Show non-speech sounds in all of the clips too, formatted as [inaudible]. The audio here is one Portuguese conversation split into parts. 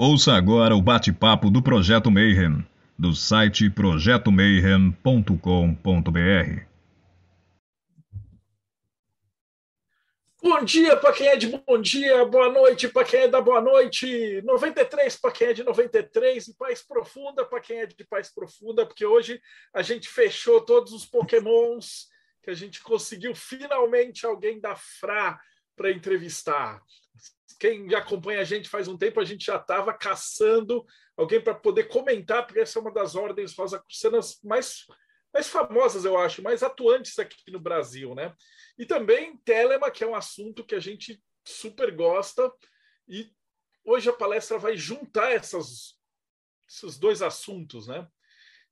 Ouça agora o bate-papo do Projeto Mayhem, do site projetomayhem.com.br. Bom dia para quem é de bom dia, boa noite para quem é da boa noite, 93 para quem é de 93 e paz profunda para quem é de paz profunda, porque hoje a gente fechou todos os pokémons que a gente conseguiu finalmente alguém da Fra para entrevistar quem já acompanha a gente faz um tempo, a gente já estava caçando alguém para poder comentar, porque essa é uma das ordens rosacrucianas mais, mais famosas, eu acho, mais atuantes aqui no Brasil, né? E também Telema, que é um assunto que a gente super gosta, e hoje a palestra vai juntar essas, esses dois assuntos, né?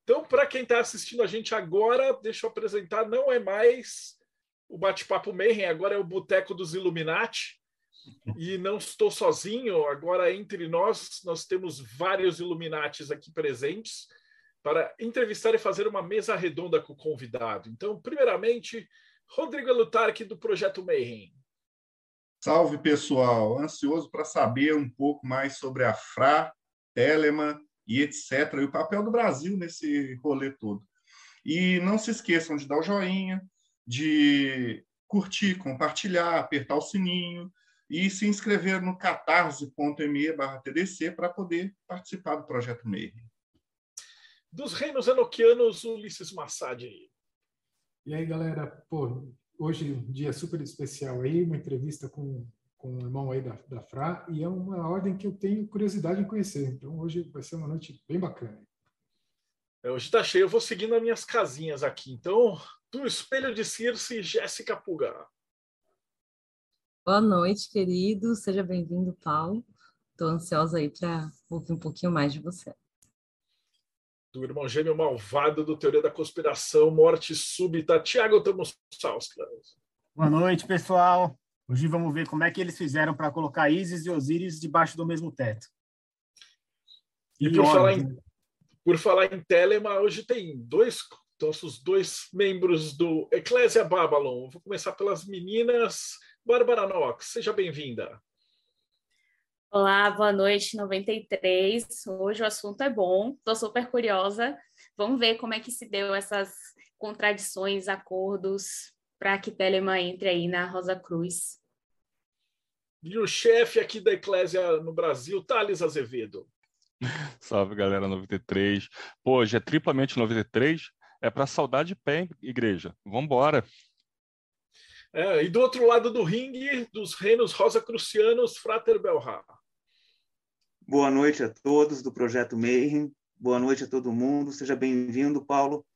Então, para quem está assistindo a gente agora, deixa eu apresentar, não é mais o Bate-Papo Mayhem, agora é o Boteco dos Illuminati, e não estou sozinho. Agora, entre nós, nós temos vários Illuminates aqui presentes para entrevistar e fazer uma mesa redonda com o convidado. Então, primeiramente, Rodrigo Lutarque, do Projeto Mayhem. Salve, pessoal! Ansioso para saber um pouco mais sobre a FRA, Telemann e etc., e o papel do Brasil nesse rolê todo. E não se esqueçam de dar o joinha, de curtir, compartilhar, apertar o sininho, e se inscrever no catarse.me TDC para poder participar do projeto MEI. Dos reinos enoquianos, Ulisses Massad. E aí, galera, pô, hoje um dia super especial aí, uma entrevista com, com o irmão aí da, da FRA, e é uma ordem que eu tenho curiosidade em conhecer. Então, hoje vai ser uma noite bem bacana. É, hoje está cheio, eu vou seguindo as minhas casinhas aqui. Então, do Espelho de Circe, Jéssica Puga. Boa noite, querido. Seja bem-vindo, Paulo. Estou ansiosa aí para ouvir um pouquinho mais de você. Do irmão gêmeo malvado do Teoria da Conspiração, Morte Súbita, Tiago Tamussauskas. Boa noite, pessoal. Hoje vamos ver como é que eles fizeram para colocar Isis e Osíris debaixo do mesmo teto. E, e por, falar em, por falar em Telema, hoje tem dois nossos dois membros do Eclésia Babylon. Vou começar pelas meninas. Bárbara Nox, seja bem-vinda. Olá, boa noite, 93. Hoje o assunto é bom, estou super curiosa. Vamos ver como é que se deu essas contradições, acordos, para que Telema entre aí na Rosa Cruz. E o chefe aqui da Eclésia no Brasil, Thales Azevedo. [laughs] Salve, galera 93. Pô, hoje é triplamente 93, é para saudade de pé, igreja. Vamos embora. É, e do outro lado do ringue, dos reinos Rosa-Crucianos, Frater Belra. Boa noite a todos do Projeto Mayhem. Boa noite a todo mundo. Seja bem-vindo, Paulo.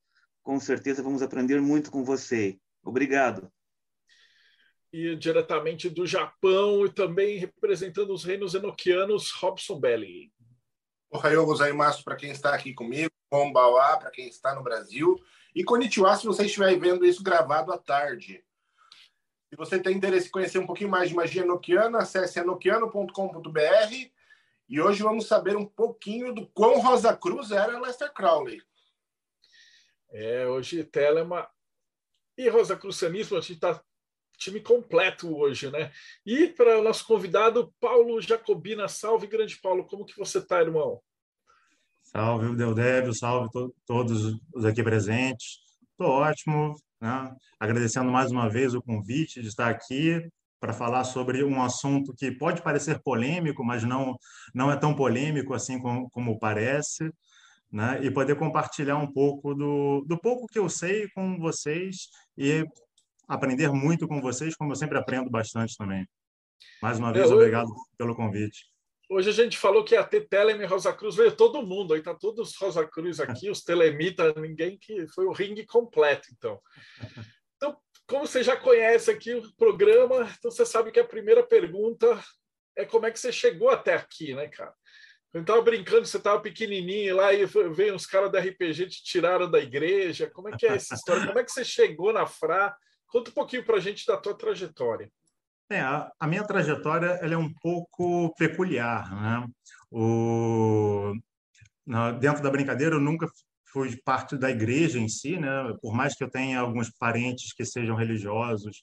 Com certeza vamos aprender muito com você. Obrigado. E diretamente do Japão e também representando os reinos enoquianos, Robson Belli. Ohayou gozaimasu para quem está aqui comigo, Konbawa para quem está no Brasil e Konnichiwa se você estiver vendo isso gravado à tarde. Se você tem interesse em conhecer um pouquinho mais de magia noquiana, acesse anoquiano.com.br e hoje vamos saber um pouquinho do quão Rosa Cruz era Lester Crowley. É, hoje Telema e Rosa Crucianismo, a gente está time completo hoje, né? E para o nosso convidado, Paulo Jacobina. Salve, grande Paulo, como que você está, irmão? Salve, Deldébio, salve to todos os aqui presentes. Estou ótimo, né? agradecendo mais uma vez o convite de estar aqui para falar sobre um assunto que pode parecer polêmico, mas não, não é tão polêmico assim como, como parece, né? e poder compartilhar um pouco do, do pouco que eu sei com vocês e aprender muito com vocês, como eu sempre aprendo bastante também. Mais uma vez, é, obrigado pelo convite. Hoje a gente falou que ia ter Telem e Rosa Cruz, veio todo mundo, aí tá todos Rosa Cruz aqui, os Telemita, ninguém que foi o ringue completo, então. Então, como você já conhece aqui o programa, então você sabe que a primeira pergunta é como é que você chegou até aqui, né, cara? Eu tava brincando, você tava pequenininho lá e veio uns caras da RPG te tiraram da igreja. Como é que é essa história? Como é que você chegou na Fra? Conta um pouquinho para a gente da tua trajetória. É, a, a minha trajetória ela é um pouco peculiar. Né? O, na, dentro da brincadeira, eu nunca fui parte da igreja em si, né? por mais que eu tenha alguns parentes que sejam religiosos.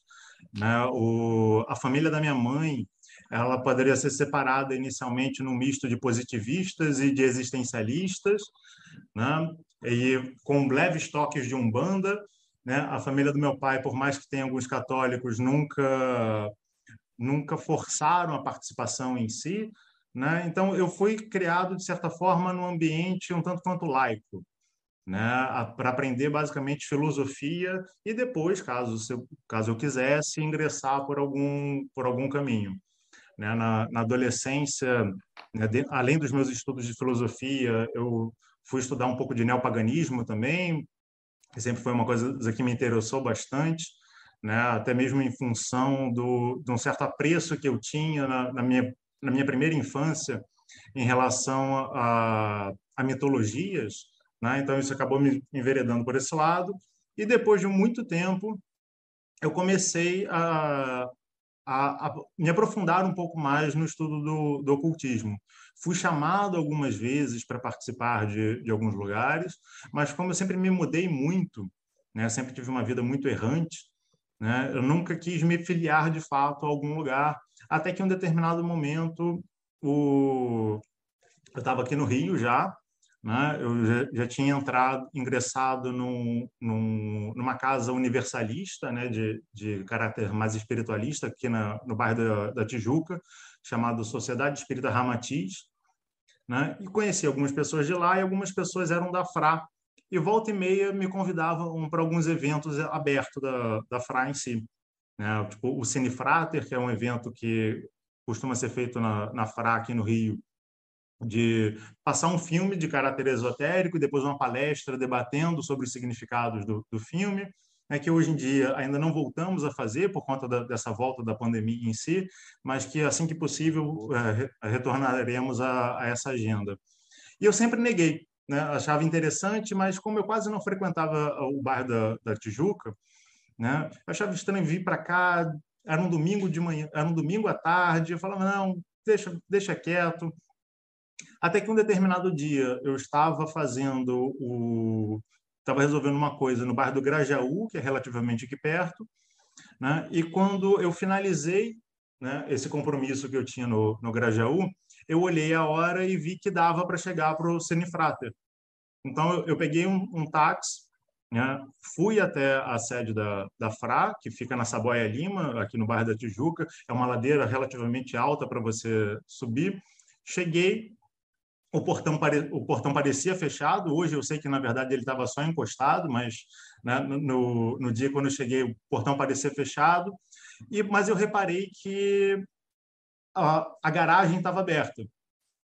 Né? O, a família da minha mãe ela poderia ser separada inicialmente num misto de positivistas e de existencialistas, né? e com leves toques de umbanda. Né? A família do meu pai, por mais que tenha alguns católicos, nunca nunca forçaram a participação em si. Né? Então, eu fui criado, de certa forma, num ambiente um tanto quanto laico, né? para aprender basicamente filosofia e depois, caso, caso eu quisesse, ingressar por algum, por algum caminho. Né? Na, na adolescência, né? de, além dos meus estudos de filosofia, eu fui estudar um pouco de neopaganismo também, que sempre foi uma coisa que me interessou bastante, né? até mesmo em função do, de um certo apreço que eu tinha na, na minha, na minha primeira infância em relação a, a mitologias. Né? Então, isso acabou me enveredando por esse lado. E depois de muito tempo, eu comecei a, a, a, me aprofundar um pouco mais no estudo do, do ocultismo. Fui chamado algumas vezes para participar de, de, alguns lugares, mas como eu sempre me mudei muito, né, sempre tive uma vida muito errante, né, eu nunca quis me filiar de fato a algum lugar, até que em um determinado momento o... eu estava aqui no Rio já, né? Eu já, já, tinha entrado, ingressado num, num, numa casa universalista, né, de, de caráter mais espiritualista, aqui na, no bairro da, da Tijuca, chamado Sociedade Espírita Ramatiz, né? E conheci algumas pessoas de lá e algumas pessoas eram da FRA. E volta e meia me convidavam para alguns eventos abertos da, da FRA em si. Né? Tipo, o Cine Frater, que é um evento que costuma ser feito na, na FRA aqui no Rio, de passar um filme de caráter esotérico e depois uma palestra debatendo sobre os significados do, do filme, né, que hoje em dia ainda não voltamos a fazer por conta da, dessa volta da pandemia em si, mas que assim que possível é, retornaremos a, a, essa agenda. E eu sempre neguei, né, achava interessante, mas como eu quase não frequentava o bairro da, da Tijuca, né, eu achava estranho vir para cá, era um domingo de manhã, era um domingo à tarde, eu falava, não, deixa, deixa quieto, até que um determinado dia eu estava fazendo o. Estava resolvendo uma coisa no bairro do Grajaú, que é relativamente aqui perto, né? e quando eu finalizei né, esse compromisso que eu tinha no, no Grajaú, eu olhei a hora e vi que dava para chegar para o Senifrater. Então, eu, eu peguei um, um táxi, né, fui até a sede da, da FRA, que fica na Saboia Lima, aqui no bairro da Tijuca, é uma ladeira relativamente alta para você subir. Cheguei, o portão, pare... o portão parecia fechado. Hoje eu sei que, na verdade, ele estava só encostado, mas né, no, no dia quando eu cheguei, o portão parecia fechado. E, mas eu reparei que a, a garagem estava aberta.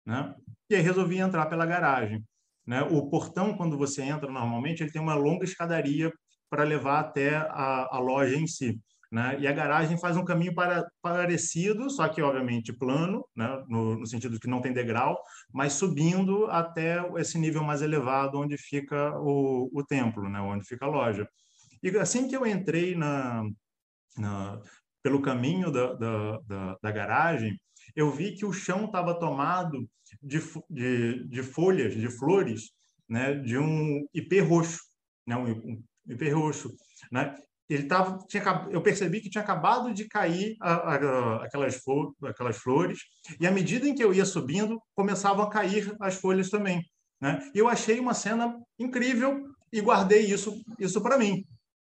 Né? E aí resolvi entrar pela garagem. Né? O portão, quando você entra normalmente, ele tem uma longa escadaria para levar até a, a loja em si. Né? E a garagem faz um caminho para, parecido, só que obviamente plano, né? no, no, sentido que não tem degrau, mas subindo até esse nível mais elevado onde fica o, o templo, né? onde fica a loja. E assim que eu entrei na, na pelo caminho da, da, da, da, garagem, eu vi que o chão estava tomado de, de, de, folhas, de flores, né? de um ipê roxo, né? um, ipê roxo. Né? ele tava, tinha, eu percebi que tinha acabado de cair a, a, aquelas, flor, aquelas flores, e à medida em que eu ia subindo, começavam a cair as folhas também. Né? E eu achei uma cena incrível e guardei isso, isso para mim.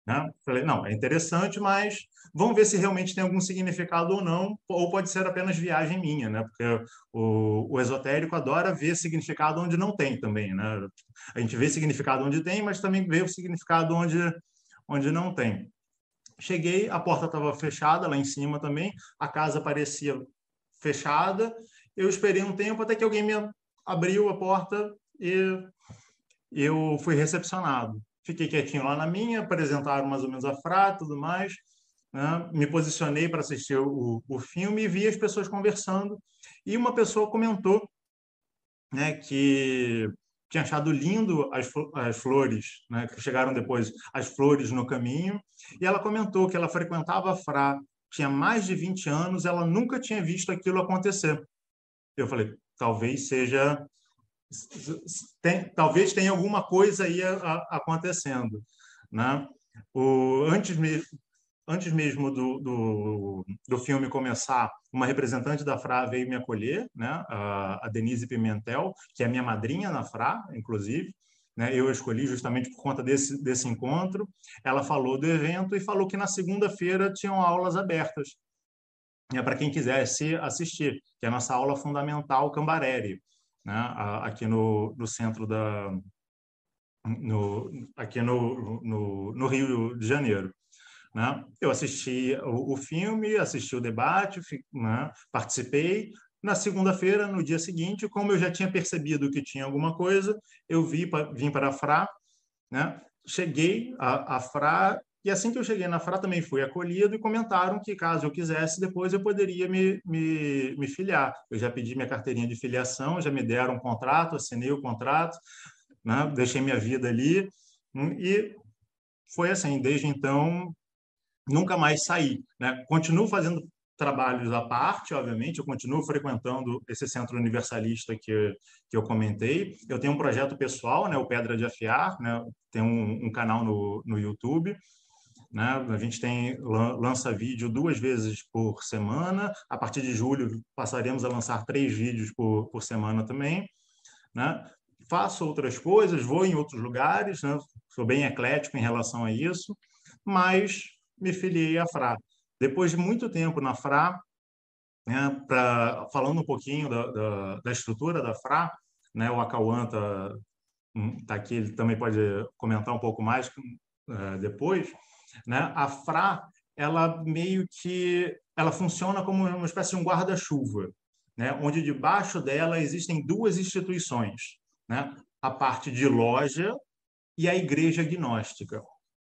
Né? Falei, não, é interessante, mas vamos ver se realmente tem algum significado ou não, ou pode ser apenas viagem minha, né? porque o, o esotérico adora ver significado onde não tem também. Né? A gente vê significado onde tem, mas também vê o significado onde onde não tem. Cheguei, a porta estava fechada lá em cima também, a casa parecia fechada. Eu esperei um tempo até que alguém me abriu a porta e eu fui recepcionado. Fiquei quietinho lá na minha, apresentaram mais ou menos a frase tudo mais. Né? Me posicionei para assistir o, o filme e vi as pessoas conversando. E uma pessoa comentou né, que tinha achado lindo as, as flores, né, que chegaram depois, as flores no caminho, e ela comentou que ela frequentava a Fra, tinha mais de 20 anos, ela nunca tinha visto aquilo acontecer. Eu falei, talvez seja tem, talvez tenha alguma coisa aí a, a, acontecendo, né? O antes antes mesmo do, do, do, filme começar, uma representante da FRA veio me acolher, né? a, a Denise Pimentel, que é minha madrinha na FRA, inclusive. Né? Eu escolhi justamente por conta desse, desse encontro. Ela falou do evento e falou que na segunda-feira tinham aulas abertas né? para quem quisesse assistir, que é a nossa aula fundamental Cambareri, né? aqui no, no centro da, no, aqui no, no, no, Rio de Janeiro. Né? Eu assisti o, o filme, assisti o debate, né? participei. Na segunda-feira, no dia seguinte, como eu já tinha percebido que tinha alguma coisa, eu vi, vim para a FRA, né? cheguei à, à FRA, e assim que eu cheguei na FRA também fui acolhido e comentaram que, caso eu quisesse, depois eu poderia me, me, me filiar. Eu já pedi minha carteirinha de filiação, já me deram um contrato, assinei o contrato, né? deixei minha vida ali, e foi assim, desde então nunca mais saí. Né? Continuo fazendo trabalhos à parte, obviamente, eu continuo frequentando esse centro universalista que, que eu comentei. Eu tenho um projeto pessoal, né, o Pedra de Afiar, né, tem um, um canal no, no YouTube. Né? A gente tem lança vídeo duas vezes por semana. A partir de julho passaremos a lançar três vídeos por, por semana também. Né? Faço outras coisas, vou em outros lugares, né? sou bem eclético em relação a isso, mas me filiei à FRA. Depois de muito tempo na FRA, né, falando um pouquinho da, da, da, estrutura da FRA, né, o Acauã está tá aqui, ele também pode comentar um pouco mais uh, depois. Né? A FRA, ela meio que ela funciona como uma espécie de um guarda-chuva, né? onde debaixo dela existem duas instituições, né? a parte de loja e a igreja gnóstica.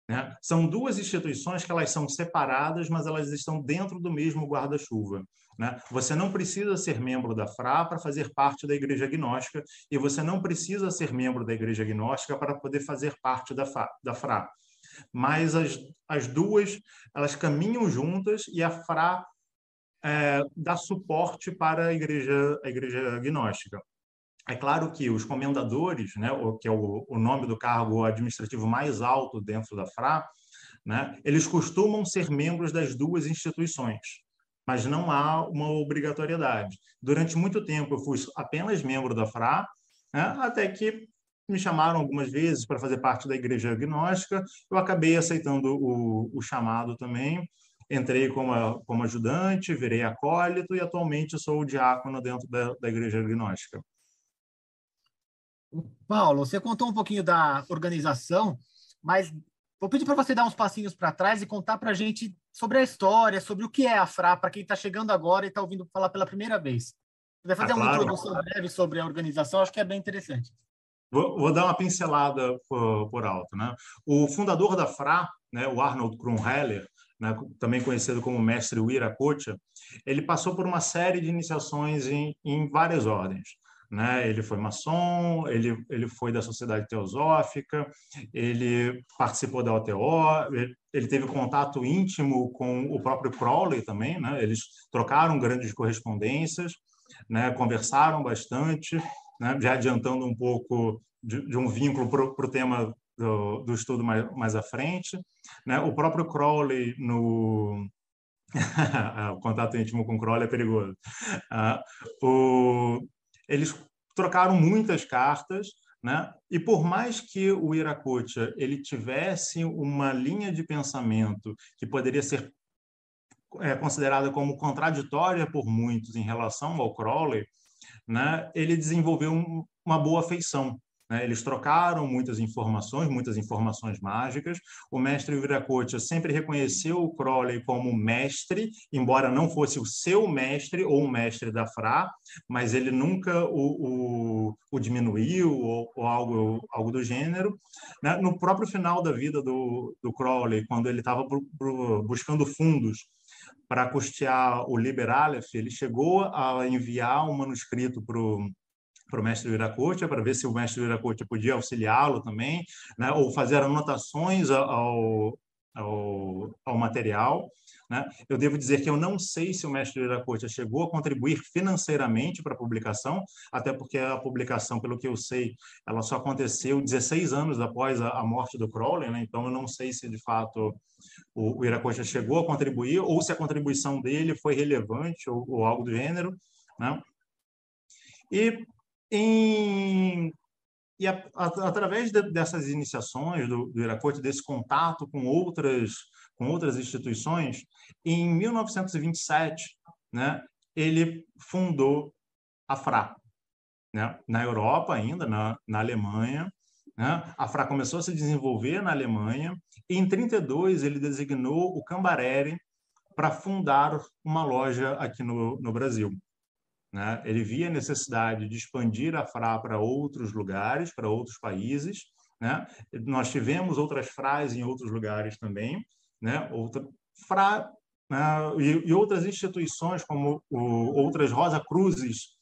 Né? São duas instituições que elas são separadas, mas elas estão dentro do mesmo guarda-chuva. Né? Você não precisa ser membro da FRA para fazer parte da Igreja Gnóstica e você não precisa ser membro da Igreja Gnóstica para poder fazer parte da, da FRA. Mas as, as duas elas caminham juntas e a FRA é, dá suporte para a Igreja, a igreja Gnóstica. É claro que os comendadores, né, que é o, o nome do cargo administrativo mais alto dentro da FRA, né, eles costumam ser membros das duas instituições, mas não há uma obrigatoriedade. Durante muito tempo eu fui apenas membro da FRA, né, até que me chamaram algumas vezes para fazer parte da igreja agnóstica, eu acabei aceitando o, o chamado também, entrei como, como ajudante, virei acólito e atualmente sou o diácono dentro da, da igreja agnóstica. Paulo, você contou um pouquinho da organização, mas vou pedir para você dar uns passinhos para trás e contar para a gente sobre a história, sobre o que é a FRA, para quem está chegando agora e está ouvindo falar pela primeira vez. Vai fazer ah, uma claro. introdução breve sobre a organização, acho que é bem interessante. Vou, vou dar uma pincelada por, por, alto. Né? O fundador da FRA, né, o Arnold Kronheller, né, também conhecido como mestre Wiracocha, ele passou por uma série de iniciações em, em várias ordens né? Ele foi maçom, ele, ele foi da Sociedade Teosófica, ele participou da OTO, ele, ele teve contato íntimo com o próprio Crowley também, né? Eles trocaram grandes correspondências, né? Conversaram bastante, né? Já adiantando um pouco de, de um vínculo para o tema do, do, estudo mais, mais à frente, né? O próprio Crowley no [laughs] o contato íntimo com Crowley é perigoso. Uh, o, eles trocaram muitas cartas, né? E por mais que o Iracocha ele tivesse uma linha de pensamento que poderia ser é, considerada como contraditória por muitos em relação ao Crowley, né? Ele desenvolveu um, uma boa afeição né? Eles trocaram muitas informações, muitas informações mágicas. O mestre Viracocha sempre reconheceu o Crowley como mestre, embora não fosse o seu mestre ou o mestre da Fra, mas ele nunca o, o, o diminuiu ou, ou, algo, algo do gênero. Né? No próprio final da vida do, do Crowley, quando ele estava buscando fundos para custear o Liber Aleph, ele chegou a enviar um manuscrito para o para o mestre Viracocha, para ver se o mestre Viracocha podia auxiliá-lo também, né? ou fazer anotações ao, ao, ao material. Né? Eu devo dizer que eu não sei se o mestre Iracocha chegou a contribuir financeiramente para a publicação, até porque a publicação, pelo que eu sei, ela só aconteceu 16 anos após a, a morte do Crowley, né? então eu não sei se de fato o, o Iracocha chegou a contribuir ou se a contribuição dele foi relevante ou, ou algo do gênero. Né? E, em, e a, a, através de, dessas iniciações do, do desse contato com outras com outras instituições, em 1927, né, ele fundou a FRA, né, na Europa ainda, na, na Alemanha. Né, a FRA começou a se desenvolver na Alemanha e, em 32, ele designou o Cambareri para fundar uma loja aqui no, no Brasil. Né? Ele via a necessidade de expandir a FRA para outros lugares, para outros países. Né? Nós tivemos outras FRAs em outros lugares também, né? Outra, fra, né? e, e, outras instituições, como o, outras Rosa Cruzes,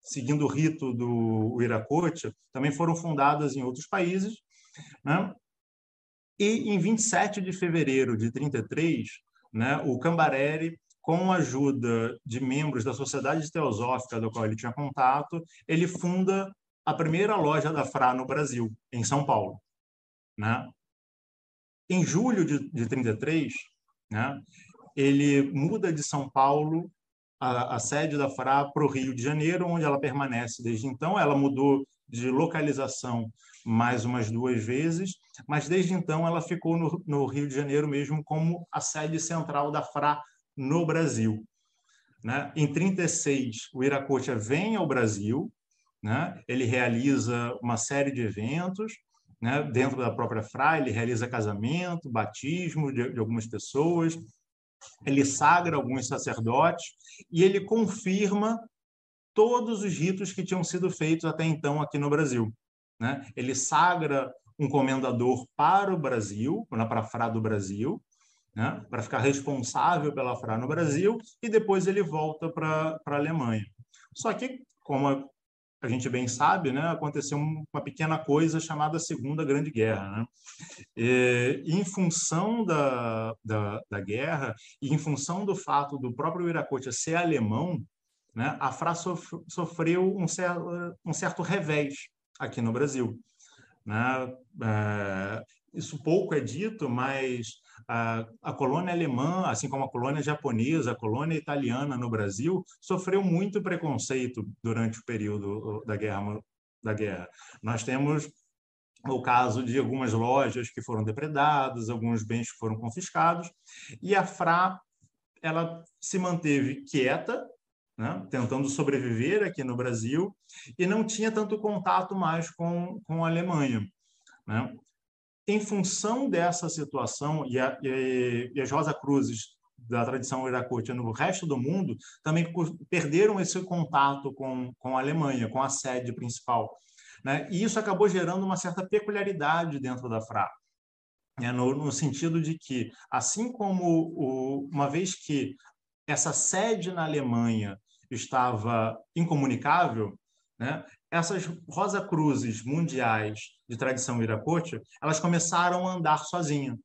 seguindo o rito do Iracocha, também foram fundadas em outros países. Né? E em 27 de fevereiro de 33, né, o Cambareri, com a ajuda de membros da Sociedade Teosófica, da qual ele tinha contato, ele funda a primeira loja da Fra no Brasil, em São Paulo. Né? Em julho de, de 33, né, ele muda de São Paulo, a, a sede da FRA, para o Rio de Janeiro, onde ela permanece desde então. Ela mudou de localização mais umas duas vezes, mas desde então ela ficou no, no Rio de Janeiro mesmo como a sede central da FRA no Brasil. Né? Em 36, o Iracocha vem ao Brasil, né? ele realiza uma série de eventos, né? dentro da própria FRA, ele realiza casamento, batismo de, de algumas pessoas, ele sagra alguns sacerdotes e ele confirma todos os ritos que tinham sido feitos até então aqui no Brasil. Né? Ele sagra um comendador para o Brasil, para a FRA do Brasil, né? para ficar responsável pela FRA no Brasil, e depois ele volta para a Alemanha. Só que, como a gente bem sabe, né, aconteceu uma pequena coisa chamada Segunda Grande Guerra. Né? E, em função da, da, da, guerra e em função do fato do próprio Iracocha ser alemão, né, a FRA sofreu um, cer um certo revés aqui no Brasil. Né? É, isso pouco é dito, mas a, a, colônia alemã, assim como a colônia japonesa, a colônia italiana no Brasil, sofreu muito preconceito durante o período da guerra. Da guerra. Nós temos o caso de algumas lojas que foram depredadas, alguns bens que foram confiscados, e a FRA ela se manteve quieta, né, tentando sobreviver aqui no Brasil, e não tinha tanto contato mais com, com a Alemanha. Né? Em função dessa situação, e, a, e, e as Rosa Cruzes da tradição iracutia no resto do mundo também perderam esse contato com, com a Alemanha, com a sede principal. Né? E isso acabou gerando uma certa peculiaridade dentro da FRA. Né? No, no, sentido de que, assim como o, uma vez que essa sede na Alemanha estava incomunicável, né? Essas Rosa Cruzes mundiais de tradição Viracocha, elas começaram a andar sozinhas.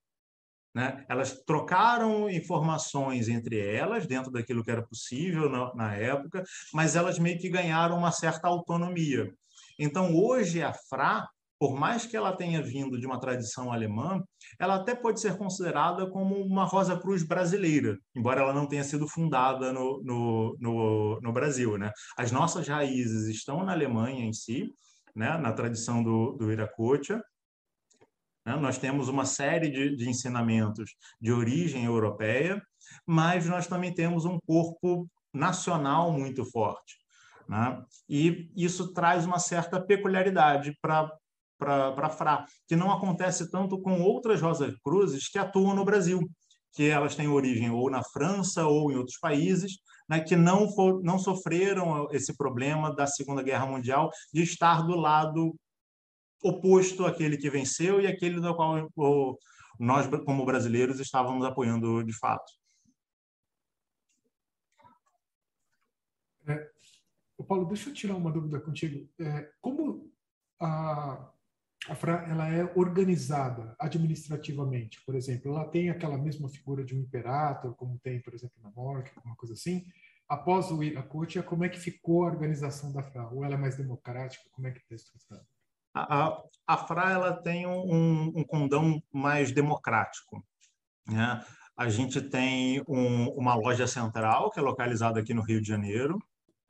Né? Elas trocaram informações entre elas, dentro daquilo que era possível na, na época, mas elas meio que ganharam uma certa autonomia. Então, hoje, a FRA por mais que ela tenha vindo de uma tradição alemã, ela até pode ser considerada como uma Rosa Cruz brasileira, embora ela não tenha sido fundada no, no, no, no Brasil. Né? As nossas raízes estão na Alemanha em si, né? na tradição do, do Iracocha. Né? Nós temos uma série de, de ensinamentos de origem europeia, mas nós também temos um corpo nacional muito forte. Né? E isso traz uma certa peculiaridade para para a FRA, que não acontece tanto com outras Rosa Cruzes que atuam no Brasil, que elas têm origem ou na França ou em outros países, né, que não, for, não sofreram esse problema da Segunda Guerra Mundial de estar do lado oposto àquele que venceu e aquele do qual o, nós, como brasileiros, estávamos apoiando de fato. É, Paulo, deixa eu tirar uma dúvida contigo. É, como a a FRA ela é organizada administrativamente, por exemplo, ela tem aquela mesma figura de um imperator, como tem, por exemplo, na MORC, alguma coisa assim. Após o Iracotia, como é que ficou a organização da FRA? Ou ela é mais democrática? Como é que está estruturada? A, a, a FRA ela tem um, um condão mais democrático. Né? A gente tem um, uma loja central, que é localizada aqui no Rio de Janeiro,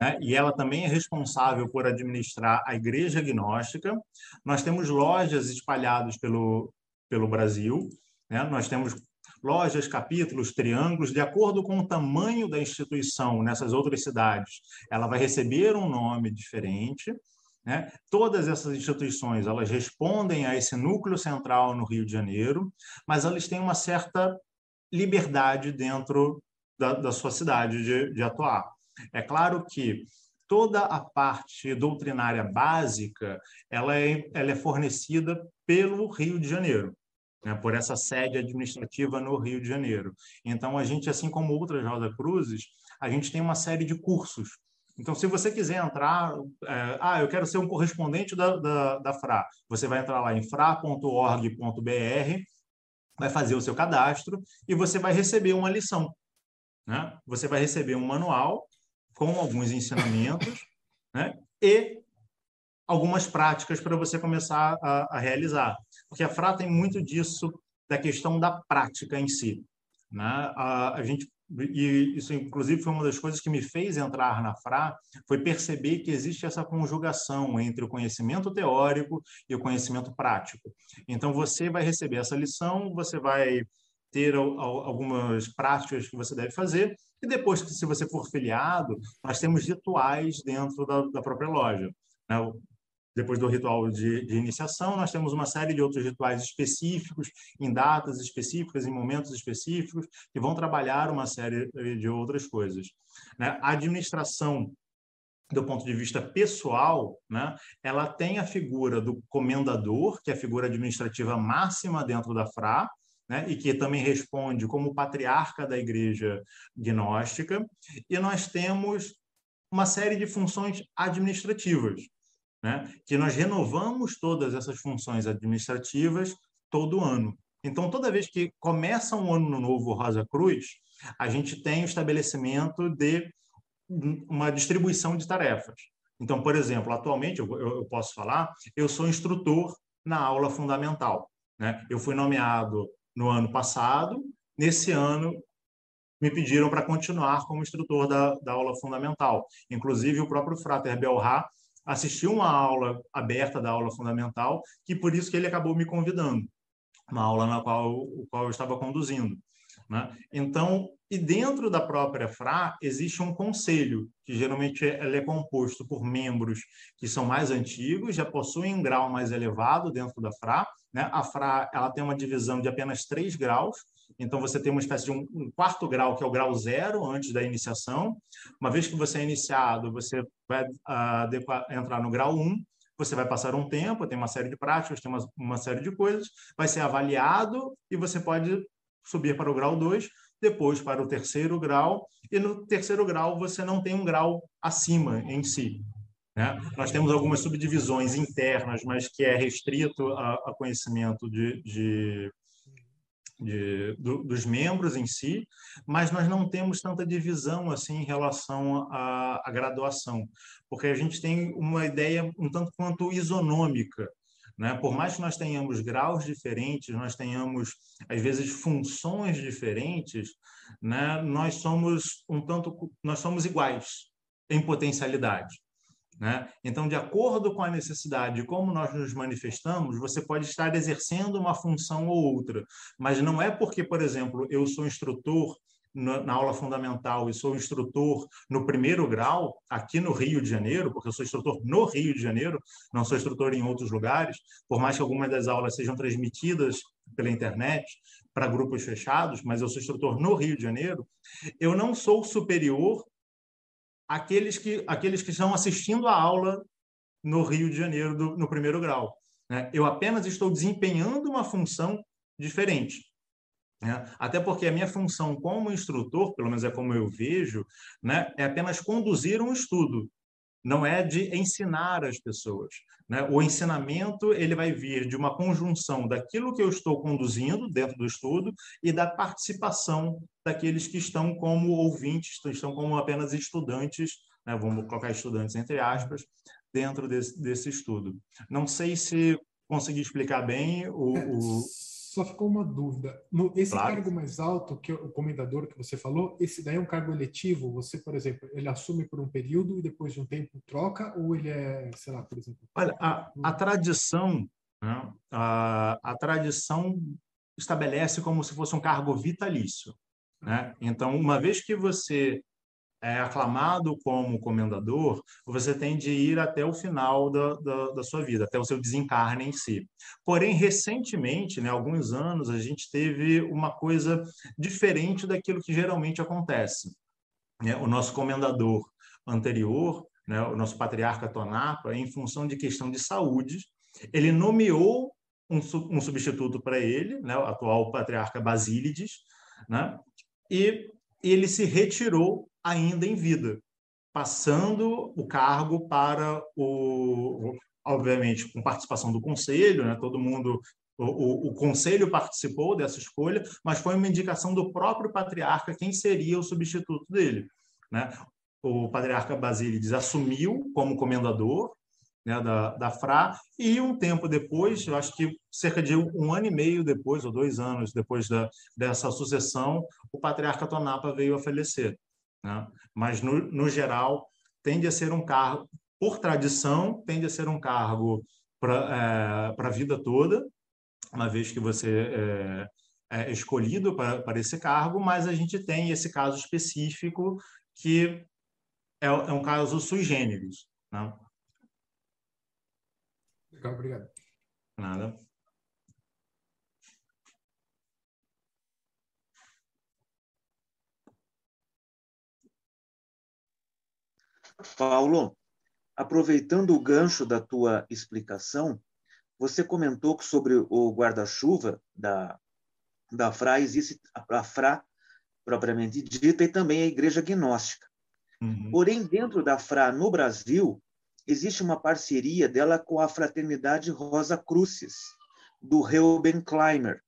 né? e ela também é responsável por administrar a Igreja Agnóstica. Nós temos lojas espalhadas pelo, pelo Brasil, né? nós temos lojas, capítulos, triângulos, de acordo com o tamanho da instituição nessas outras cidades, ela vai receber um nome diferente. Né? Todas essas instituições elas respondem a esse núcleo central no Rio de Janeiro, mas elas têm uma certa liberdade dentro da, da sua cidade de, de atuar. É claro que toda a parte doutrinária básica ela é, ela é fornecida pelo Rio de Janeiro, né, por essa sede administrativa no Rio de Janeiro. Então, a gente, assim como outras Rosa Cruzes, a gente tem uma série de cursos. Então, se você quiser entrar, é, ah, eu quero ser um correspondente da, da, da FRA, você vai entrar lá em fra.org.br, vai fazer o seu cadastro e você vai receber uma lição. Né? Você vai receber um manual com alguns ensinamentos [laughs] né? e algumas práticas para você começar a, a, realizar. Porque a FRA tem muito disso, da questão da prática em si. Né? A, a gente e isso inclusive foi uma das coisas que me fez entrar na FRA, foi perceber que existe essa conjugação entre o conhecimento teórico e o conhecimento prático. Então você vai receber essa lição, você vai ter algumas práticas que você deve fazer e depois que se você for filiado, nós temos rituais dentro da, da própria loja. Né? depois do ritual de, de, iniciação, nós temos uma série de outros rituais específicos, em datas específicas, em momentos específicos, que vão trabalhar uma série de outras coisas. Né? A administração, do ponto de vista pessoal, né, ela tem a figura do comendador, que é a figura administrativa máxima dentro da FRA, né, e que também responde como patriarca da igreja gnóstica, e nós temos uma série de funções administrativas, né? que nós renovamos todas essas funções administrativas todo ano. Então, toda vez que começa um ano novo Rosa Cruz, a gente tem o estabelecimento de uma distribuição de tarefas. Então, por exemplo, atualmente, eu, posso falar, eu sou instrutor na aula fundamental. Né? Eu fui nomeado no ano passado, nesse ano me pediram para continuar como instrutor da, da aula fundamental. Inclusive, o próprio Frater Belrá assistiu uma aula aberta da aula fundamental, que por isso que ele acabou me convidando, uma aula na qual, o qual eu estava conduzindo. Né? Então, e dentro da própria FRA existe um conselho, que geralmente ele é composto por membros que são mais antigos, já possuem um grau mais elevado dentro da FRA. Né? A FRA ela tem uma divisão de apenas três graus, então, você tem uma espécie de um, quarto grau, que é o grau zero, antes da iniciação. Uma vez que você é iniciado, você vai uh, entrar no grau um, você vai passar um tempo, tem uma série de práticas, tem uma, uma série de coisas, vai ser avaliado e você pode subir para o grau 2, depois para o terceiro grau, e no terceiro grau você não tem um grau acima em si. Né? Nós temos algumas subdivisões internas, mas que é restrito a, a conhecimento de, de de, do, dos membros em si, mas nós não temos tanta divisão assim em relação à, à graduação, porque a gente tem uma ideia um tanto quanto isonômica. Né? Por mais que nós tenhamos graus diferentes, nós tenhamos, às vezes, funções diferentes, né? nós somos um tanto, nós somos iguais em potencialidade. Né? Então, de acordo com a necessidade de como nós nos manifestamos, você pode estar exercendo uma função ou outra, mas não é porque, por exemplo, eu sou instrutor na aula fundamental e sou instrutor no primeiro grau aqui no Rio de Janeiro, porque eu sou instrutor no Rio de Janeiro, não sou instrutor em outros lugares, por mais que algumas das aulas sejam transmitidas pela internet para grupos fechados, mas eu sou instrutor no Rio de Janeiro, eu não sou superior aqueles que, aqueles que estão assistindo a aula no Rio de Janeiro, do, no primeiro grau. Né? Eu apenas estou desempenhando uma função diferente. Né? Até porque a minha função como instrutor, pelo menos é como eu vejo, né, é apenas conduzir um estudo. Não é de ensinar as pessoas. Né? O ensinamento ele vai vir de uma conjunção daquilo que eu estou conduzindo dentro do estudo e da participação daqueles que estão como ouvintes, estão como apenas estudantes, né? vamos colocar estudantes entre aspas, dentro desse, desse estudo. Não sei se consegui explicar bem o, é, o só ficou uma dúvida. No, esse Claro. cargo mais alto, que o comendador que você falou, esse daí é um cargo eletivo? Você, por exemplo, ele assume por um período e depois de um tempo troca? Ou ele é, sei lá, por exemplo... Olha, a, a tradição, né, a, a tradição estabelece como se fosse um cargo vitalício. Né? Então, uma vez que você é aclamado como comendador, você tem de ir até o final da, da, da sua vida, até o seu desencarne em si. Porém, recentemente, né, alguns anos, a gente teve uma coisa diferente daquilo que geralmente acontece. né? O nosso comendador anterior, né, o nosso patriarca Tonapa, em função de questão de saúde, ele nomeou um, um substituto para ele, né, o atual patriarca Basílides, né, e ele se retirou ainda em vida, passando o cargo para o, obviamente, com participação do conselho, né, todo mundo o, o, o conselho participou dessa escolha, mas foi uma indicação do próprio patriarca quem seria o substituto dele. Né? O patriarca Basílides assumiu como comendador né, da, da FRA, e um tempo depois, eu acho que cerca de um ano e meio depois, ou dois anos depois da, dessa sucessão, o patriarca Tonapa veio a falecer. Né? Mas, no, no geral, tende a ser um cargo, por tradição, tende a ser um cargo para é, a vida toda, uma vez que você é, é escolhido para, esse cargo, mas a gente tem esse caso específico que é, é um caso sui generis. Né? Legal, obrigado. Nada. Paulo, aproveitando o gancho da tua explicação, você comentou que sobre o guarda-chuva da, da FRA existe a FRA propriamente dita e também a Igreja Gnóstica. Uhum. Porém, dentro da FRA no Brasil, existe uma parceria dela com a Fraternidade Rosa Crucis, do Reuben Kleimer.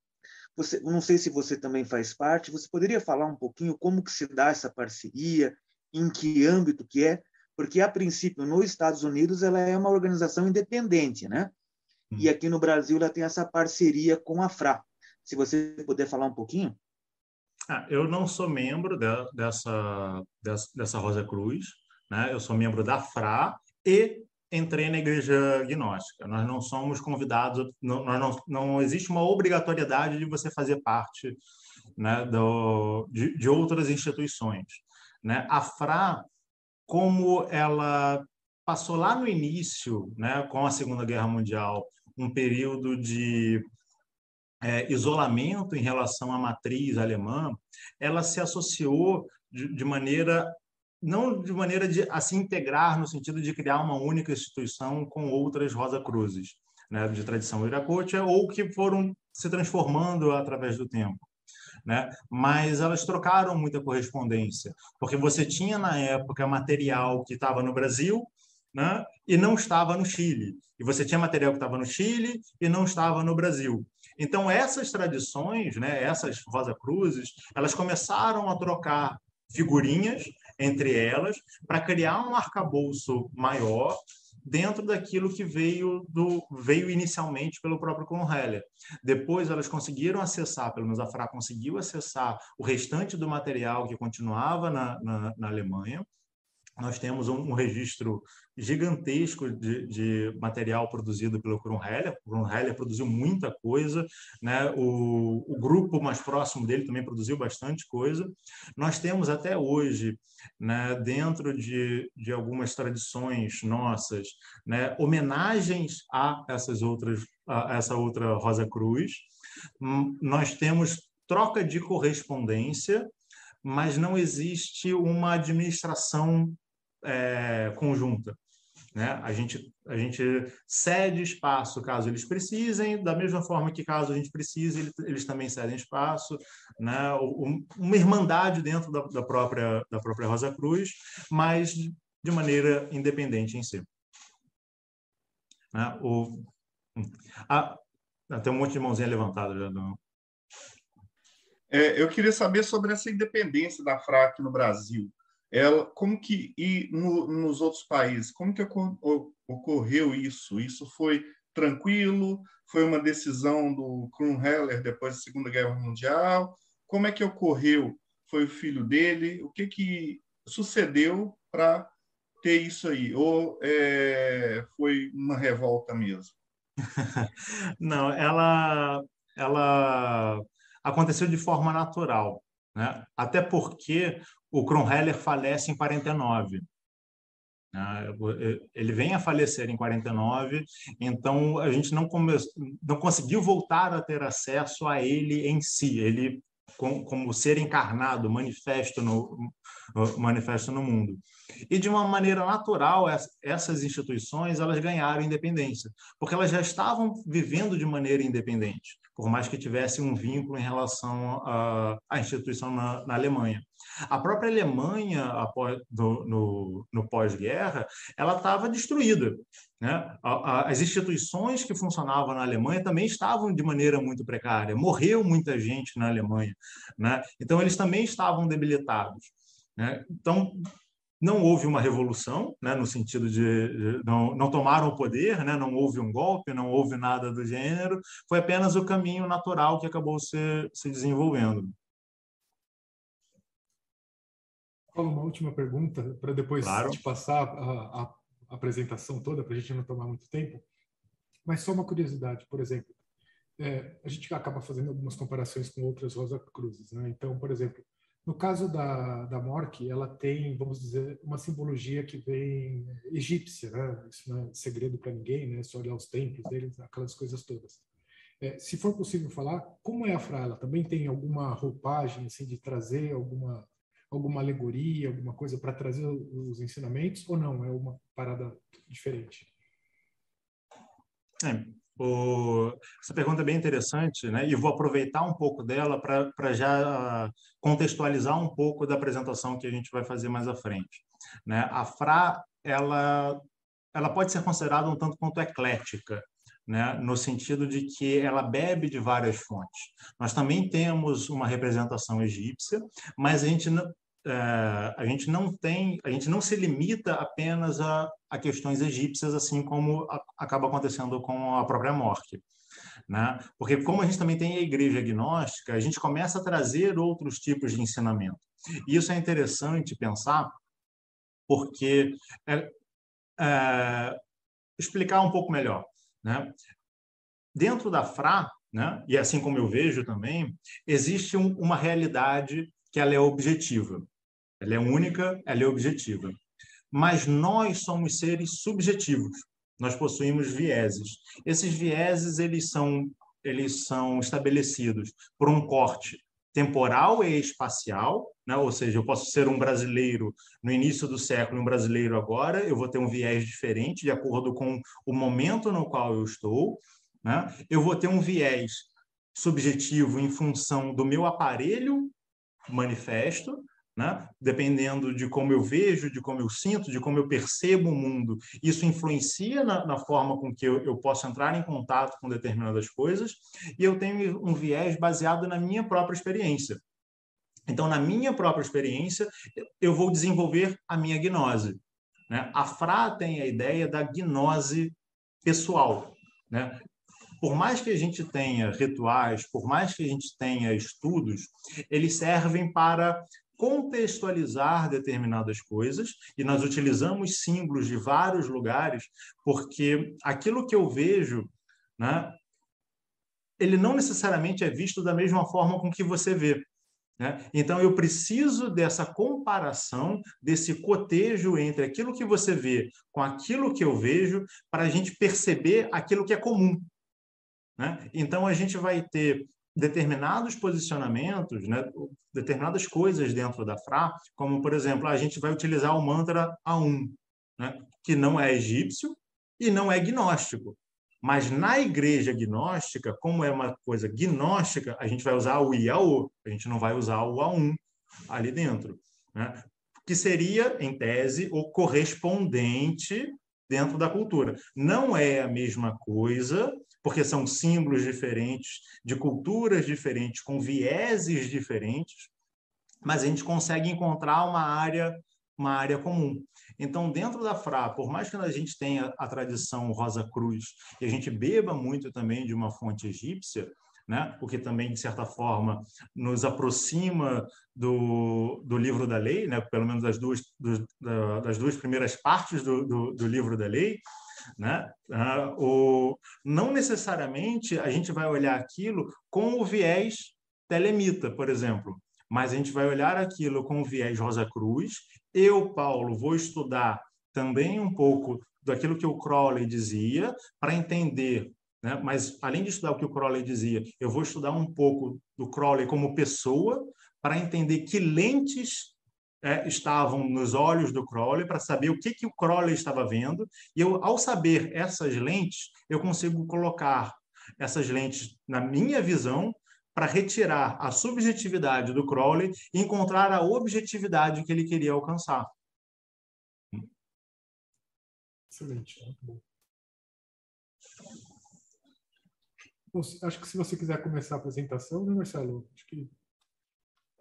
Você, não sei se você também faz parte, você poderia falar um pouquinho como que se dá essa parceria, em que âmbito que é? Porque, a princípio, nos Estados Unidos, ela é uma organização independente, né? E aqui no Brasil, ela tem essa parceria com a FRA. Se você puder falar um pouquinho. Ah, eu não sou membro de, dessa, dessa, dessa Rosa Cruz, né? eu sou membro da FRA e entrei na Igreja Gnóstica. Nós não somos convidados, não, nós não, não existe uma obrigatoriedade de você fazer parte né, do, de, de outras instituições. Né? A FRA, como ela passou lá no início, né, com a Segunda Guerra Mundial, um período de é, isolamento em relação à matriz alemã, ela se associou de, de maneira não de maneira de a se integrar no sentido de criar uma única instituição com outras Rosa Cruzes, né, de tradição iracocha ou que foram se transformando através do tempo. Né? Mas elas trocaram muita correspondência, porque você tinha na época material que estava no Brasil, né? e não estava no Chile. E você tinha material que estava no Chile e não estava no Brasil. Então, essas tradições, né, essas Rosa Cruzes, elas começaram a trocar figurinhas entre elas para criar um arcabouço maior dentro daquilo que veio do veio inicialmente pelo próprio Kronheller. Depois elas conseguiram acessar, pelo menos a FRA conseguiu acessar o restante do material que continuava na, na, na Alemanha. Nós temos um, um registro gigantesco de, de, material produzido pelo Kronheller. O Kronheller produziu muita coisa, né? O, o, grupo mais próximo dele também produziu bastante coisa. Nós temos até hoje, né, dentro de, de algumas tradições nossas, né, homenagens a essas outras, a essa outra Rosa Cruz. Nós temos troca de correspondência, mas não existe uma administração é, conjunta. Né? A, gente, a gente cede espaço caso eles precisem, da mesma forma que caso a gente precise, eles, também cedem espaço. Né? uma irmandade dentro da, da, própria, da própria Rosa Cruz, mas de maneira independente em si. Né? O, ah, tem um monte de mãozinha levantada já. Não. É, eu queria saber sobre essa independência da FRA aqui no Brasil. Ela, como que e no, nos outros países, como que ocorreu isso? Isso foi tranquilo? Foi uma decisão do Krummheller depois da Segunda Guerra Mundial? Como é que ocorreu? Foi o filho dele? O que que sucedeu para ter isso aí? Ou é, foi uma revolta mesmo? [laughs] Não, ela, ela aconteceu de forma natural, né? Até porque o Kronheller falece em 49. Né? Ele vem a falecer em 49, então a gente não, come... não conseguiu voltar a ter acesso a ele em si. Ele como ser encarnado, manifesto no, manifesto no mundo. E de uma maneira natural, essas instituições elas ganharam independência, porque elas já estavam vivendo de maneira independente, por mais que tivesse um vínculo em relação à, à instituição na, na Alemanha. A própria Alemanha, após, do, no, no pós-guerra, ela estava destruída. Né? As instituições que funcionavam na Alemanha também estavam de maneira muito precária. Morreu muita gente na Alemanha. Né? Então, eles também estavam debilitados. Né? Então, não houve uma revolução, né, no sentido de, não, não, tomaram o poder, né, não houve um golpe, não houve nada do gênero, foi apenas o caminho natural que acabou se, se desenvolvendo. uma última pergunta, para depois claro. te passar a, a apresentação toda, para a gente não tomar muito tempo. Mas só uma curiosidade, por exemplo, é, a gente acaba fazendo algumas comparações com outras Rosa Cruzes. Né? Então, por exemplo, no caso da, da Mork, ela tem, vamos dizer, uma simbologia que vem egípcia, né? Isso não é segredo para ninguém, né? Só olhar os templos deles, aquelas coisas todas. É, se for possível falar, como é a Fra? Ela também tem alguma roupagem, assim, de trazer alguma alguma alegoria, alguma coisa para trazer os ensinamentos, ou não? É uma parada diferente? É, o, essa pergunta é bem interessante, né? E vou aproveitar um pouco dela para já contextualizar um pouco da apresentação que a gente vai fazer mais à frente. Né? A Fra, ela, ela pode ser considerada um tanto quanto eclética, né, no sentido de que ela bebe de várias fontes. Nós também temos uma representação egípcia, mas a gente é, a gente não tem, a gente não se limita apenas a, a questões egípcias, assim como a, acaba acontecendo com a própria morte. Né? Porque como a gente também tem a igreja agnóstica, a gente começa a trazer outros tipos de ensinamento. E isso é interessante pensar, porque é, é, explicar um pouco melhor, né? Dentro da Fra, né? E assim como eu vejo também, existe um, uma realidade que ela é objetiva. Ela é única, ela é objetiva. Mas nós somos seres subjetivos. Nós possuímos vieses. Esses vieses eles são eles são estabelecidos por um corte temporal e espacial, né? ou seja, eu posso ser um brasileiro no início do século um brasileiro agora, eu vou ter um viés diferente de acordo com o momento no qual eu estou. Né? Eu vou ter um viés subjetivo em função do meu aparelho manifesto, né? Dependendo de como eu vejo, de como eu sinto, de como eu percebo o mundo, isso influencia na, na forma com que eu, eu, posso entrar em contato com determinadas coisas, e eu tenho um viés baseado na minha própria experiência. Então, na minha própria experiência, eu vou desenvolver a minha gnose. Né? A Fra tem a ideia da gnose pessoal. Né? por mais que a gente tenha rituais, por mais que a gente tenha estudos, eles servem para contextualizar determinadas coisas, e nós utilizamos símbolos de vários lugares, porque aquilo que eu vejo, né, ele não necessariamente é visto da mesma forma com que você vê. Né? Então, eu preciso dessa comparação, desse cotejo entre aquilo que você vê com aquilo que eu vejo, para a gente perceber aquilo que é comum. Né? Então, a gente vai ter determinados posicionamentos, né, determinadas coisas dentro da Fra, como, por exemplo, a gente vai utilizar o mantra A1, né, que não é egípcio e não é gnóstico. Mas na igreja gnóstica, como é uma coisa gnóstica, a gente vai usar o IAO, a gente não vai usar o A1 ali dentro. Né? que seria, em tese, o correspondente dentro da cultura. Não é a mesma coisa, porque são símbolos diferentes, de culturas diferentes, com vieses diferentes, mas a gente consegue encontrar uma área uma área comum. Então, dentro da FRA, por mais que a gente tenha a tradição Rosa Cruz e a gente beba muito também de uma fonte egípcia, né? o que também, de certa forma, nos aproxima do, do livro da lei, né? pelo menos das duas, do, das duas primeiras partes do, do, do livro da lei. Né? Ah, o, não necessariamente a gente vai olhar aquilo com o viés telemita, por exemplo, mas a gente vai olhar aquilo com o viés Rosa Cruz. Eu, Paulo, vou estudar também um pouco daquilo que o Crowley dizia para entender né? Mas, além de estudar o que o Crowley dizia, eu vou estudar um pouco do Crowley como pessoa para entender que lentes é, estavam nos olhos do Crowley, para saber o que, que o Crowley estava vendo. E eu, ao saber essas lentes, eu consigo colocar essas lentes na minha visão para retirar a subjetividade do Crowley e encontrar a objetividade que ele queria alcançar. Excelente. Acho que se você quiser começar a apresentação, né, Marcelo? Acho que.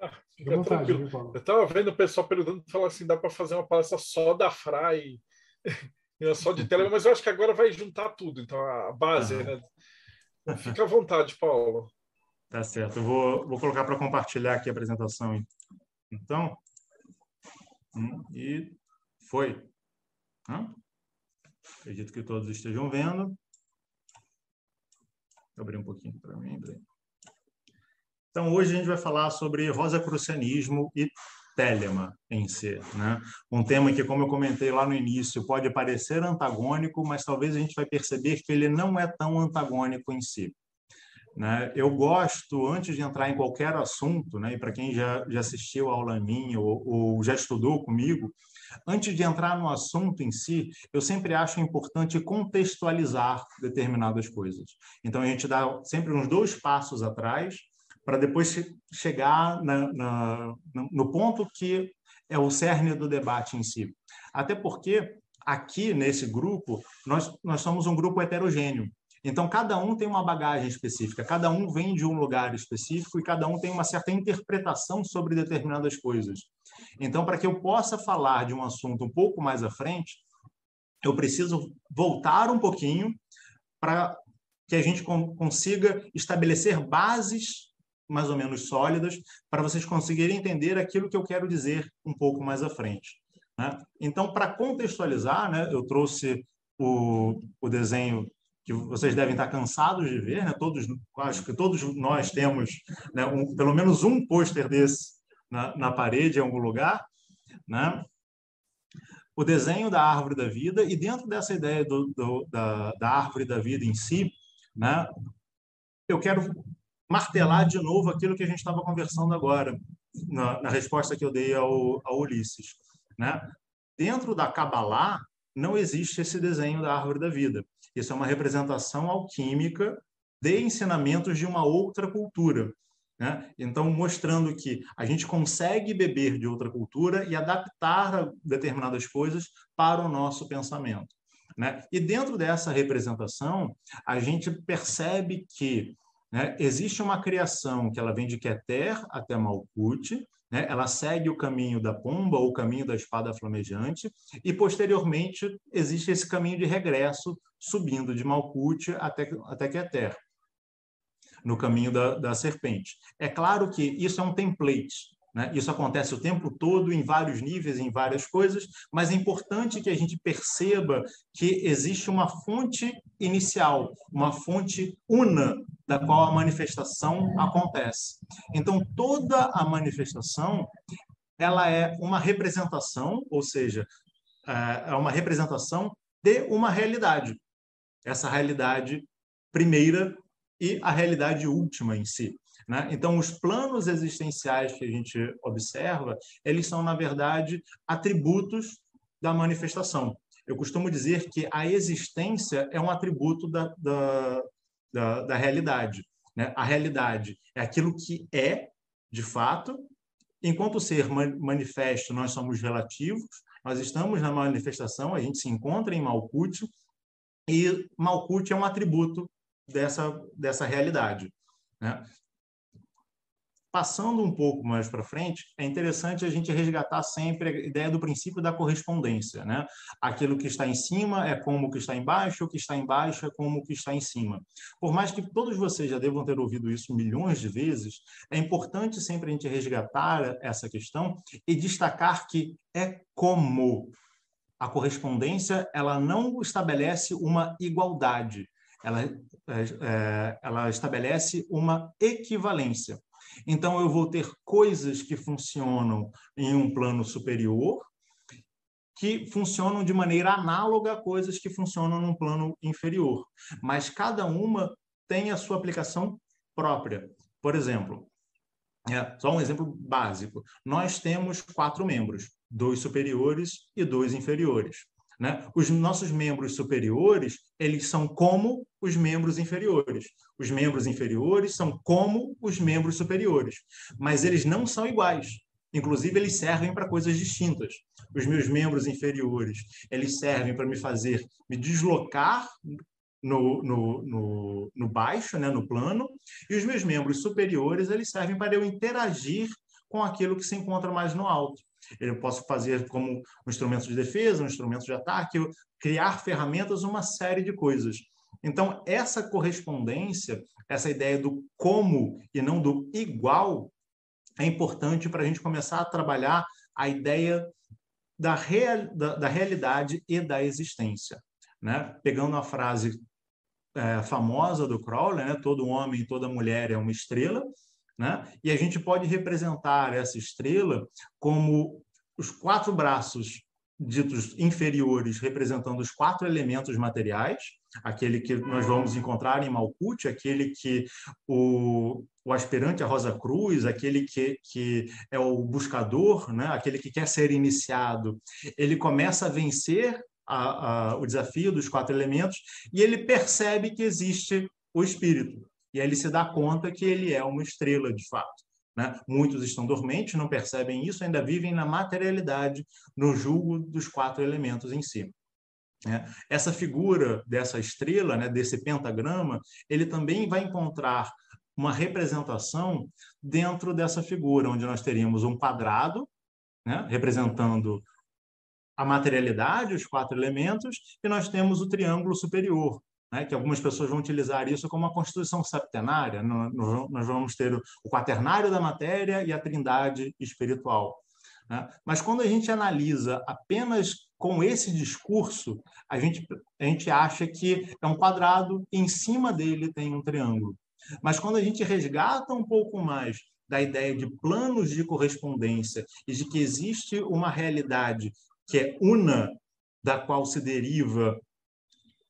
Ah, [laughs] fica vontade, viu, Eu estava vendo o pessoal perguntando, falar assim, dá para fazer uma palestra só da FRA e, [laughs] e só de tele, mas eu acho que agora vai juntar tudo, então a base, uhum. né? Fica à vontade, Paulo. Tá certo. Eu vou, vou colocar para compartilhar aqui a apresentação. Então, hum, e foi. Acredito que todos estejam vendo. Vou abrir um pouquinho para mim. Então, hoje a gente vai falar sobre rosacrucianismo e Telema em si. Né? Um tema que, como eu comentei lá no início, pode parecer antagônico, mas talvez a gente vai perceber que ele não é tão antagônico em si. Né? Eu gosto, antes de entrar em qualquer assunto, né, e para quem já, já assistiu a aula minha ou, ou já estudou comigo, Antes de entrar no assunto em si, eu sempre acho importante contextualizar determinadas coisas. Então, a gente dá sempre uns dois passos atrás para depois chegar na, na, no ponto que é o cerne do debate em si. Até porque aqui nesse grupo nós, nós somos um grupo heterogêneo. Então, cada um tem uma bagagem específica, cada um vem de um lugar específico e cada um tem uma certa interpretação sobre determinadas coisas. Então, para que eu possa falar de um assunto um pouco mais à frente, eu preciso voltar um pouquinho para que a gente consiga estabelecer bases mais ou menos sólidas para vocês conseguirem entender aquilo que eu quero dizer um pouco mais à frente. Né? Então, para contextualizar, né, eu trouxe o, o desenho que vocês devem estar cansados de ver, né? Todos, acho que todos nós temos, né, um, pelo menos um pôster desse na, na parede em algum lugar, né? O desenho da árvore da vida e dentro dessa ideia do, do, da, da árvore da vida em si, né? Eu quero martelar de novo aquilo que a gente estava conversando agora na, na resposta que eu dei ao, ao Ulisses, né? Dentro da Kabbalah não existe esse desenho da árvore da vida. Isso é uma representação alquímica de ensinamentos de uma outra cultura. Né? Então, mostrando que a gente consegue beber de outra cultura e adaptar determinadas coisas para o nosso pensamento. Né? E dentro dessa representação, a gente percebe que né, existe uma criação que ela vem de Keter até Malkuth, né? ela segue o caminho da pomba ou o caminho da espada flamejante, e posteriormente existe esse caminho de regresso, subindo de Malkuth até, até Keter no caminho da, da serpente. É claro que isso é um template, né? Isso acontece o tempo todo, em vários níveis, em várias coisas, mas é importante que a gente perceba que existe uma fonte inicial, uma fonte una da qual a manifestação acontece. Então, toda a manifestação ela é uma representação, ou seja, é, é uma representação de uma realidade. Essa realidade primeira e a realidade última em si. Né? Então, os planos existenciais que a gente observa, eles são, na verdade, atributos da manifestação. Eu costumo dizer que a existência é um atributo da, da, da, da realidade. Né? A realidade é aquilo que é, de fato, enquanto ser manifesto, nós somos relativos, nós estamos na manifestação, a gente se encontra em Malkuth, e Malkuth é um atributo dessa, dessa realidade. Né? Passando um pouco mais para frente, é interessante a gente resgatar sempre a ideia do princípio da correspondência. Né? Aquilo que está em cima é como o que está embaixo, o que está embaixo é como o que está em cima. Por mais que todos vocês já devam ter ouvido isso milhões de vezes, é importante sempre a gente resgatar essa questão e destacar que é como. A correspondência ela não estabelece uma igualdade, ela, é, é ela estabelece uma equivalência. Então, eu vou ter coisas que funcionam em um plano superior, que funcionam de maneira análoga a coisas que funcionam num plano inferior. Mas cada uma tem a sua aplicação própria. Por exemplo, é, só um exemplo básico. Nós temos quatro membros, dois superiores e dois inferiores. Né? Os nossos membros superiores, eles são como os membros inferiores. Os membros inferiores são como os membros superiores, mas eles não são iguais. Inclusive, eles servem para coisas distintas. Os meus membros inferiores, eles servem para me fazer me deslocar no, no, no, no, baixo, né, no plano, e os meus membros superiores, eles servem para eu interagir com aquilo que se encontra mais no alto. Eu posso fazer como um instrumento de defesa, um instrumento de ataque, criar ferramentas, uma série de coisas. Então, essa correspondência, essa ideia do como e não do igual, é importante para a gente começar a trabalhar a ideia da, real, da, da realidade e da existência. Né? Pegando a frase é, famosa do Crowley, né? todo homem, toda mulher é uma estrela, né? E a gente pode representar essa estrela como os quatro braços ditos inferiores, representando os quatro elementos materiais, aquele que nós vamos encontrar em Malkuth, aquele que o, o aspirante a Rosa Cruz, aquele que, que é o buscador, né? aquele que quer ser iniciado, ele começa a vencer a, a, o desafio dos quatro elementos e ele percebe que existe o espírito. E aí ele se dá conta que ele é uma estrela, de fato. Né? Muitos estão dormentes, não percebem isso, ainda vivem na materialidade, no julgo dos quatro elementos em si. Né? Essa figura dessa estrela, né, desse pentagrama, ele também vai encontrar uma representação dentro dessa figura, onde nós teríamos um quadrado, né, representando a materialidade, os quatro elementos, e nós temos o triângulo superior, né, que algumas pessoas vão utilizar isso como uma constituição septenária. Nós vamos ter o quaternário da matéria e a trindade espiritual. Né? Mas quando a gente analisa apenas com esse discurso, a gente, a gente acha que é um quadrado e em cima dele tem um triângulo. Mas quando a gente resgata um pouco mais da ideia de planos de correspondência e de que existe uma realidade que é una, da qual se deriva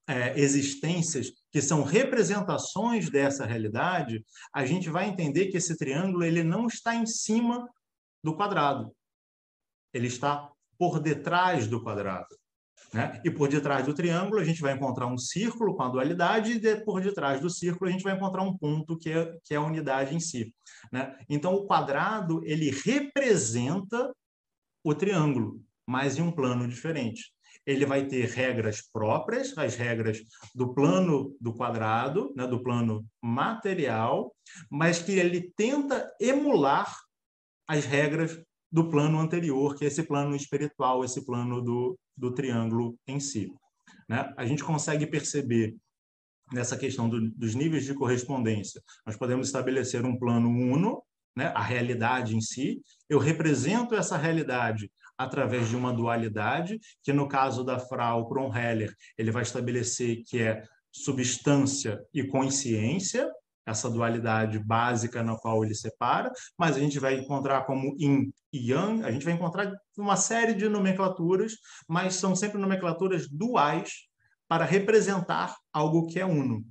é, existências que são representações dessa realidade, a gente vai entender que esse triângulo ele não está em cima do quadrado, ele está por detrás do quadrado. Né? E por detrás do triângulo a gente vai encontrar um círculo com a dualidade e de, por detrás do círculo a gente vai encontrar um ponto que é, que é a unidade em si. Né? Então o quadrado ele representa o triângulo, mas em um plano diferente ele vai ter regras próprias, as regras do plano do quadrado, né, do plano material, mas que ele tenta emular as regras do plano anterior, que é esse plano espiritual, esse plano do, do triângulo em si. Né? A gente consegue perceber nessa questão do, dos níveis de correspondência. Nós podemos estabelecer um plano uno, né, a realidade em si. Eu represento essa realidade através de uma dualidade, que no caso da Frau Kronheller, ele vai estabelecer que é substância e consciência, essa dualidade básica na qual ele separa, mas a gente vai encontrar como yin e yang, a gente vai encontrar uma série de nomenclaturas, mas são sempre nomenclaturas duais para representar algo que é uno.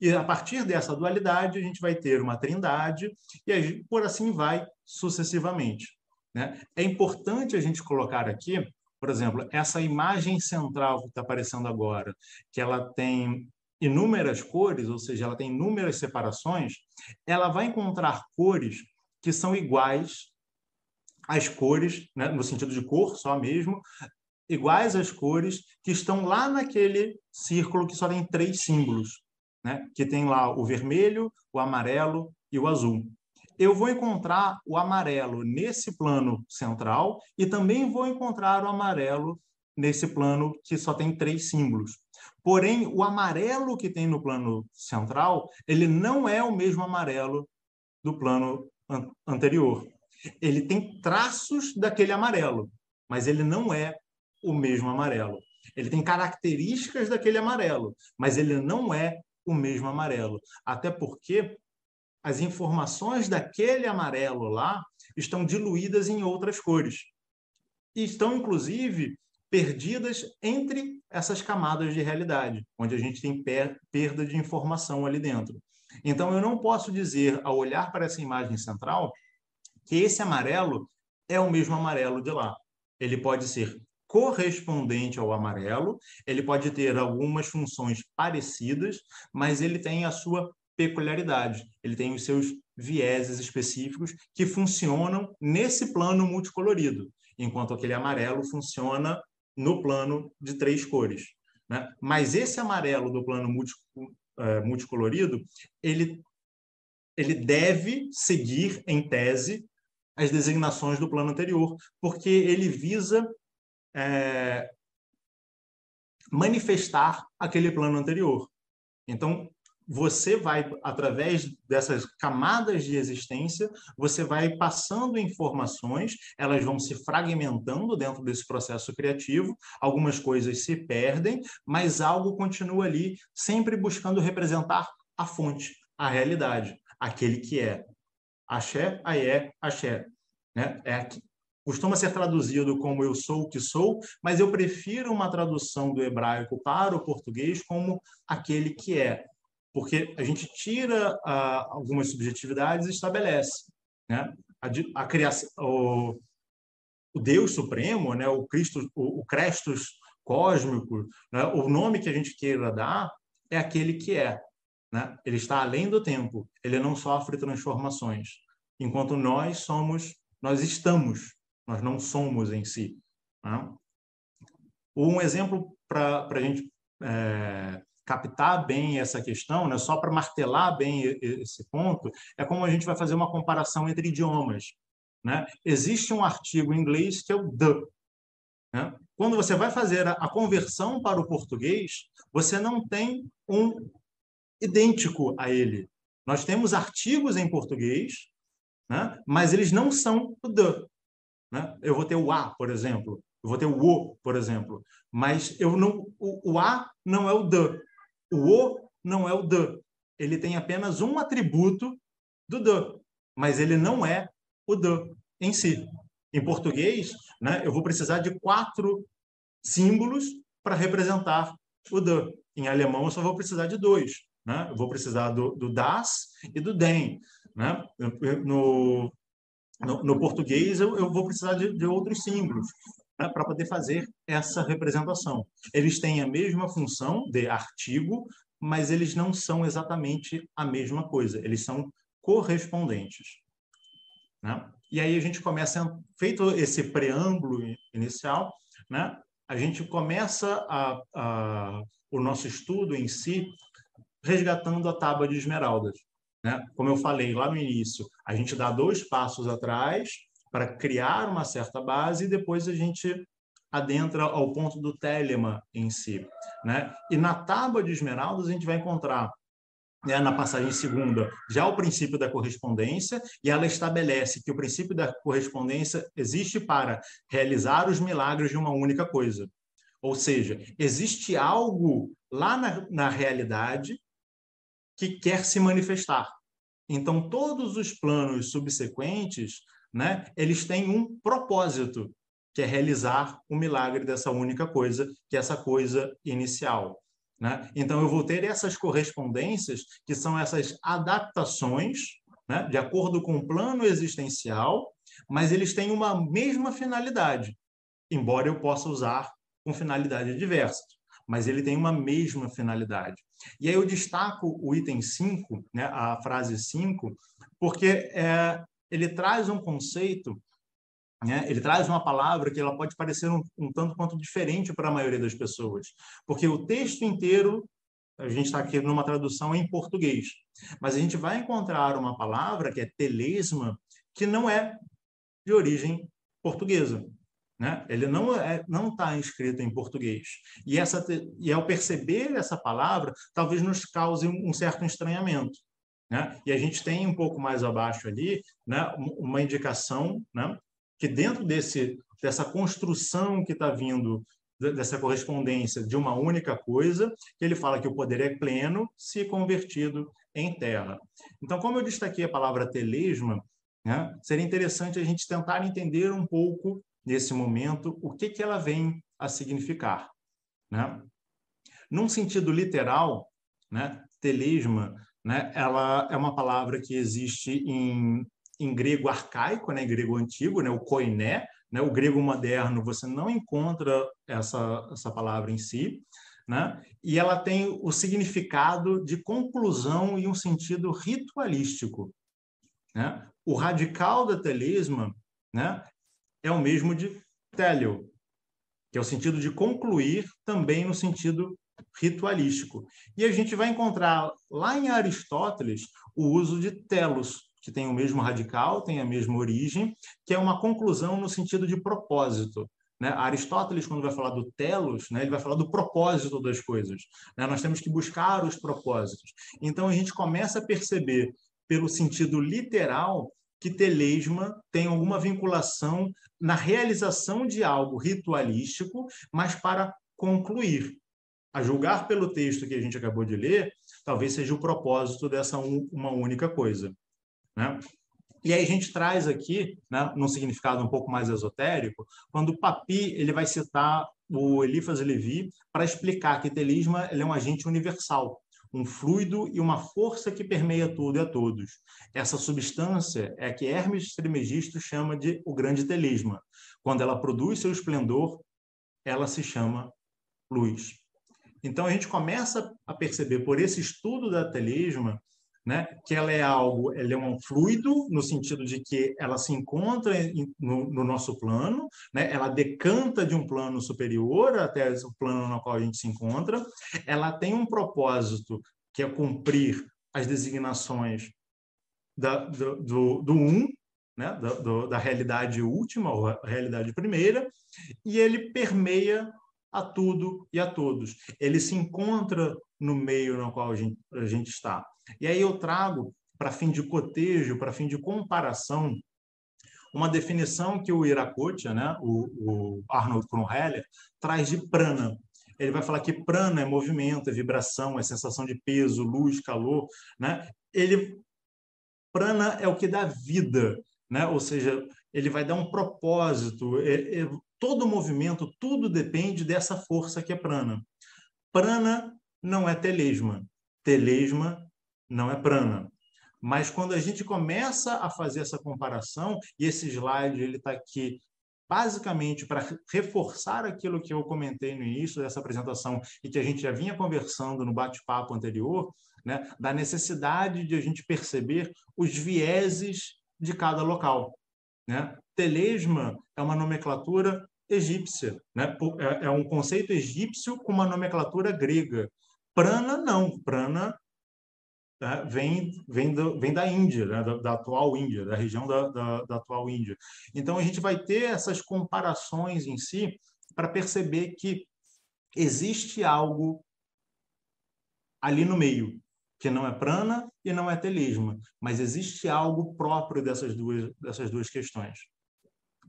E a partir dessa dualidade, a gente vai ter uma trindade, e por assim vai sucessivamente. Né? É importante a gente colocar aqui, por exemplo, essa imagem central que está aparecendo agora, que ela tem inúmeras cores, ou seja, ela tem inúmeras separações, ela vai encontrar cores que são iguais as cores, né, no sentido de cor só mesmo, iguais às cores que estão lá naquele círculo que só tem três símbolos, né, que tem lá o vermelho, o amarelo e o azul. Eu vou encontrar o amarelo nesse plano central e também vou encontrar o amarelo nesse plano que só tem três símbolos. Porém, o amarelo que tem no plano central, ele não é o mesmo amarelo do plano an anterior. Ele tem traços daquele amarelo, mas ele não é o mesmo amarelo. Ele tem características daquele amarelo, mas ele não é o mesmo amarelo. Até porque as informações daquele amarelo lá estão diluídas em outras cores. E estão, inclusive, perdidas entre essas camadas de realidade, onde a gente tem perda de informação ali dentro. Então, eu não posso dizer, ao olhar para essa imagem central, que esse amarelo é o mesmo amarelo de lá. Ele pode ser correspondente ao amarelo, ele pode ter algumas funções parecidas, mas ele tem a sua peculiaridade, ele tem os seus vieses específicos que funcionam nesse plano multicolorido, enquanto aquele amarelo funciona no plano de três cores. Né? Mas esse amarelo do plano multi, uh, multicolorido, ele, ele deve seguir, em tese, as designações do plano anterior, porque ele visa é, manifestar aquele plano anterior. Então, você vai, através dessas camadas de existência, você vai passando informações, elas vão se fragmentando dentro desse processo criativo, algumas coisas se perdem, mas algo continua ali, sempre buscando representar a fonte, a realidade, aquele que é. Axé, Aé, Axé. Né? É, costuma ser traduzido como eu sou o que sou, mas eu prefiro uma tradução do hebraico para o português como aquele que é, porque a gente tira algumas subjetividades e estabelece, né? A, a criação, o, o, Deus Supremo, né? O Cristo, o, o cósmico, né? o nome que a gente queira dar é aquele que é, né? Ele está além do tempo, ele não sofre transformações, enquanto nós somos, nós estamos, nós não somos em si. Né? Um exemplo para a gente é, captar bem essa questão, né, só para martelar bem esse ponto, é como a gente vai fazer uma comparação entre idiomas. Né? Existe um artigo em inglês que é o the. Né? Quando você vai fazer a conversão para o português, você não tem um idêntico a ele. Nós temos artigos em português, né? mas eles não são o the. Né? Eu vou ter o a, por exemplo. Eu vou ter o o, por exemplo. Mas eu não, o, o a não é o the. O o não é o the. Ele tem apenas um atributo do the, mas ele não é o the em si. Em português, né, eu vou precisar de quatro símbolos para representar o the. Em alemão, eu só vou precisar de dois. Né? Eu vou precisar do, do das e do den. Né? No, no, no português, eu, eu, vou precisar de, de outros símbolos né, para poder fazer essa representação. Eles têm a mesma função de artigo, mas eles não são exatamente a mesma coisa, eles são correspondentes. Né? E aí a gente começa, feito esse preâmbulo inicial, né, a gente começa a, a, o nosso estudo em si resgatando a tábua de esmeraldas. Né? Como eu falei lá no início, a gente dá dois passos atrás para criar uma certa base e depois a gente adentra ao ponto do telema em si. Né? E na tábua de esmeraldas a gente vai encontrar né, na passagem segunda, já o princípio da correspondência, e ela estabelece que o princípio da correspondência existe para realizar os milagres de uma única coisa. Ou seja, existe algo lá na, na realidade que quer se manifestar. Então, todos os planos subsequentes né, eles têm um propósito, que é realizar o milagre dessa única coisa, que é essa coisa inicial. Né? Então, eu vou ter essas correspondências, que são essas adaptações, né, de acordo com o plano existencial, mas eles têm uma mesma finalidade, embora eu possa usar com finalidades diversas, mas ele tem uma mesma finalidade. E aí eu destaco o item 5, né, a frase 5, porque é, ele traz um conceito né? Ele traz uma palavra que ela pode parecer um, um tanto quanto diferente para a maioria das pessoas, porque o texto inteiro a gente está aqui numa tradução em português, mas a gente vai encontrar uma palavra que é telesma, que não é de origem portuguesa. Né? Ele não é, não está escrito em português. E, essa, e ao perceber essa palavra, talvez nos cause um certo estranhamento. Né? E a gente tem um pouco mais abaixo ali né, uma indicação né, que dentro desse, dessa construção que está vindo dessa correspondência de uma única coisa, que ele fala que o poder é pleno se convertido em terra. Então, como eu destaquei a palavra telesma, né, seria interessante a gente tentar entender um pouco, nesse momento, o que, que ela vem a significar. Né? Num sentido literal, né, telesma né, ela é uma palavra que existe em, em grego arcaico, né, em grego antigo, né, o koiné, né, o grego moderno você não encontra essa, essa palavra em si, né? e ela tem o significado de conclusão e um sentido ritualístico. Né? O radical da telesma né, é o mesmo de telio, que é o sentido de concluir, também no sentido ritualístico. E a gente vai encontrar lá em Aristóteles o uso de telos, que tem o mesmo radical, tem a mesma origem, que é uma conclusão no sentido de propósito. Né? Aristóteles, quando vai falar do telos, né, ele vai falar do propósito das coisas. Né? Nós temos que buscar os propósitos. Então, a gente começa a perceber, pelo sentido literal, que telesma tem alguma vinculação na realização de algo ritualístico, mas para concluir. A julgar pelo texto que a gente acabou de ler, talvez seja o propósito dessa uma única coisa. Né? E aí a gente traz aqui, né, num significado um pouco mais esotérico, quando o Papi ele vai citar o Eliphas Levi para explicar que telisma é um agente universal um fluido e uma força que permeia tudo e a todos. Essa substância é que Hermes Trismegisto chama de o grande telisma. Quando ela produz seu esplendor, ela se chama luz. Então a gente começa a perceber por esse estudo da telisma né, que ela é algo, ela é um fluido no sentido de que ela se encontra no, no, nosso plano, né, ela decanta de um plano superior até o plano no qual a gente se encontra, ela tem um propósito que é cumprir as designações da, do, do, do um, né, da, do, da realidade última ou realidade primeira, e ele permeia a tudo e a todos. Ele se encontra no meio no qual a gente, a gente está. E aí eu trago, para fim de cotejo, para fim de comparação, uma definição que o Iracotia, né, o, o Arnold Kronheller, traz de prana. Ele vai falar que prana é movimento, é vibração, é sensação de peso, luz, calor. Né? Ele, prana é o que dá vida, né? ou seja, ele vai dar um propósito. É, é, todo movimento, tudo depende dessa força que é prana. Prana não é telesma. Telesma não é prana. Mas quando a gente começa a fazer essa comparação, e esse slide ele está aqui basicamente para reforçar aquilo que eu comentei no início dessa apresentação e que a gente já vinha conversando no bate-papo anterior, né, da necessidade de a gente perceber os vieses de cada local. Né? Telesma é uma nomenclatura egípcia, né? é, é um conceito egípcio com uma nomenclatura grega. Prana não, prana tá? vem, vem, do, vem da Índia, né? da, da, atual Índia, da região da, da, da, atual Índia. Então, a gente vai ter essas comparações em si para perceber que existe algo ali no meio, que não é prana e não é telisma, mas existe algo próprio dessas duas, dessas duas questões.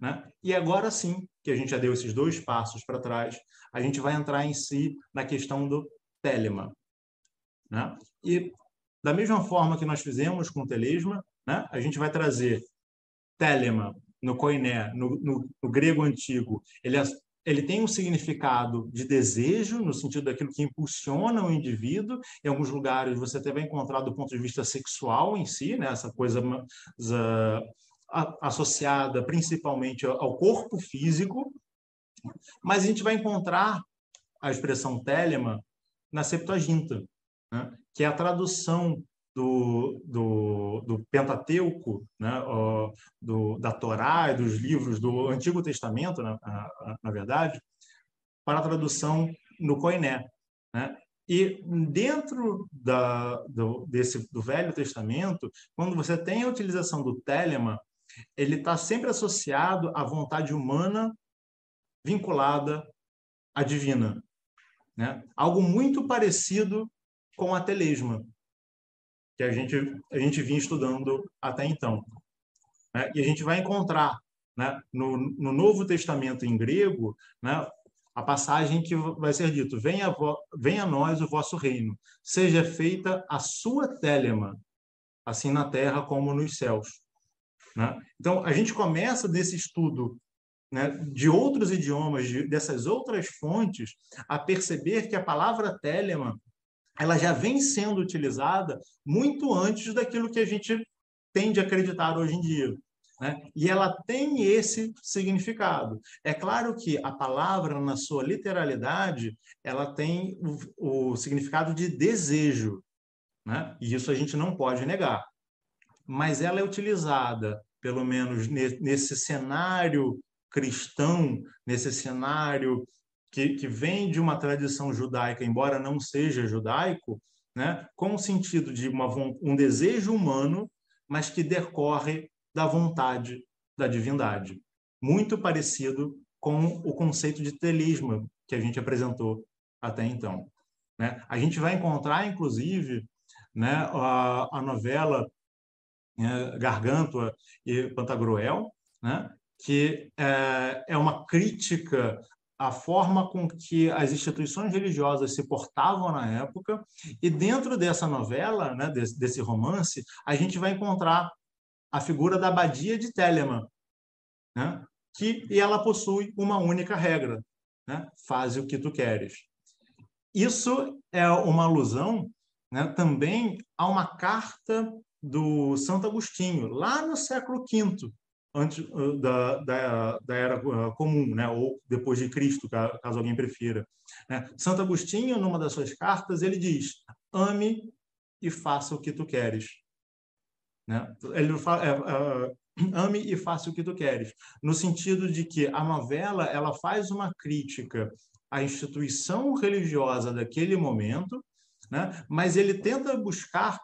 Né? E agora sim, que a gente já deu esses dois passos para trás, a gente vai entrar em si na questão do telema. Né? E da mesma forma que nós fizemos com o telesma, né? a gente vai trazer telema no koiné, no, no, no grego antigo, ele, é, ele tem um significado de desejo, no sentido daquilo que impulsiona o indivíduo. Em alguns lugares você até vai encontrar do ponto de vista sexual em si, né? essa coisa essa, associada principalmente ao corpo físico, mas a gente vai encontrar a expressão telema na Septuaginta, né? que é a tradução do, do, do Pentateuco, né, do, da Torá e dos livros do Antigo Testamento, na, na, na verdade, para a tradução no Koiné. Né? E dentro da, do, desse, do Velho Testamento, quando você tem a utilização do telema, ele está sempre associado à vontade humana vinculada à divina. Né? Algo muito parecido com a telesma, que a gente, a gente vinha estudando até então. Né? E a gente vai encontrar né, no, no Novo Testamento em grego né, a passagem que vai ser dito: venha, venha a nós o vosso reino, seja feita a sua telema, assim na terra como nos céus. Né? Então, a gente começa desse estudo né, de outros idiomas, de, dessas outras fontes, a perceber que a palavra telema ela já vem sendo utilizada muito antes daquilo que a gente tende a acreditar hoje em dia. Né? E ela tem esse significado. É claro que a palavra, na sua literalidade, ela tem o, o significado de desejo, né? e isso a gente não pode negar. Mas ela é utilizada, pelo menos nesse cenário cristão, nesse cenário que, que vem de uma tradição judaica, embora não seja judaico, né, com o sentido de uma, um desejo humano, mas que decorre da vontade da divindade. Muito parecido com o conceito de telisma que a gente apresentou até então. Né? A gente vai encontrar, inclusive, né, a, a novela Gargantua e Pantagruel, né, que é, é uma crítica à forma com que as instituições religiosas se portavam na época, e dentro dessa novela, né, desse, desse romance, a gente vai encontrar a figura da abadia de Telemann, né? que e ela possui uma única regra, né? faz o que tu queres. Isso é uma alusão né, também a uma carta do Santo Agostinho, lá no século V, antes da, da, da era comum, né? ou depois de Cristo, caso alguém prefira. Né? Santo Agostinho, numa das suas cartas, ele diz: ame e faça o que tu queres. Né? Ele fala, é, é, ame e faça o que tu queres, no sentido de que a novela ela faz uma crítica à instituição religiosa daquele momento, né? mas ele tenta buscar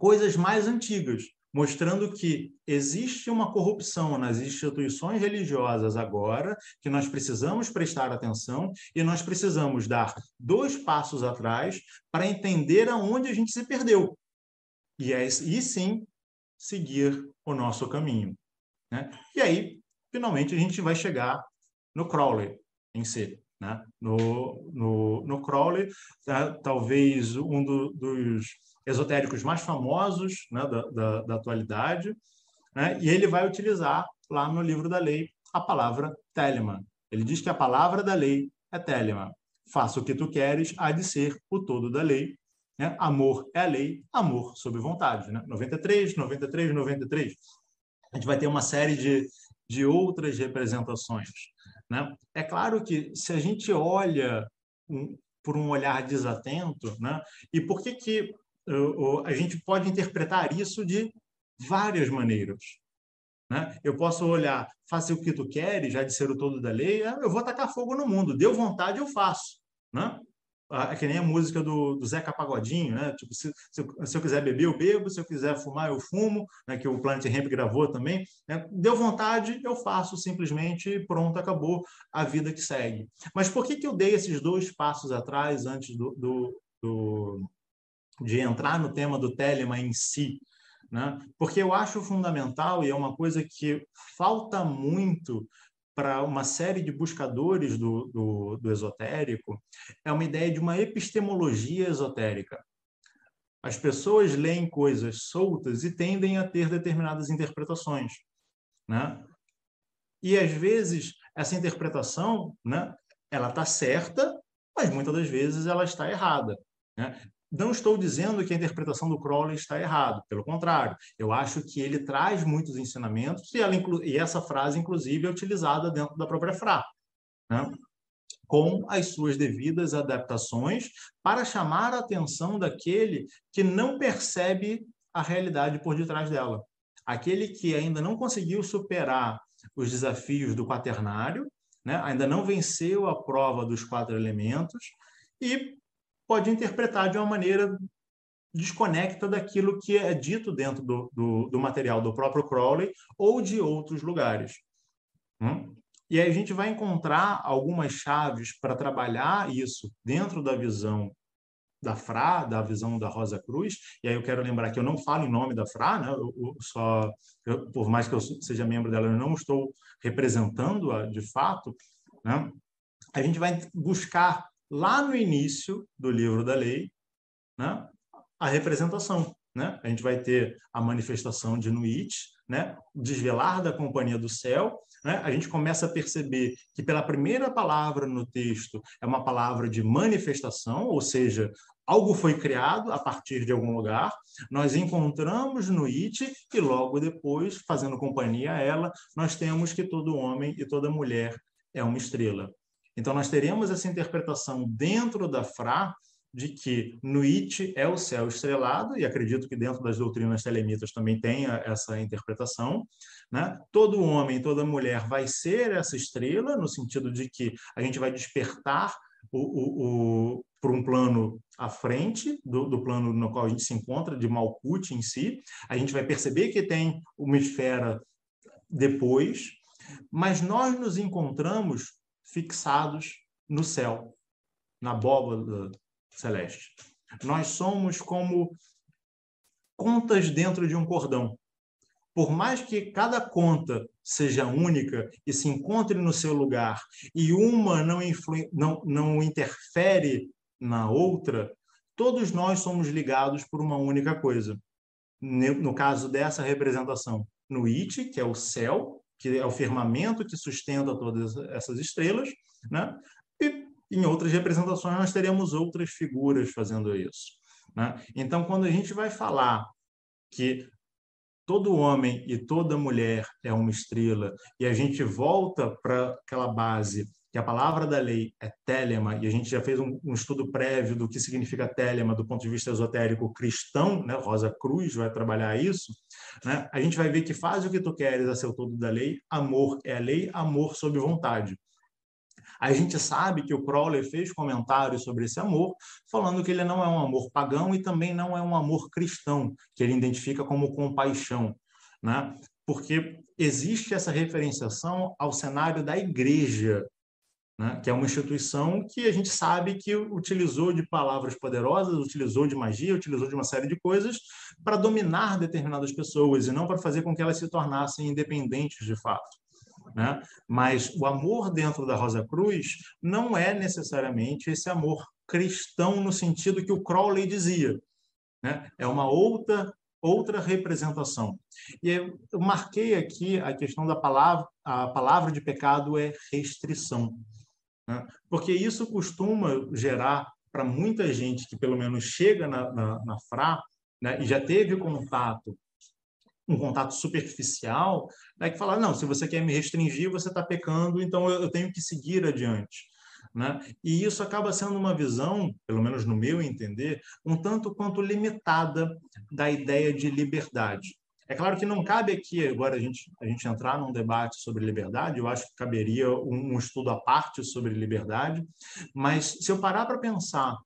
coisas mais antigas, mostrando que existe uma corrupção nas instituições religiosas agora, que nós precisamos prestar atenção e nós precisamos dar dois passos atrás para entender aonde a gente se perdeu. E, é, e sim seguir o nosso caminho. Né? E aí, finalmente, a gente vai chegar no Crowley em si. Né? No, no, no Crowley, tá? talvez um do, dos esotéricos mais famosos né? da, da, da, atualidade, né? e ele vai utilizar lá no livro da lei a palavra Telemann. Ele diz que a palavra da lei é Telemann. Faça o que tu queres, há de ser o todo da lei, né? Amor é a lei, amor sob vontade. Né? 93, 93, 93. A gente vai ter uma série de, de outras representações. Né? É claro que se a gente olha um, por um olhar desatento, né? e por que, que a gente pode interpretar isso de várias maneiras? Né? Eu posso olhar, faça o que tu queres, já de ser o todo da lei, ah, eu vou atacar fogo no mundo, deu vontade, eu faço. Né? é que nem a música do, do Zeca Pagodinho, né? Tipo, se, se, eu, se, eu, quiser beber, eu bebo, se eu quiser fumar, eu fumo, né? que o Planet Ramp gravou também. Né? Deu vontade, eu faço simplesmente pronto, acabou a vida que segue. Mas por que, que eu dei esses dois passos atrás antes do, do, do de entrar no tema do Telema em si? Né? Porque eu acho fundamental e é uma coisa que falta muito para uma série de buscadores do, do, do esotérico é uma ideia de uma epistemologia esotérica. As pessoas leem coisas soltas e tendem a ter determinadas interpretações, né? E às vezes essa interpretação, né, ela está certa, mas muitas das vezes ela está errada. Né? Não estou dizendo que a interpretação do Crowley está errada, pelo contrário, eu acho que ele traz muitos ensinamentos e, ela, e essa frase, inclusive, é utilizada dentro da própria Fra. Né? com as suas devidas adaptações para chamar a atenção daquele que não percebe a realidade por detrás dela. Aquele que ainda não conseguiu superar os desafios do quaternário, né? ainda não venceu a prova dos quatro elementos e pode interpretar de uma maneira desconecta daquilo que é dito dentro do, do, do material do próprio Crowley ou de outros lugares. Hum? E aí a gente vai encontrar algumas chaves para trabalhar isso dentro da visão da Fra, da visão da Rosa Cruz. E aí eu quero lembrar que eu não falo em nome da Fra, né? Eu, eu só, eu, por mais que eu seja membro dela, eu não estou representando-a de fato. Né? A gente vai buscar lá no início do livro da lei né? a representação. Né? A gente vai ter a manifestação de Nuit, né? desvelar da companhia do céu, né? a gente começa a perceber que pela primeira palavra no texto é uma palavra de manifestação, ou seja, algo foi criado a partir de algum lugar, nós encontramos no It e logo depois, fazendo companhia a ela, nós temos que todo homem e toda mulher é uma estrela. Então nós teremos essa interpretação dentro da Fra de que Nuit é o céu estrelado, e acredito que dentro das doutrinas telemitas também tenha essa interpretação. Né? Todo homem, toda mulher vai ser essa estrela, no sentido de que a gente vai despertar o, o, o para um plano à frente do, do, plano no qual a gente se encontra, de Malkuth em si. A gente vai perceber que tem uma esfera depois, mas nós nos encontramos fixados no céu, na abóbada celeste. Nós somos como contas dentro de um cordão. Por mais que cada conta seja única e se encontre no seu lugar e uma não, não, não interfere na outra, todos nós somos ligados por uma única coisa. No caso dessa representação, no It, que é o céu, que é o firmamento que sustenta todas essas estrelas, né? E em outras representações, nós teremos outras figuras fazendo isso. Né? Então, quando a gente vai falar que todo homem e toda mulher é uma estrela, e a gente volta para aquela base que a palavra da lei é telema, e a gente já fez um, um, estudo prévio do que significa telema do ponto de vista esotérico cristão, né? Rosa Cruz vai trabalhar isso, né? a gente vai ver que faz o que tu queres a seu todo da lei, amor é a lei, amor sob vontade. A gente sabe que o Crowley fez comentários sobre esse amor, falando que ele não é um amor pagão e também não é um amor cristão, que ele identifica como compaixão, né? Porque existe essa referenciação ao cenário da igreja, né? que é uma instituição que a gente sabe que utilizou de palavras poderosas, utilizou de magia, utilizou de uma série de coisas para dominar determinadas pessoas e não para fazer com que elas se tornassem independentes de fato. Né? Mas o amor dentro da Rosa Cruz não é necessariamente esse amor cristão no sentido que o Crowley dizia. Né? É uma outra outra representação. E eu marquei aqui a questão da palavra, a palavra de pecado é restrição, né? porque isso costuma gerar para muita gente que pelo menos chega na, na, na FRA né, e já teve contato um contato superficial, né, que fala, não, se você quer me restringir, você está pecando, então eu, eu, tenho que seguir adiante. Né? E isso acaba sendo uma visão, pelo menos no meu entender, um tanto quanto limitada da ideia de liberdade. É claro que não cabe aqui agora a gente, a gente entrar num debate sobre liberdade, eu acho que caberia um, um estudo à parte sobre liberdade, mas se eu parar para pensar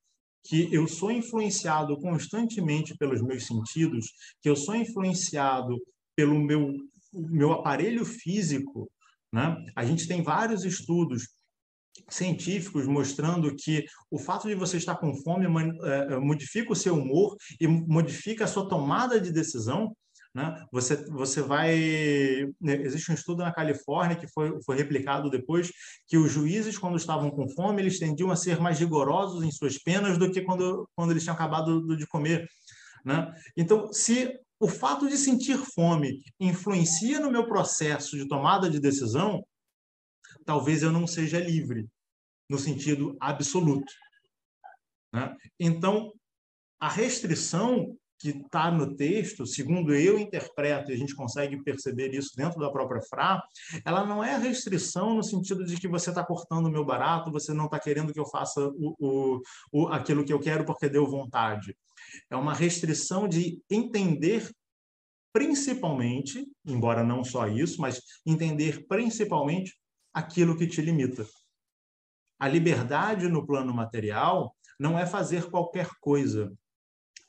que eu sou influenciado constantemente pelos meus sentidos, que eu sou influenciado pelo meu, meu aparelho físico. Né? A gente tem vários estudos científicos mostrando que o fato de você estar com fome eh, modifica o seu humor e modifica a sua tomada de decisão. Né? Você, você vai. Né, existe um estudo na Califórnia que foi, foi replicado depois que os juízes, quando estavam com fome, eles tendiam a ser mais rigorosos em suas penas do que quando, quando eles tinham acabado de comer. Né? Então, se o fato de sentir fome influencia no meu processo de tomada de decisão, talvez eu não seja livre, no sentido absoluto. Né? Então, a restrição que está no texto, segundo eu interpreto, e a gente consegue perceber isso dentro da própria Fra, ela não é restrição no sentido de que você está cortando o meu barato, você não está querendo que eu faça o, o, o, aquilo que eu quero porque deu vontade. É uma restrição de entender principalmente, embora não só isso, mas entender principalmente aquilo que te limita. A liberdade no plano material não é fazer qualquer coisa.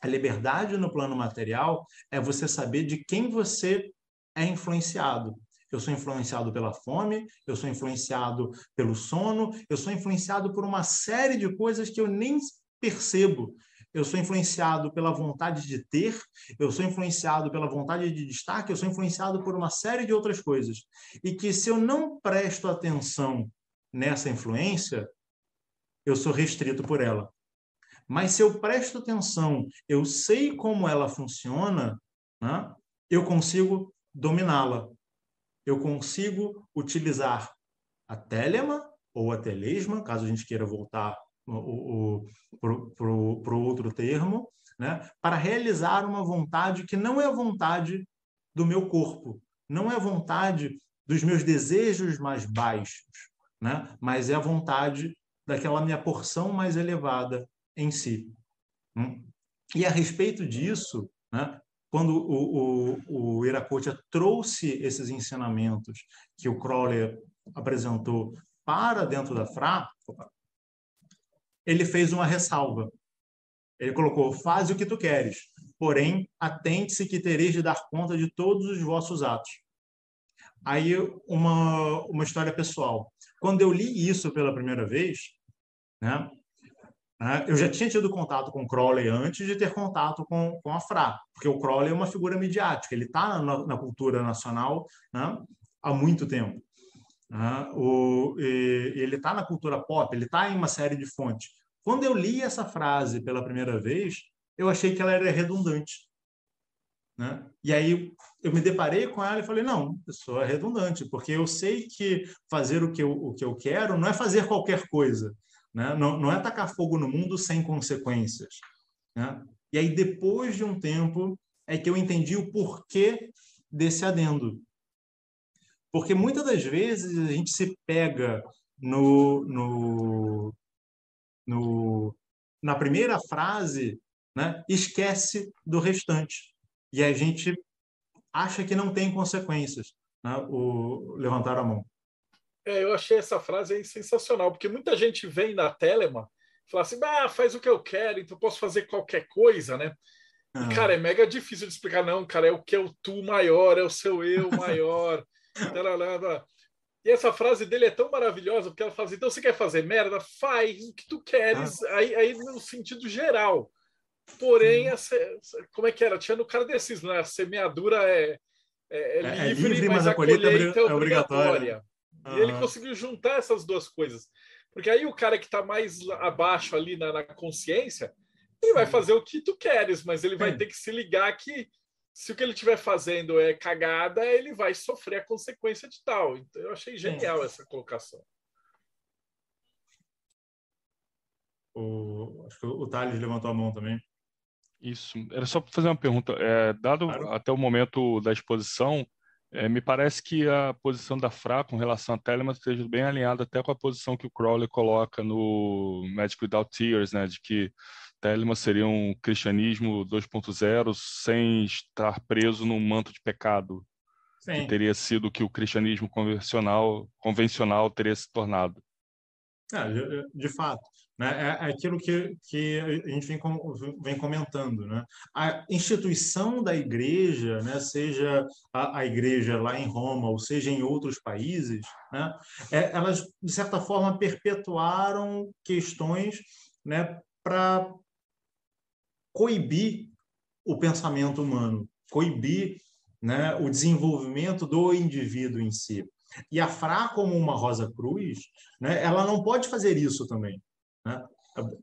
A liberdade no plano material é você saber de quem você é influenciado. Eu sou influenciado pela fome, eu sou influenciado pelo sono, eu sou influenciado por uma série de coisas que eu nem percebo eu sou influenciado pela vontade de ter, eu sou influenciado pela vontade de destaque, eu sou influenciado por uma série de outras coisas. E que se eu não presto atenção nessa influência, eu sou restrito por ela. Mas se eu presto atenção, eu sei como ela funciona, né? eu consigo dominá-la. Eu consigo utilizar a telema ou a telesma, caso a gente queira voltar para o outro termo, né? para realizar uma vontade que não é a vontade do meu corpo, não é a vontade dos meus desejos mais baixos, né? mas é a vontade daquela minha porção mais elevada em si. Hum? E a respeito disso, né? quando o, o, o Iracocha trouxe esses ensinamentos que o Crowley apresentou para dentro da Fra, ele fez uma ressalva. Ele colocou: Faz o que tu queres, porém, atente-se que tereis de dar conta de todos os vossos atos. Aí, uma, uma história pessoal. Quando eu li isso pela primeira vez, né, né eu já tinha tido contato com o Crowley antes de ter contato com, com a Fra, porque o Crowley é uma figura midiática, ele está na, na, cultura nacional né, há muito tempo. Né? O, ele está na cultura pop, ele está em uma série de fontes. Quando eu li essa frase pela primeira vez, eu achei que ela era redundante. Né? E aí eu me deparei com ela e falei, não, isso é redundante, porque eu sei que fazer o que eu, o que eu quero não é fazer qualquer coisa, né? não, não é tacar fogo no mundo sem consequências. Né? E aí, depois de um tempo, é que eu entendi o porquê desse adendo. Porque muitas das vezes a gente se pega no, no, no, na primeira frase, né, esquece do restante. E a gente acha que não tem consequências. Né, o levantar a mão. É, eu achei essa frase sensacional, porque muita gente vem na Telema e fala assim: ah, faz o que eu quero, então posso fazer qualquer coisa, né? Ah. E, cara, é mega difícil de explicar, não, cara, é o que é o tu maior, é o seu eu maior. [laughs] E essa frase dele é tão maravilhosa, porque ela fala assim, então você quer fazer merda? Faz o que tu queres, ah. aí, aí no sentido geral. Porém, como é que era? Tinha no kardecismo, né? A semeadura é, é, é, é livre, livre, mas, mas a colheita, colheita é, é obrigatória. E ele conseguiu juntar essas duas coisas. Porque aí o cara que está mais abaixo ali na, na consciência, ele vai fazer o que tu queres, mas ele vai ter que se ligar que se o que ele estiver fazendo é cagada, ele vai sofrer a consequência de tal. Então, eu achei genial Sim. essa colocação. O, acho que o Thales levantou a mão também. Isso. Era só para fazer uma pergunta. É, dado claro. até o momento da exposição, é, me parece que a posição da FRA com relação à Telemann esteja bem alinhada até com a posição que o Crowley coloca no Magic Without Tears, né, de que Telemann seria um cristianismo 2.0 sem estar preso num manto de pecado, Sim. que teria sido o que o cristianismo convencional, convencional teria se tornado. É, de, de fato. Né? É, é aquilo que, que a gente vem, vem comentando. Né? A instituição da igreja, né? seja a, a, igreja lá em Roma ou seja em outros países, né? É, elas, de certa forma, perpetuaram questões né, para coibir o pensamento humano, coibir né, o desenvolvimento do indivíduo em si. E a Fra, como uma Rosa Cruz, né, ela não pode fazer isso também. Né?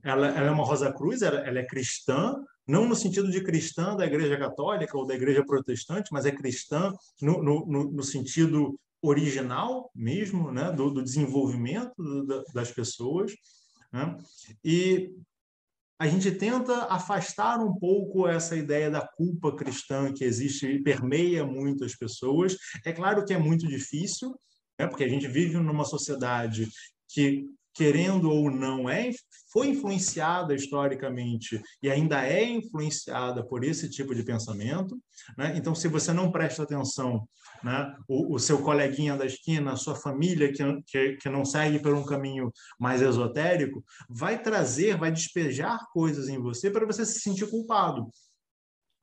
Ela, ela, é uma Rosa Cruz, ela, ela, é cristã, não no sentido de cristã da Igreja Católica ou da Igreja Protestante, mas é cristã no, no, no sentido original mesmo, né, do, do desenvolvimento do, das pessoas. Né? E a gente tenta afastar um pouco essa ideia da culpa cristã que existe e permeia muito as pessoas. É claro que é muito difícil, né? porque a gente vive numa sociedade que querendo ou não, é, foi influenciada historicamente e ainda é influenciada por esse tipo de pensamento. Né? Então, se você não presta atenção, né, o, o, seu coleguinha da esquina, a sua família que, que, que não segue por um caminho mais esotérico, vai trazer, vai despejar coisas em você para você se sentir culpado.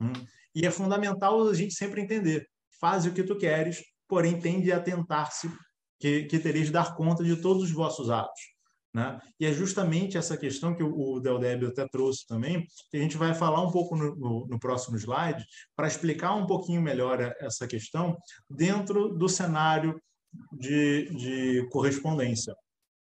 Hum? E é fundamental a gente sempre entender: faz o que tu queres, porém tende a tentar-se que, que tereis dar conta de todos os vossos atos. Né? E é justamente essa questão que o Del Débio até trouxe também, que a gente vai falar um pouco no, no, no próximo slide, para explicar um pouquinho melhor essa questão dentro do cenário de, de correspondência.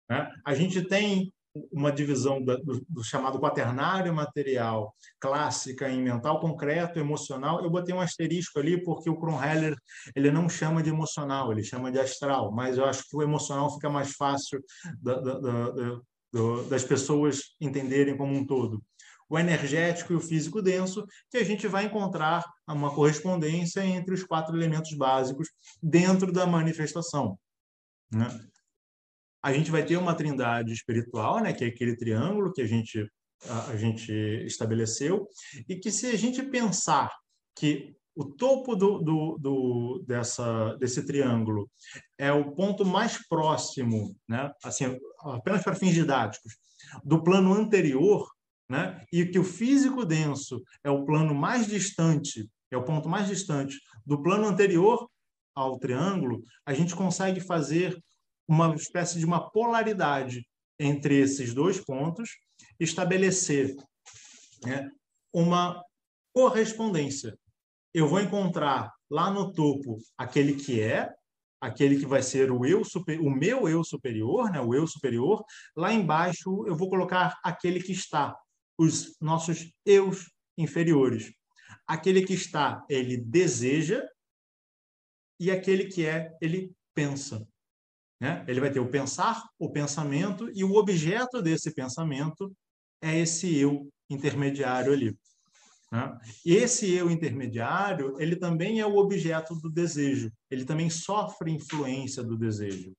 Né? A gente tem uma divisão do, do, chamado quaternário material clássica em mental concreto, emocional. Eu botei um asterisco ali porque o Kronheller ele não chama de emocional, ele chama de astral, mas eu acho que o emocional fica mais fácil da, da, da, das pessoas entenderem como um todo. O energético e o físico denso, que a gente vai encontrar uma correspondência entre os quatro elementos básicos dentro da manifestação. Né? A gente vai ter uma trindade espiritual, né, que é aquele triângulo que a gente, a, a gente estabeleceu, e que se a gente pensar que o topo do, do, do, dessa, desse triângulo é o ponto mais próximo, né, assim, apenas para fins didáticos, do plano anterior, né, e que o físico denso é o plano mais distante, é o ponto mais distante do plano anterior ao triângulo, a gente consegue fazer uma espécie de uma polaridade entre esses dois pontos, estabelecer né, uma correspondência. Eu vou encontrar lá no topo aquele que é, aquele que vai ser o eu o meu eu superior, né, o eu superior. Lá embaixo eu vou colocar aquele que está, os nossos eus inferiores. Aquele que está, ele deseja, e aquele que é, ele pensa. Né? Ele vai ter o pensar, o pensamento, e o objeto desse pensamento é esse eu intermediário ali. Né? Esse eu intermediário, ele também é o objeto do desejo, ele também sofre influência do desejo.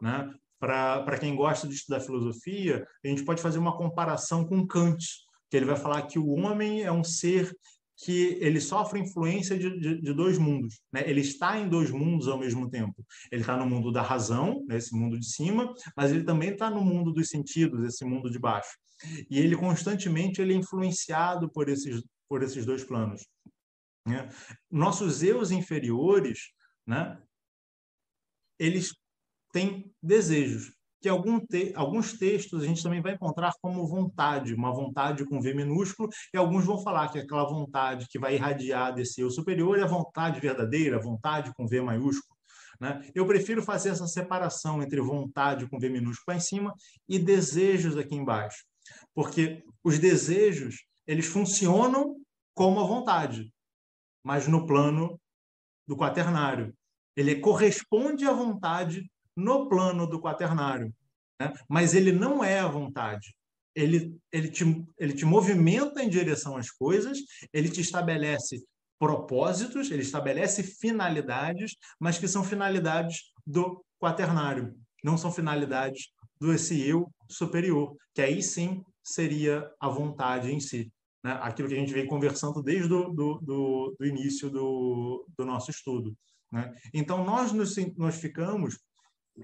Né? Para quem gosta de estudar filosofia, a gente pode fazer uma comparação com Kant, que ele vai falar que o homem é um ser que ele sofre influência de, de, de, dois mundos. Né? Ele está em dois mundos ao mesmo tempo. Ele está no mundo da razão, né? esse mundo de cima, mas ele também está no mundo dos sentidos, esse mundo de baixo. E ele constantemente ele é influenciado por esses, por esses dois planos. Né? Nossos eus inferiores, né? eles têm desejos que algum te alguns textos a gente também vai encontrar como vontade, uma vontade com V minúsculo, e alguns vão falar que aquela vontade que vai irradiar desse eu superior é a vontade verdadeira, vontade com V maiúsculo. Né? Eu prefiro fazer essa separação entre vontade com V minúsculo lá em cima e desejos aqui embaixo, porque os desejos eles funcionam como a vontade, mas no plano do quaternário. Ele corresponde à vontade no plano do quaternário. Né? Mas ele não é a vontade. Ele, ele, te, ele te movimenta em direção às coisas, ele te estabelece propósitos, ele estabelece finalidades, mas que são finalidades do quaternário, não são finalidades do esse eu superior, que aí sim seria a vontade em si. Né? Aquilo que a gente vem conversando desde do, do, do, do início do, do nosso estudo. Né? Então, nós, nos, nós ficamos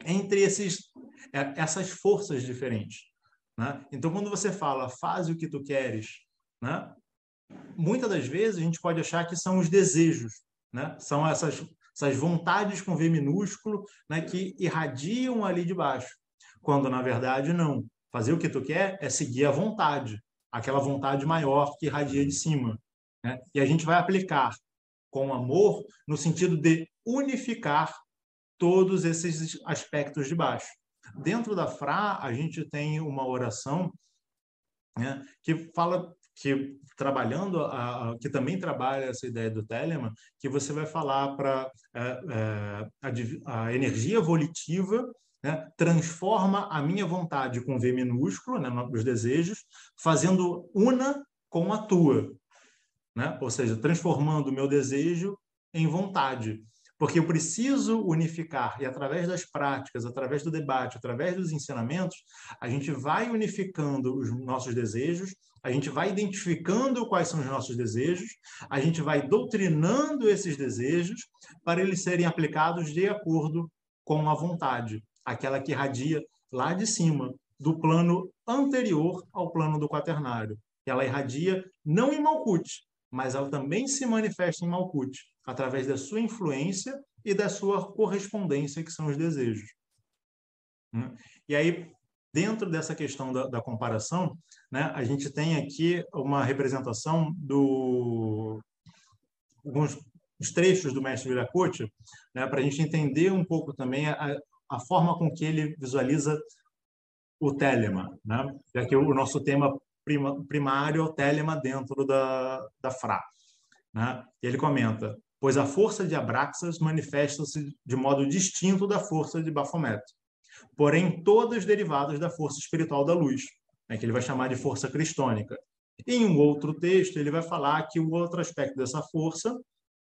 entre esses, é, essas forças diferentes. Né? Então, quando você fala faz o que tu queres, né? muitas das vezes a gente pode achar que são os desejos, né? são essas, essas vontades com V minúsculo né? que irradiam ali de baixo, quando na verdade não. Fazer o que tu quer é seguir a vontade, aquela vontade maior que irradia de cima. Né? E a gente vai aplicar com amor no sentido de unificar todos esses aspectos de baixo. Dentro da Fra, a gente tem uma oração né, que fala que trabalhando a, que também trabalha essa ideia do Telemann, que você vai falar para é, é, a, a, energia volitiva né, transforma a minha vontade com V minúsculo, né, os desejos, fazendo una com a tua. Né? Ou seja, transformando o meu desejo em vontade. Porque eu preciso unificar, e através das práticas, através do debate, através dos ensinamentos, a gente vai unificando os nossos desejos, a gente vai identificando quais são os nossos desejos, a gente vai doutrinando esses desejos para eles serem aplicados de acordo com a vontade, aquela que irradia lá de cima, do plano anterior ao plano do quaternário. Ela irradia não em Malkuth, mas ela também se manifesta em Malkuth, através da sua influência e da sua correspondência, que são os desejos. Né? E aí, dentro dessa questão da, da comparação, né, a gente tem aqui uma representação do alguns trechos do mestre Viracocha, né, para a gente entender um pouco também a, a forma com que ele visualiza o telema, né? já que o nosso tema prima, primário é o telema dentro da, da Fra. Né? Ele comenta, pois a força de Abraxas manifesta-se de modo distinto da força de Baphomet porém todas derivadas da força espiritual da luz, né, que ele vai chamar de força cristônica. Em um outro texto, ele vai falar que o outro aspecto dessa força,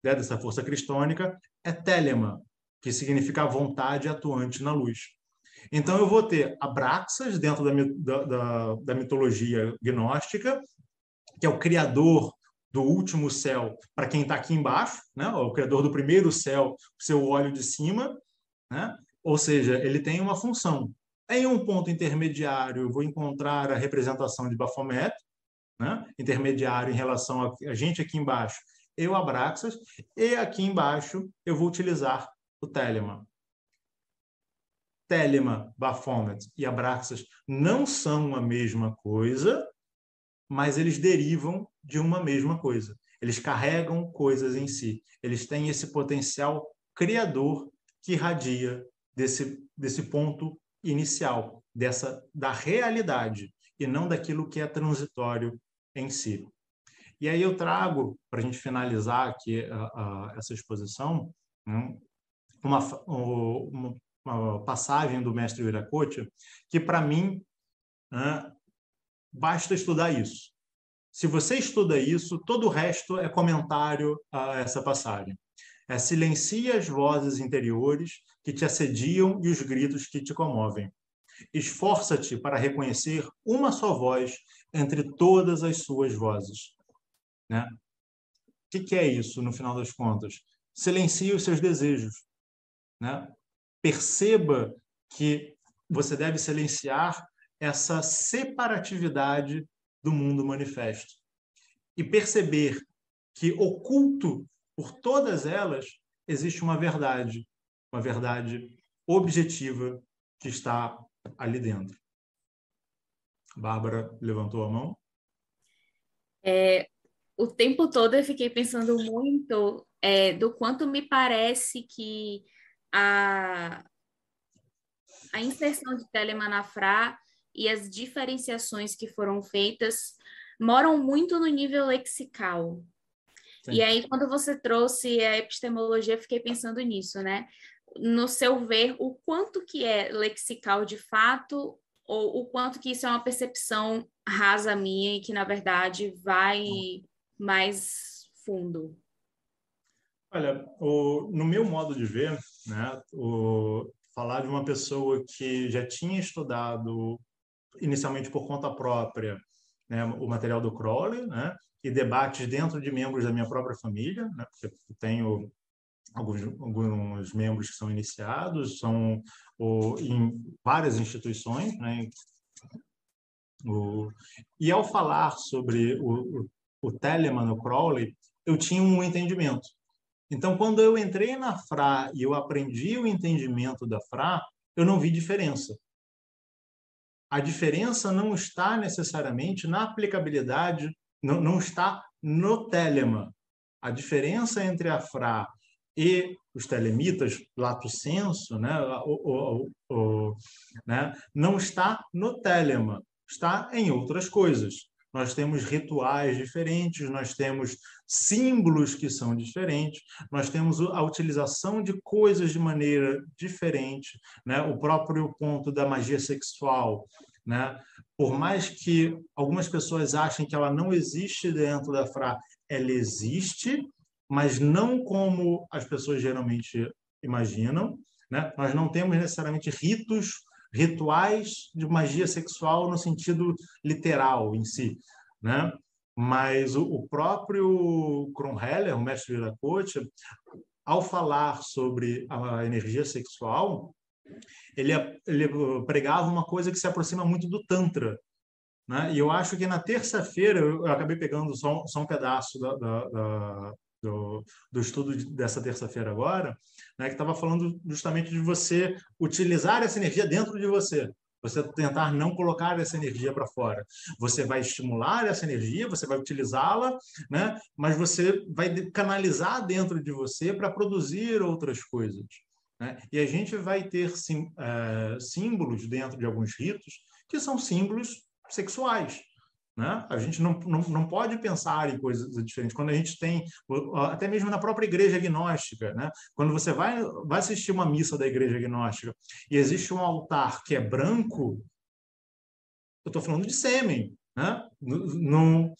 né, dessa força cristônica, é telema, que significa a vontade atuante na luz. Então, eu vou ter Abraxas, dentro da, da, da mitologia gnóstica, que é o criador do último céu para quem está aqui embaixo, né? o criador do primeiro céu, seu óleo de cima, né? Ou seja, ele tem uma função. Em um ponto intermediário, eu vou encontrar a representação de Baphomet, né? intermediário em relação a, gente aqui embaixo, eu Abraxas, e aqui embaixo eu vou utilizar o Telema. Telema, Baphomet e Abraxas não são a mesma coisa, mas eles derivam de uma mesma coisa. Eles carregam coisas em si. Eles têm esse potencial criador que irradia desse, desse ponto inicial, dessa da realidade, e não daquilo que é transitório em si. E aí eu trago, para a gente finalizar aqui essa exposição, né, uma, uma, passagem do mestre Viracocha, que para mim basta estudar isso. Se você estuda isso, todo o resto é comentário a essa passagem. É, silencia as vozes interiores que te assediam e os gritos que te comovem. Esforça-te para reconhecer uma só voz entre todas as suas vozes. Né? O que, é isso, no final das contas? Silencie os seus desejos. Né? Perceba que você deve silenciar essa separatividade do mundo manifesto. E perceber que oculto por todas elas existe uma verdade, uma verdade objetiva que está ali dentro. Bárbara levantou a mão. É, o tempo todo eu fiquei pensando muito é, do quanto me parece que a, a inserção de telemanafrá e as diferenciações que foram feitas moram muito no nível lexical. Sim. E aí, quando você trouxe a epistemologia, fiquei pensando nisso, né? No seu ver, o quanto que é lexical de fato, ou o quanto que isso é uma percepção rasa minha e que, na verdade, vai mais fundo? Olha, o, no meu modo de ver, né, o, falar de uma pessoa que já tinha estudado inicialmente por conta própria né, o material do Crowley, né, e debates dentro de membros da minha própria família, né? porque tenho alguns, alguns membros que são iniciados, são em várias instituições, né? O, e ao falar sobre o, o, o Telemann, o Crowley, eu tinha um entendimento. Então, quando eu entrei na FRA e eu aprendi o entendimento da FRA, eu não vi diferença. A diferença não está necessariamente na aplicabilidade não, não está no telema. A diferença entre a Fra e os telemitas, lato senso, né, o, o, o, né, não está no telema, está em outras coisas. nós temos rituais diferentes, nós temos símbolos que são diferentes, nós temos a utilização de coisas de maneira diferente, né? o próprio ponto da magia sexual. Né? Por mais que algumas pessoas achem que ela não existe dentro da Fra, ela existe, mas não como as pessoas geralmente imaginam. Né? Nós não temos necessariamente ritos, rituais de magia sexual no sentido literal em si. Né? Mas o, o próprio Kronheller, o mestre Viracocha, ao falar sobre a energia sexual, ele, ele pregava uma coisa que se aproxima muito do Tantra. Né? E eu acho que na terça-feira, eu acabei pegando só, só um pedaço da, da, da, do, do estudo dessa terça-feira agora, né, que estava falando justamente de você utilizar essa energia dentro de você. Você tentar não colocar essa energia para fora. Você vai estimular essa energia, você vai utilizá-la, né? mas você vai canalizar dentro de você para produzir outras coisas. Né? E a gente vai ter sim, é, símbolos dentro de alguns ritos que são símbolos sexuais. Né? A gente não, não, não pode pensar em coisas diferentes. Quando a gente tem, até mesmo na própria igreja agnóstica, né? quando você vai, vai assistir uma missa da igreja agnóstica e existe um altar que é branco, eu estou falando de sêmen, né? no,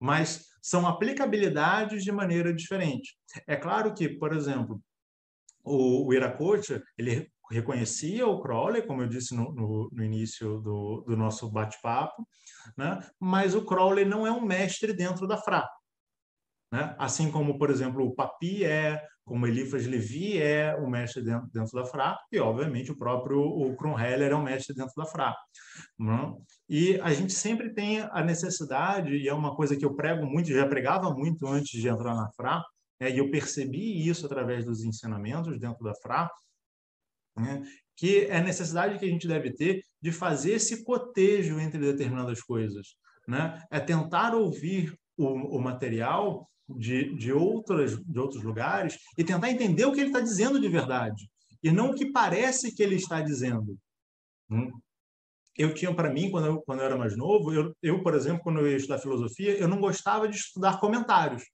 mas são aplicabilidades de maneira diferente. É claro que, por exemplo, o, o Iracocha, ele reconhecia o Crowley, como eu disse no, no, no início do, do nosso bate-papo, né? mas o Crowley não é um mestre dentro da Fra. Né? Assim como, por exemplo, o Papi é, como Eliphas Levi é o mestre dentro, dentro da Fra, e, obviamente, o próprio o Kronheller é um mestre dentro da Fra. Né? E a gente sempre tem a necessidade, e é uma coisa que eu prego muito, já pregava muito antes de entrar na Fra, né? e eu percebi isso através dos ensinamentos dentro da Fra, né? que é a necessidade que a gente deve ter de fazer esse cotejo entre determinadas coisas. Né? É tentar ouvir o, o material de, de, outras, de outros lugares e tentar entender o que ele está dizendo de verdade, e não o que parece que ele está dizendo. Hum? Eu tinha para mim, quando eu, quando eu era mais novo, eu, eu, por exemplo, quando eu ia estudar filosofia, eu não gostava de estudar comentários.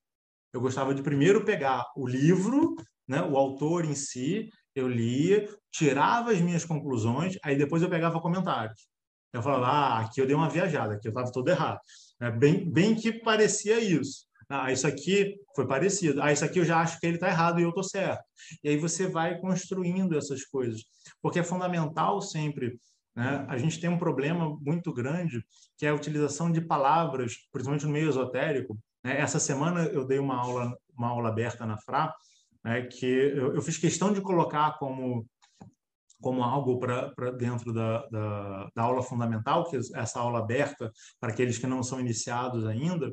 Eu gostava de primeiro pegar o livro, né, o autor em si, eu lia, tirava as minhas conclusões, aí depois eu pegava comentários. Eu falava, ah, aqui eu dei uma viajada, aqui eu estava todo errado. É, bem, bem que parecia isso. Ah, isso aqui foi parecido. Ah, isso aqui eu já acho que ele está errado e eu estou certo. E aí você vai construindo essas coisas. Porque é fundamental sempre. Né? A gente tem um problema muito grande, que é a utilização de palavras, principalmente no meio esotérico. Né? Essa semana eu dei uma aula, uma aula aberta na FRA, né, que eu, eu, fiz questão de colocar como como algo para dentro da, da, da, aula fundamental, que é essa aula aberta para aqueles que não são iniciados ainda,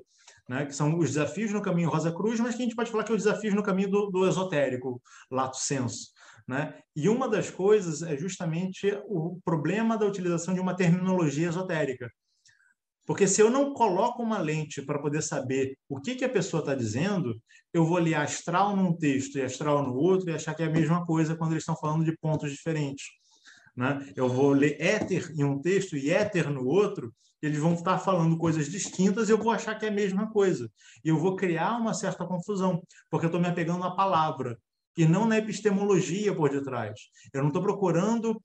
né, que são os desafios no caminho Rosa Cruz, mas que a gente pode falar que é os desafios no caminho do, do esotérico, lato senso. Né? E uma das coisas é justamente o problema da utilização de uma terminologia esotérica. Porque se eu não coloco uma lente para poder saber o que, que a pessoa está dizendo, eu vou ler astral num texto e astral no outro e achar que é a mesma coisa quando eles estão falando de pontos diferentes. Né? Eu vou ler éter em um texto e éter no outro, eles vão estar falando coisas distintas e eu vou achar que é a mesma coisa. E eu vou criar uma certa confusão, porque eu estou me apegando à palavra e não na epistemologia por detrás. Eu não estou procurando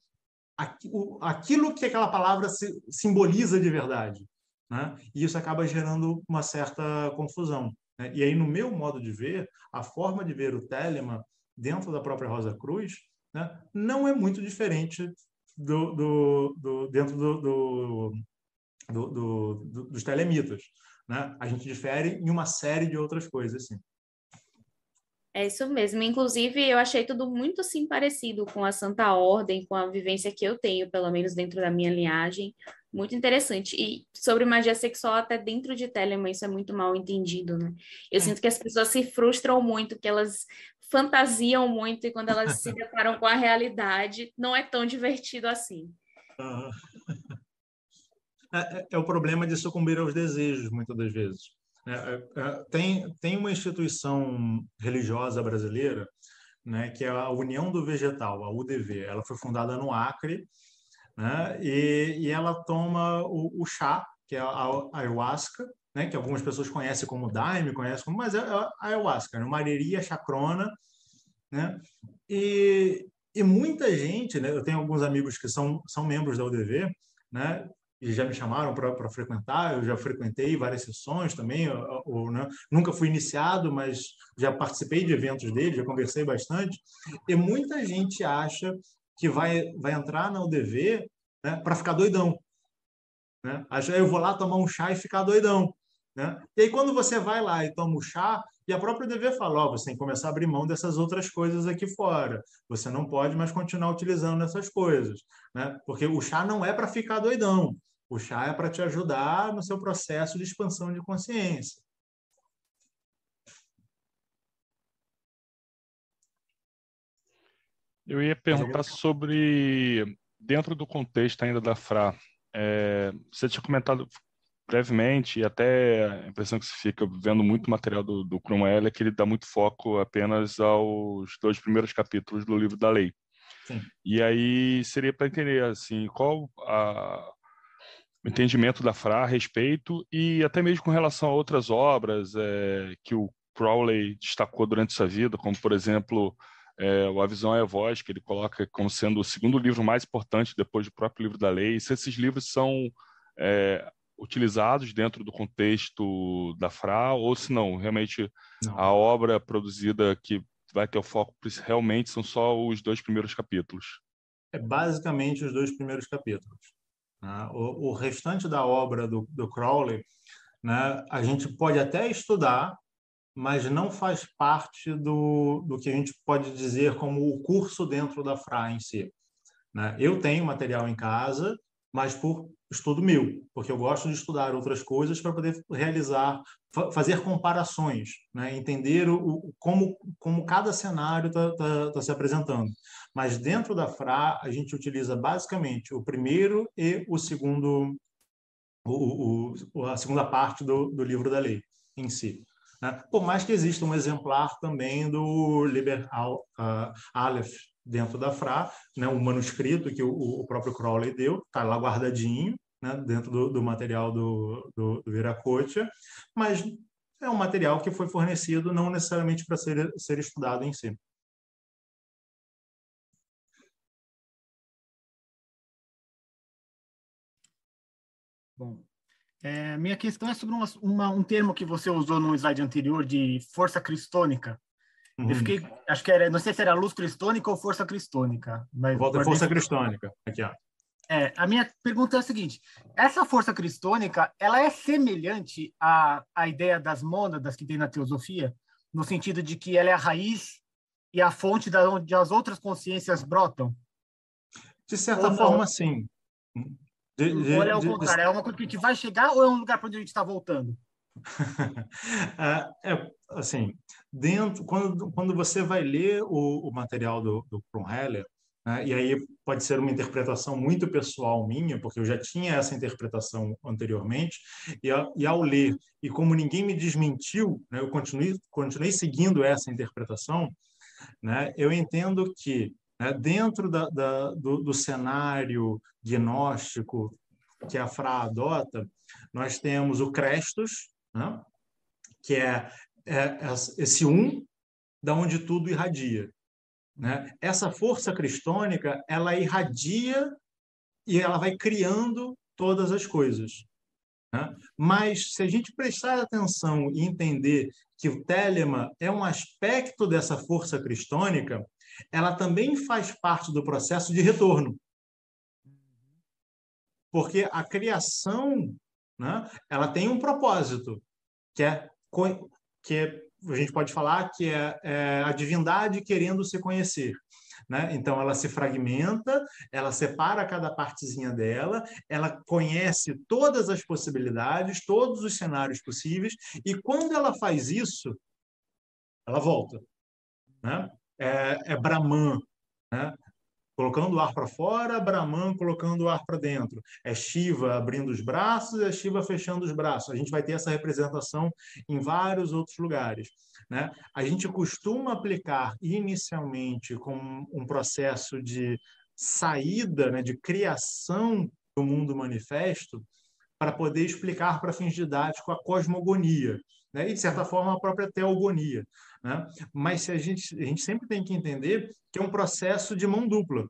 aquilo que aquela palavra simboliza de verdade. Né? E isso acaba gerando uma certa confusão. Né? E aí, no meu modo de ver, a forma de ver o Telemann dentro da própria Rosa Cruz né, não é muito diferente do, do, do dentro do, dos telemitas. Né? A gente difere em uma série de outras coisas, sim. É isso mesmo. Inclusive, eu achei tudo muito assim parecido com a Santa Ordem, com a vivência que eu tenho, pelo menos dentro da minha linhagem. Muito interessante. E sobre magia sexual, até dentro de Telemann, isso é muito mal entendido, né? Eu é. sinto que as pessoas se frustram muito, que elas fantasiam muito, e quando elas se [laughs] deparam com a realidade, não é tão divertido assim. [laughs] É, é, é, o problema de sucumbir aos desejos, muitas das vezes. É, é, é, tem, tem uma instituição religiosa brasileira, né, que é a União do Vegetal, a UDV. Ela foi fundada no Acre, né? E, e ela toma o, o chá que é a ayahuasca, né, que algumas pessoas conhecem como daime, conhecem como, mas é a ayahuasca, né, mareria chacrona, né? E, e muita gente, né, eu tenho alguns amigos que são, são membros da UDV, né, já me chamaram para frequentar, eu já frequentei várias sessões também, ou, né, nunca fui iniciado, mas já participei de eventos dele, já conversei bastante, e muita gente acha que vai, vai entrar na UDV né, para ficar doidão. Né? Acha, eu vou lá tomar um chá e ficar doidão. Né? E aí, quando você vai lá e toma o chá, e a própria DV fala: oh, você tem que começar a abrir mão dessas outras coisas aqui fora. Você não pode mais continuar utilizando essas coisas. Né? Porque o chá não é para ficar doidão. O chá é para te ajudar no seu processo de expansão de consciência. Eu ia perguntar sobre, dentro do contexto ainda da FRA, é, você tinha comentado brevemente, e até a impressão que se fica vendo muito material do, do Cromwell é que ele dá muito foco apenas aos dois primeiros capítulos do livro da lei. Sim. E aí seria para entender assim qual a, o entendimento da Fra a respeito e até mesmo com relação a outras obras é, que o Crowley destacou durante sua vida, como por exemplo é, o A Visão é a Voz, que ele coloca como sendo o segundo livro mais importante depois do próprio livro da lei. se esses livros são é, utilizados dentro do contexto da FRA, ou se não, realmente não. a obra produzida que vai ter o foco realmente são só os dois primeiros capítulos? É basicamente os dois primeiros capítulos. Né? O, o, restante da obra do, do Crowley, né, a gente pode até estudar, mas não faz parte do, do que a gente pode dizer como o curso dentro da FRA em si. Né? Eu tenho material em casa, mas por estudo meu, porque eu gosto de estudar outras coisas para poder realizar, fazer comparações, né? entender o, como, como cada cenário está tá, tá se apresentando. Mas dentro da FRA, a gente utiliza basicamente o primeiro e o segundo, o, o, a segunda parte do, do livro da lei em si. Né? Por mais que exista um exemplar também do Liber uh, Aleph, dentro da FRA, né, um manuscrito que o, o próprio Crowley deu, está lá guardadinho, né, dentro do, do, material do, do, do Viracocha, mas é um material que foi fornecido não necessariamente para ser, ser estudado em si. Bom, é, minha questão é sobre uma, uma, um termo que você usou no slide anterior de força cristônica. Uhum. Eu fiquei, acho que era, não sei se era luz cristônica ou força cristônica. Mas Volta força cristônica. Aqui, ó. É, a minha pergunta é a seguinte: essa força cristônica, ela é semelhante à, à ideia das mônadas que tem na teosofia, no sentido de que ela é a raiz e a fonte da onde as outras consciências brotam? De certa forma, sim. De, de, ou é o contrário, de... é uma coisa que a gente vai chegar ou é um lugar para onde a gente está voltando? É, [laughs] é, assim, dentro quando, quando você vai ler o, o material do, do Kronheller, né, e aí pode ser uma interpretação muito pessoal minha, porque eu já tinha essa interpretação anteriormente, e, a, e ao ler, e como ninguém me desmentiu, né, eu continuei, continuei seguindo essa interpretação, né, eu entendo que né, dentro da, da, do, do cenário gnóstico que a Fra adota, nós temos o Crestos, né? que é, é, esse um da onde tudo irradia. Né? Essa força cristônica, ela irradia e ela vai criando todas as coisas. Né? Mas se a gente prestar atenção e entender que o telema é um aspecto dessa força cristônica, ela também faz parte do processo de retorno. Porque a criação né, ela tem um propósito, que é, que é, a gente pode falar que é, é a divindade querendo se conhecer. Né? Então, ela se fragmenta, ela separa cada partezinha dela, ela conhece todas as possibilidades, todos os cenários possíveis, e quando ela faz isso, ela volta. Né? É, é Brahman, né? Colocando o ar para fora, Brahman colocando o ar para dentro. É Shiva abrindo os braços, é Shiva fechando os braços. A gente vai ter essa representação em vários outros lugares. Né? A gente costuma aplicar inicialmente com um processo de saída, né, de criação do mundo manifesto, para poder explicar para fins didáticos a cosmogonia, né? e, de certa forma, a própria teogonia. Né? Mas a gente, a gente sempre tem que entender que é um processo de mão dupla.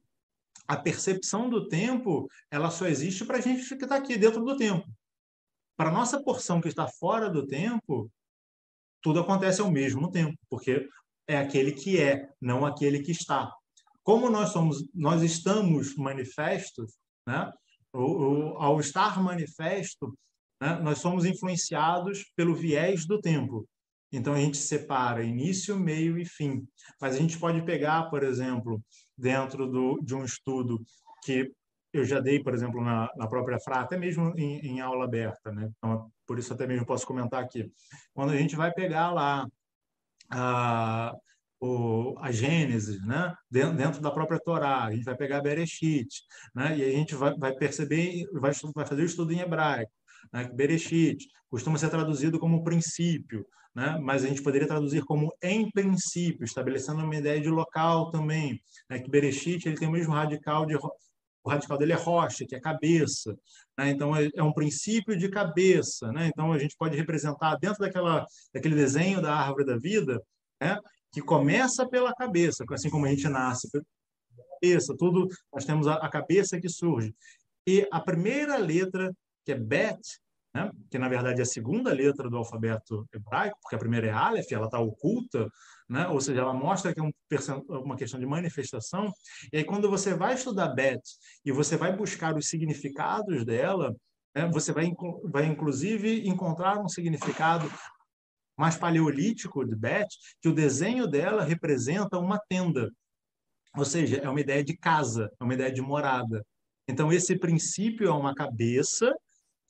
A percepção do tempo ela só existe para a gente que está aqui dentro do tempo. Para a nossa porção que está fora do tempo, tudo acontece ao mesmo tempo, porque é aquele que é, não aquele que está. Como nós somos, nós estamos manifestos, né? O, o, ao estar manifesto, né? nós somos influenciados pelo viés do tempo. Então a gente separa início, meio e fim. Mas a gente pode pegar, por exemplo, dentro do, de um estudo que eu já dei, por exemplo, na, na própria FRA, até mesmo em, em, aula aberta, né? Então, por isso até mesmo posso comentar aqui. Quando a gente vai pegar lá a, o, a Gênesis, né? Dentro, dentro, da própria Torá, a gente vai pegar Bereshit, né? E a gente vai, vai perceber, vai, vai fazer o estudo em hebraico, né? Bereshit costuma ser traduzido como princípio, né? mas a gente poderia traduzir como em princípio, estabelecendo uma ideia de local também, né? que Bereshit ele tem o mesmo radical de o radical dele é rocha, que é cabeça, né? então é, é, um princípio de cabeça, né? então a gente pode representar dentro daquela daquele desenho da árvore da vida, né? que começa pela cabeça, assim como a gente nasce pela cabeça, tudo nós temos a, a cabeça que surge e a primeira letra que é Bet, né? que na verdade é a segunda letra do alfabeto hebraico, porque a primeira é Aleph, ela está oculta, né? ou seja, ela mostra que é um, uma questão de manifestação. E aí, quando você vai estudar Bet e você vai buscar os significados dela, né? você vai, vai inclusive encontrar um significado mais paleolítico de Bet, que o desenho dela representa uma tenda. Ou seja, é uma ideia de casa, é uma ideia de morada. Então, esse princípio é uma cabeça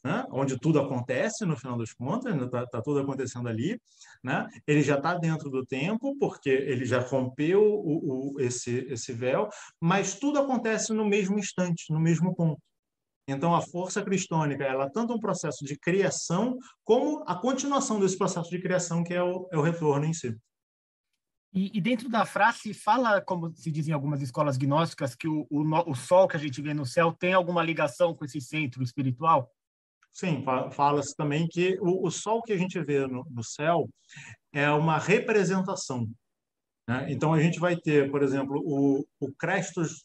né? onde tudo acontece no final das contas, está né? tá tudo acontecendo ali, né? ele já está dentro do tempo, porque ele já rompeu o, o, esse, esse véu, mas tudo acontece no mesmo instante, no mesmo ponto. Então, a força cristônica ela é tanto um processo de criação, como a continuação desse processo de criação, que é o, é o retorno em si. E, e, dentro da frase, fala, como se diz em algumas escolas gnósticas, que o, o, o sol que a gente vê no céu tem alguma ligação com esse centro espiritual? Sim, fala-se também que o, o, sol que a gente vê no, no céu é uma representação. Né? Então, a gente vai ter, por exemplo, o, o Crestus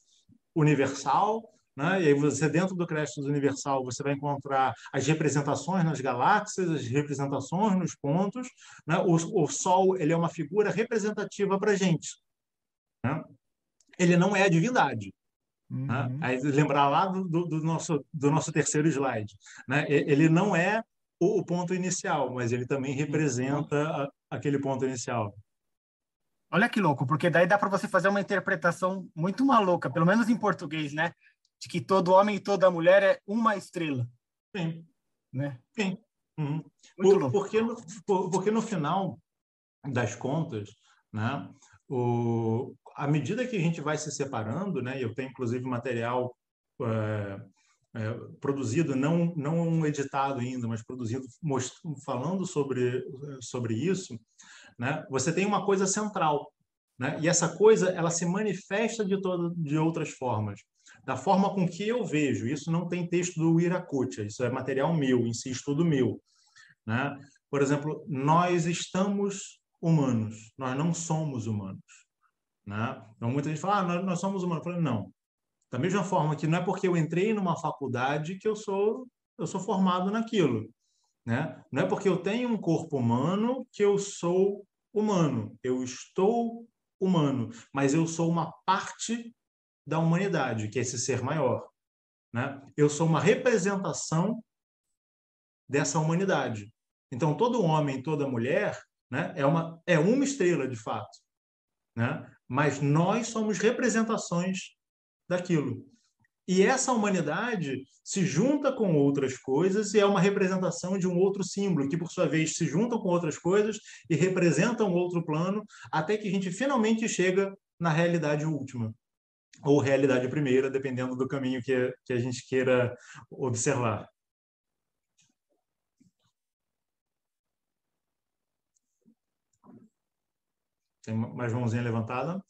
universal, né? e aí você, dentro do Crestus universal, você vai encontrar as representações nas galáxias, as representações nos pontos. Né? O, o Sol ele é uma figura representativa para a gente. Né? Ele não é a divindade, né? Uhum. Aí lembrar lá do, do, nosso, do nosso terceiro slide. Né? Ele não é o, o ponto inicial, mas ele também representa a, aquele ponto inicial. Olha que louco, porque daí dá para você fazer uma interpretação muito maluca, pelo menos em português, né? De que todo homem e toda mulher é uma estrela. Sim. Né? Sim. Uhum. Por, porque, no, por, porque no final das contas, né, o, à medida que a gente vai se separando, né, eu tenho inclusive material é, é, produzido, não, não editado ainda, mas produzido, falando sobre, sobre isso, né, você tem uma coisa central. Né, e essa coisa ela se manifesta de, todo, de outras formas. Da forma com que eu vejo, isso não tem texto do Iracutia, isso é material meu, em si, estudo meu. Né? Por exemplo, nós estamos humanos, nós não somos humanos. Né? Então, muita gente fala, ah, nós, somos humanos. Eu não. Da mesma forma que não é porque eu entrei numa faculdade que eu sou, eu sou formado naquilo. Né? Não é porque eu tenho um corpo humano que eu sou humano. Eu estou humano, mas eu sou uma parte da humanidade, que é esse ser maior. Né? Eu sou uma representação dessa humanidade. Então, todo homem, toda mulher né, é, uma, é uma estrela, de fato. Né? Mas nós somos representações daquilo. E essa humanidade se junta com outras coisas e é uma representação de um outro símbolo, que por sua vez se juntam com outras coisas e representam outro plano, até que a gente finalmente chega na realidade última, ou realidade primeira, dependendo do caminho que a gente queira observar. Tem mais mãozinha levantada?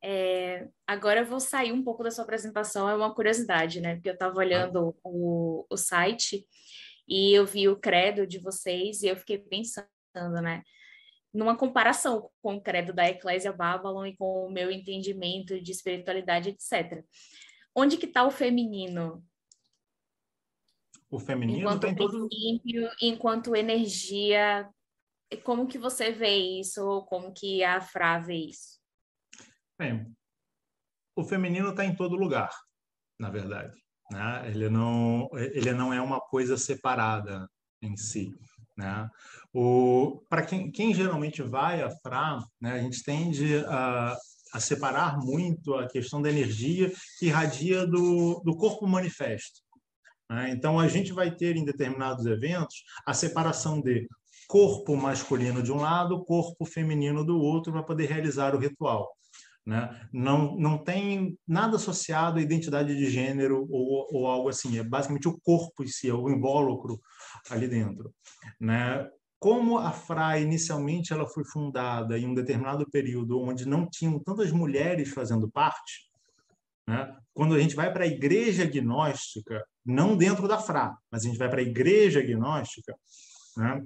É, agora eu vou sair um pouco da sua apresentação, é uma curiosidade, né? Porque eu estava olhando o, o site e eu vi o credo de vocês e eu fiquei pensando, né? Numa comparação com o credo da Eclésia Babylon e com o meu entendimento de espiritualidade, etc. Onde que está o feminino? O feminino enquanto tem todo... enquanto energia, como que você vê isso? Ou como que a Fra vê isso? Bem, o feminino está em todo lugar, na verdade. Né? Ele, não, ele não é uma coisa separada em si. Né? Para quem, quem geralmente vai a Fra, né, a gente tende a, a separar muito a questão da energia que irradia do, do corpo manifesto. Né? Então, a gente vai ter em determinados eventos a separação de corpo masculino de um lado, corpo feminino do outro, para poder realizar o ritual. Né? Não, não tem nada associado à identidade de gênero ou, ou algo assim, é basicamente o corpo em si, é o invólucro ali dentro. Né? Como a FRA inicialmente ela foi fundada em um determinado período onde não tinham tantas mulheres fazendo parte, né? quando a gente vai para a igreja agnóstica, não dentro da FRA, mas a gente vai para a igreja agnóstica, né?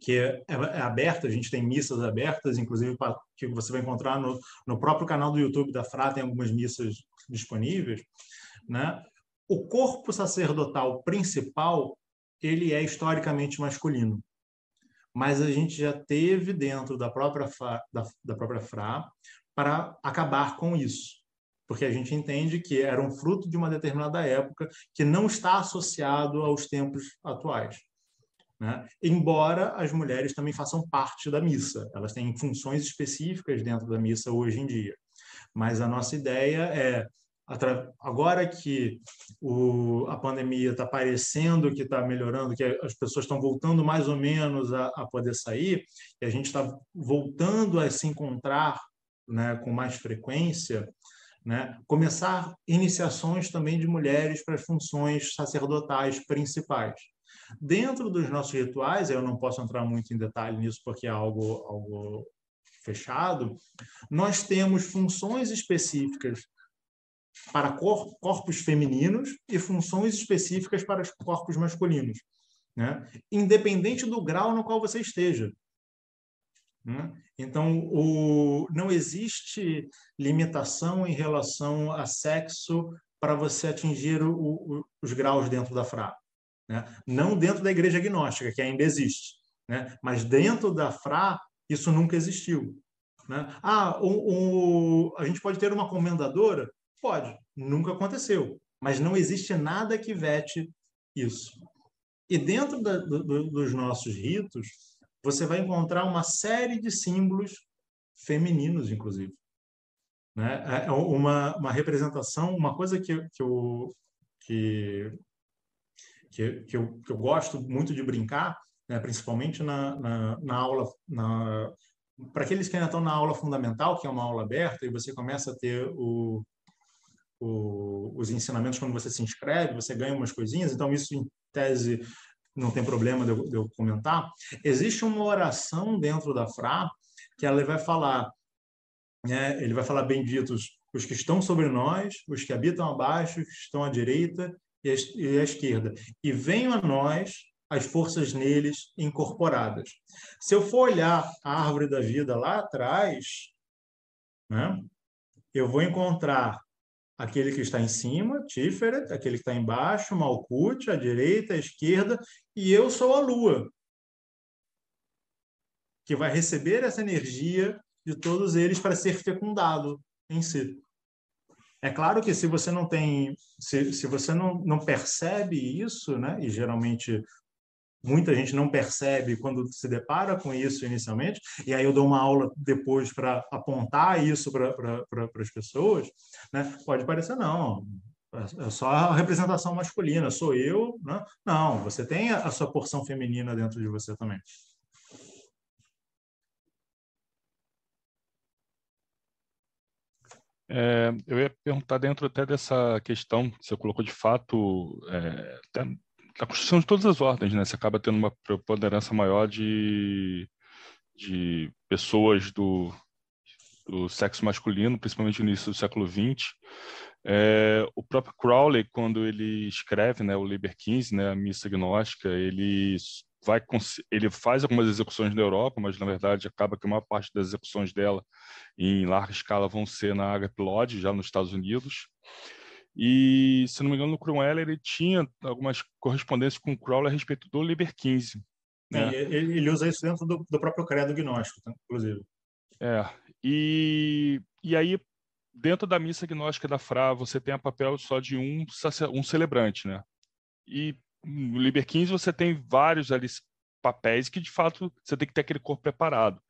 Que é, é, aberta, a gente tem missas abertas, inclusive que você vai encontrar no, no próprio canal do YouTube da FRA, tem algumas missas disponíveis, né? O corpo sacerdotal principal, ele é historicamente masculino, mas a gente já teve dentro da própria FRA, da, da própria FRA para acabar com isso, porque a gente entende que era um fruto de uma determinada época que não está associado aos tempos atuais. Né? Embora as mulheres também façam parte da missa, elas têm funções específicas dentro da missa hoje em dia. Mas a nossa ideia é, agora que o, a pandemia está parecendo que está melhorando, que as pessoas estão voltando mais ou menos a, a poder sair, e a gente está voltando a se encontrar né, com mais frequência, né? começar iniciações também de mulheres para as funções sacerdotais principais. Dentro dos nossos rituais, eu não posso entrar muito em detalhe nisso porque é algo, algo fechado, nós temos funções específicas para cor, corpos femininos e funções específicas para os corpos masculinos, né? independente do grau no qual você esteja. Né? Então, o, não existe limitação em relação a sexo para você atingir o, o, os graus dentro da FRA. Né? Não dentro da igreja agnóstica, que ainda existe, né? mas dentro da FRA, isso nunca existiu. Né? Ah, a gente pode ter uma comendadora? Pode, nunca aconteceu, mas não existe nada que vete isso. E dentro da, do, dos nossos ritos, você vai encontrar uma série de símbolos femininos, inclusive. Né? É, é uma, uma representação, uma coisa que, que, eu, que que, que, eu, que eu gosto muito de brincar, né, principalmente na, na, na aula, na, para aqueles que ainda estão na aula fundamental, que é uma aula aberta, e você começa a ter o, o, os ensinamentos quando você se inscreve, você ganha umas coisinhas, então isso em tese não tem problema de eu, de eu comentar. Existe uma oração dentro da FRA que ela vai falar, né, ele vai falar benditos os que estão sobre nós, os que habitam abaixo, os que estão à direita e à esquerda. E venham a nós as forças neles incorporadas. Se eu for olhar a árvore da vida lá atrás, né, eu vou encontrar aquele que está em cima, Tiferet, aquele que está embaixo, Malkut, à direita, à esquerda, e eu sou a lua, que vai receber essa energia de todos eles para ser fecundado em si. É claro que se você não tem, se, se você não, não percebe isso, né, e geralmente muita gente não percebe quando se depara com isso inicialmente, e aí eu dou uma aula depois para apontar isso para pra, as pessoas, né, pode parecer, não, é só a representação masculina, sou eu, né? não, você tem a sua porção feminina dentro de você também. É, eu ia perguntar dentro até dessa questão que você colocou de fato é, da construção de todas as ordens, né? Você acaba tendo uma preponderância maior de, de pessoas do do sexo masculino, principalmente no início do século XX. É, o próprio Crowley, quando ele escreve né, o Liber 15, né, a missa gnóstica, ele vai ele faz algumas execuções na Europa, mas na verdade acaba que uma parte das execuções dela em larga escala vão ser na Agape Lodge, já nos Estados Unidos. E, se não me engano, no Cromwell ele tinha algumas correspondências com o Crowley a respeito do Liber 15. Né? ele usa isso dentro do, do próprio credo gnóstico, tá? inclusive. É, e, e aí, dentro da missa gnóstica da Fra, você tem a papel só de um, um celebrante, né? E no Liber 15 você tem vários ali papéis que, de fato, você tem que ter aquele corpo preparado.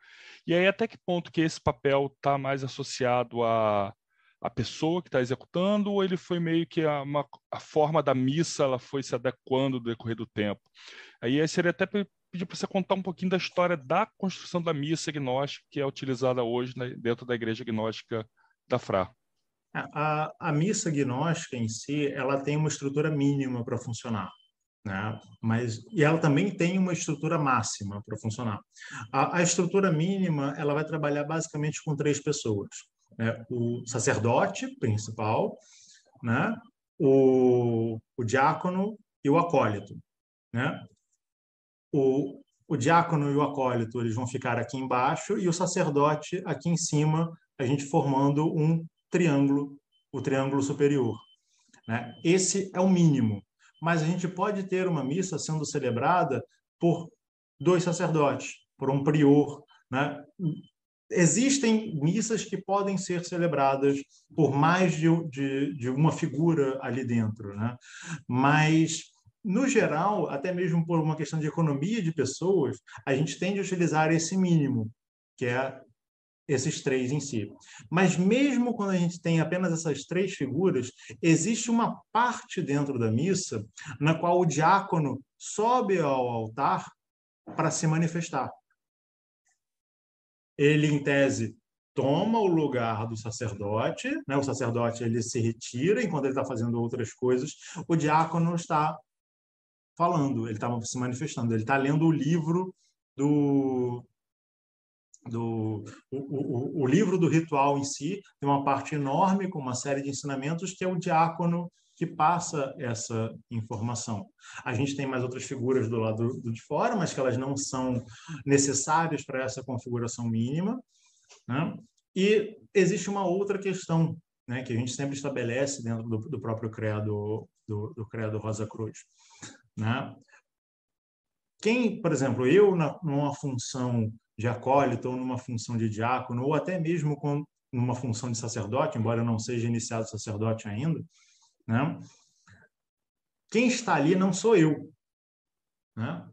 E aí, até que ponto que esse papel está mais associado a a pessoa que está executando ou ele foi meio que a, uma, a forma da missa ela foi se adequando no decorrer do tempo? Aí seria até pedir para você contar um pouquinho da história da construção da missa gnóstica que é utilizada hoje né, dentro da igreja gnóstica da Fra. A, a, missa gnóstica em si, ela tem uma estrutura mínima para funcionar. Né? Mas e ela também tem uma estrutura máxima para funcionar. A, a, estrutura mínima ela vai trabalhar basicamente com três pessoas: né? o sacerdote principal, né? o, o diácono e o acólito. Né? o, o diácono e o acólito eles vão ficar aqui embaixo e o sacerdote aqui em cima, a gente formando um triângulo, o triângulo superior. Né? Esse é o mínimo. Mas a gente pode ter uma missa sendo celebrada por dois sacerdotes, por um prior. Né? Existem missas que podem ser celebradas por mais de, de, de uma figura ali dentro, né? mas no geral, até mesmo por uma questão de economia de pessoas, a gente tende a utilizar esse mínimo, que é esses três em si. Mas mesmo quando a gente tem apenas essas três figuras, existe uma parte dentro da missa na qual o diácono sobe ao altar para se manifestar. Ele, em tese, toma o lugar do sacerdote, né? o sacerdote ele se retira enquanto ele está fazendo outras coisas, o diácono está falando, ele estava se manifestando, ele está lendo o livro do do o, o, o, livro do ritual em si tem uma parte enorme com uma série de ensinamentos que é o diácono que passa essa informação. A gente tem mais outras figuras do lado do, de fora, mas que elas não são necessárias para essa configuração mínima. Né? E existe uma outra questão né, que a gente sempre estabelece dentro do, do próprio credo do, do credo Rosa Cruz. Né? Quem, por exemplo, eu na, numa função de acólito ou numa função de diácono ou até mesmo com, numa função de sacerdote, embora não seja iniciado sacerdote ainda, né? Quem está ali não sou eu, né?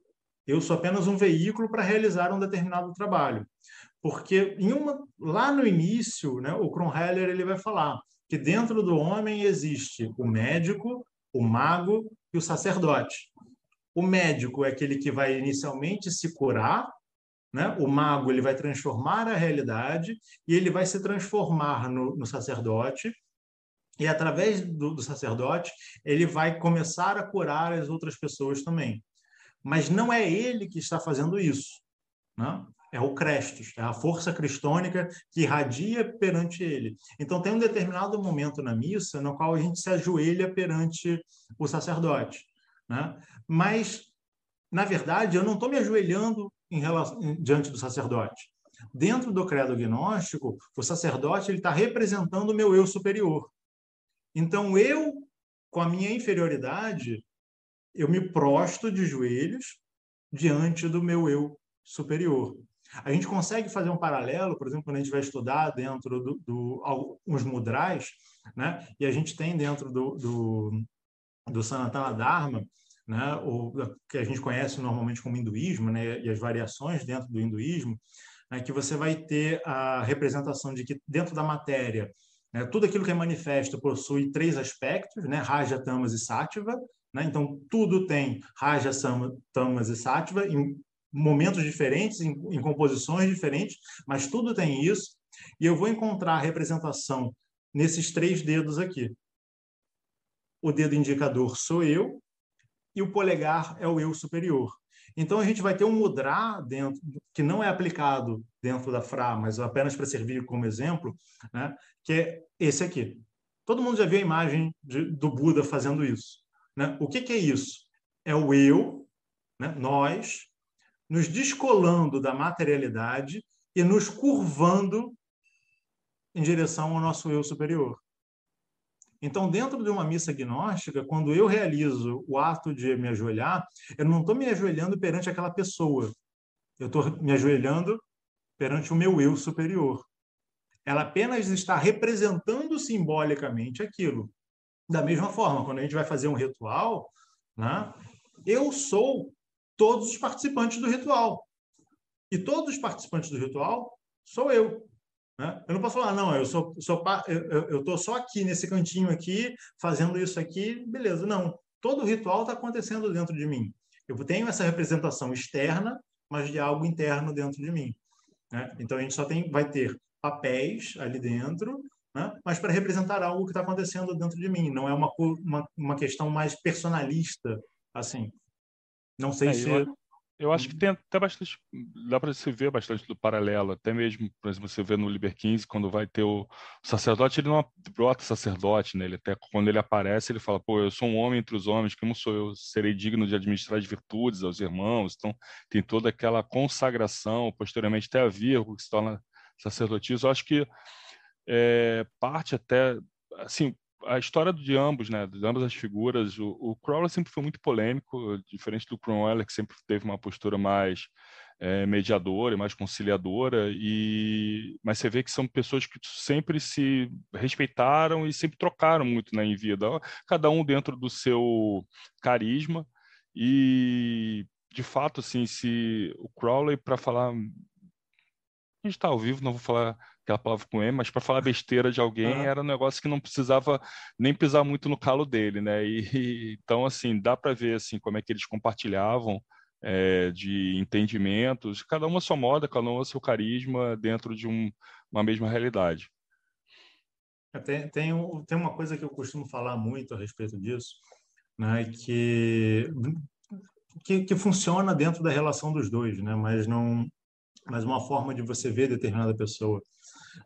Eu sou apenas um veículo para realizar um determinado trabalho. Porque em uma, lá no início, né, o Kronheller ele vai falar que dentro do homem existe o médico, o mago e o sacerdote. O médico é aquele que vai inicialmente se curar, né? o mago ele vai transformar a realidade e ele vai se transformar no, no sacerdote, e através do, do sacerdote ele vai começar a curar as outras pessoas também. Mas não é ele que está fazendo isso. Né? é o Crestos, é a força cristônica que irradia perante ele. Então tem um determinado momento na missa no qual a gente se ajoelha perante o sacerdote. Né? Mas, na verdade, eu não estou me ajoelhando relação, diante do sacerdote. Dentro do credo gnóstico, o sacerdote está representando o meu eu superior. Então, eu, com a minha inferioridade, eu me prosto de joelhos diante do meu eu superior. A gente consegue fazer um paralelo, por exemplo, quando a gente vai estudar dentro do, do mudrais, né? E a gente tem dentro do, do, do Sanatana Dharma, né, que a gente conhece normalmente como hinduísmo, né, e as variações dentro do hinduísmo, né, que você vai ter a representação de que dentro da matéria, né, tudo aquilo que é manifesto possui três aspectos, né, Raja, Tamas e Sattva, né, então tudo tem Raja, Tamas e Sattva em momentos diferentes, em, em composições diferentes, mas tudo tem isso, e eu vou encontrar a representação nesses três dedos aqui. O dedo indicador sou eu, e o polegar é o eu superior. Então a gente vai ter um mudra dentro que não é aplicado dentro da Fra, mas apenas para servir como exemplo, né? que é esse aqui. Todo mundo já viu a imagem de, do Buda fazendo isso. Né? O que, que é isso? É o eu, né? nós, nos descolando da materialidade e nos curvando em direção ao nosso eu superior. Então, dentro de uma missa gnóstica, quando eu realizo o ato de me ajoelhar, eu não estou me ajoelhando perante aquela pessoa. Eu estou me ajoelhando perante o meu eu superior. Ela apenas está representando simbolicamente aquilo. Da mesma forma, quando a gente vai fazer um ritual, né, eu sou todos os participantes do ritual. E todos os participantes do ritual sou eu. Né? Eu não posso falar, não, eu sou, sou eu estou só aqui nesse cantinho aqui, fazendo isso aqui, beleza. Não, todo o ritual está acontecendo dentro de mim. Eu tenho essa representação externa, mas de algo interno dentro de mim. Né? Então a gente só tem, vai ter papéis ali dentro, né? mas para representar algo que está acontecendo dentro de mim. Não é uma, uma, uma questão mais personalista, assim. Não sei é, se. Eu, eu acho que tem até bastante, dá para se ver bastante do paralelo, até mesmo, por exemplo, você vê no Liber 15, quando vai ter o sacerdote, ele não brota sacerdote, né? Ele até quando ele aparece, ele fala, pô, eu sou um homem entre os homens, como sou eu? Serei digno de administrar as virtudes aos irmãos. Então, tem toda aquela consagração, posteriormente até a vírgula que se torna sacerdotisa. Eu acho que é, parte até, assim, a história de ambos, né, de ambas as figuras, o, o Crowley sempre foi muito polêmico, diferente do Cromwell, que sempre teve uma postura mais é, mediadora e mais conciliadora, e mas você vê que são pessoas que sempre se respeitaram e sempre trocaram muito né, em vida, cada um dentro do seu carisma, e de fato, assim, se o Crowley, para falar a gente está ao vivo, não vou falar aquela palavra com ele, mas para falar besteira de alguém uhum. era um negócio que não precisava nem pisar muito no calo dele, né? E, [laughs] e então assim dá para ver assim como é que eles compartilhavam é, de entendimentos, cada uma a sua moda, cada uma a seu carisma dentro de um, uma mesma realidade. É, tem, tem, tem uma coisa que eu costumo falar muito a respeito disso, né? Que que, que funciona dentro da relação dos dois, né? Mas não mas uma forma de você ver determinada pessoa.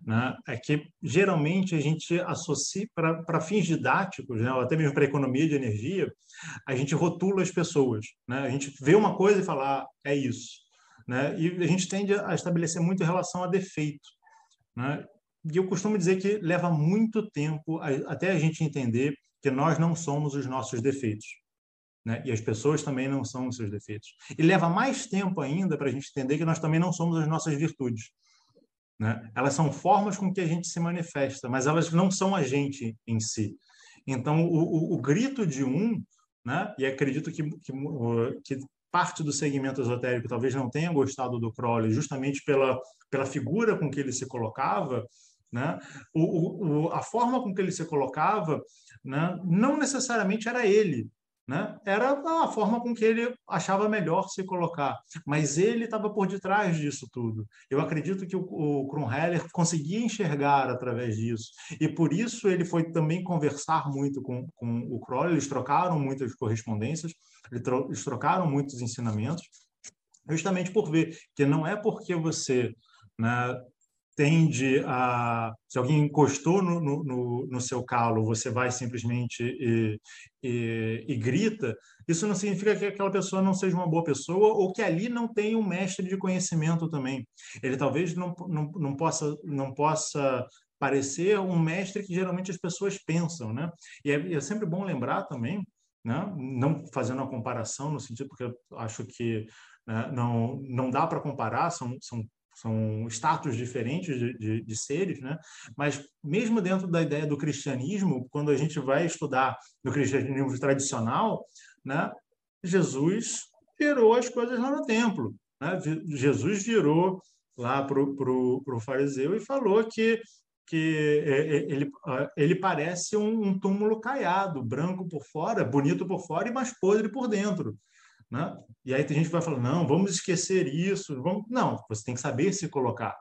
Né? É que geralmente a gente associa, para fins didáticos, né? até mesmo para economia de energia, a gente rotula as pessoas. Né? A gente vê uma coisa e fala, ah, é isso. Né? E a gente tende a estabelecer muito em relação a defeito. Né? E eu costumo dizer que leva muito tempo até a gente entender que nós não somos os nossos defeitos. Né? E as pessoas também não são os seus defeitos. E leva mais tempo ainda para a gente entender que nós também não somos as nossas virtudes. Né? Elas são formas com que a gente se manifesta, mas elas não são a gente em si. Então, o, o, o grito de um, né? e acredito que, que, que parte do segmento esotérico talvez não tenha gostado do Crowley, justamente pela, pela figura com que ele se colocava, né? O, o, a forma com que ele se colocava né? não necessariamente era ele, né? Era a forma com que ele achava melhor se colocar, mas ele estava por detrás disso tudo. Eu acredito que o, o Kronheller conseguia enxergar através disso, e por isso ele foi também conversar muito com, com o Crowley, eles trocaram muitas correspondências, eles trocaram muitos ensinamentos, justamente por ver que não é porque você né, tende a. Se alguém encostou no, no, no seu calo, você vai simplesmente e, e, e, grita, isso não significa que aquela pessoa não seja uma boa pessoa ou que ali não tem um mestre de conhecimento também. Ele talvez não, não, não, possa, não possa parecer um mestre que geralmente as pessoas pensam. Né? E é, é sempre bom lembrar também. Né? não fazendo uma comparação no sentido porque eu acho que né, não não dá para comparar são, são são status diferentes de, de, de, seres, né? Mas mesmo dentro da ideia do cristianismo, quando a gente vai estudar no cristianismo tradicional, né? Jesus virou as coisas lá no templo, né? Jesus virou lá para o fariseu e falou que que é, é, ele, ele parece um, um túmulo caiado, branco por fora, bonito por fora e mais podre por dentro. Né? E aí tem gente que vai falar, não, vamos esquecer isso. Vamos... Não, você tem que saber se colocar.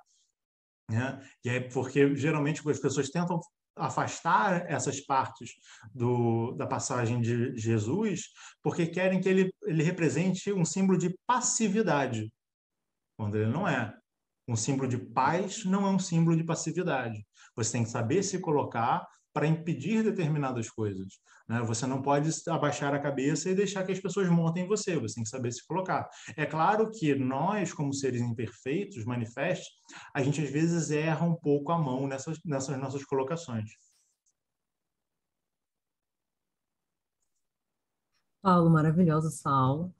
Né? E aí, porque geralmente as pessoas tentam afastar essas partes do, da passagem de Jesus, porque querem que ele, ele represente um símbolo de passividade, quando ele não é. Um símbolo de paz não é um símbolo de passividade. Você tem que saber se colocar para impedir determinadas coisas. Né? Você não pode abaixar a cabeça e deixar que as pessoas montem você, você tem que saber se colocar. É claro que nós, como seres imperfeitos, manifestos, a gente às vezes erra um pouco a mão nessas, nessas nossas colocações. Paulo, maravilhosa sua aula.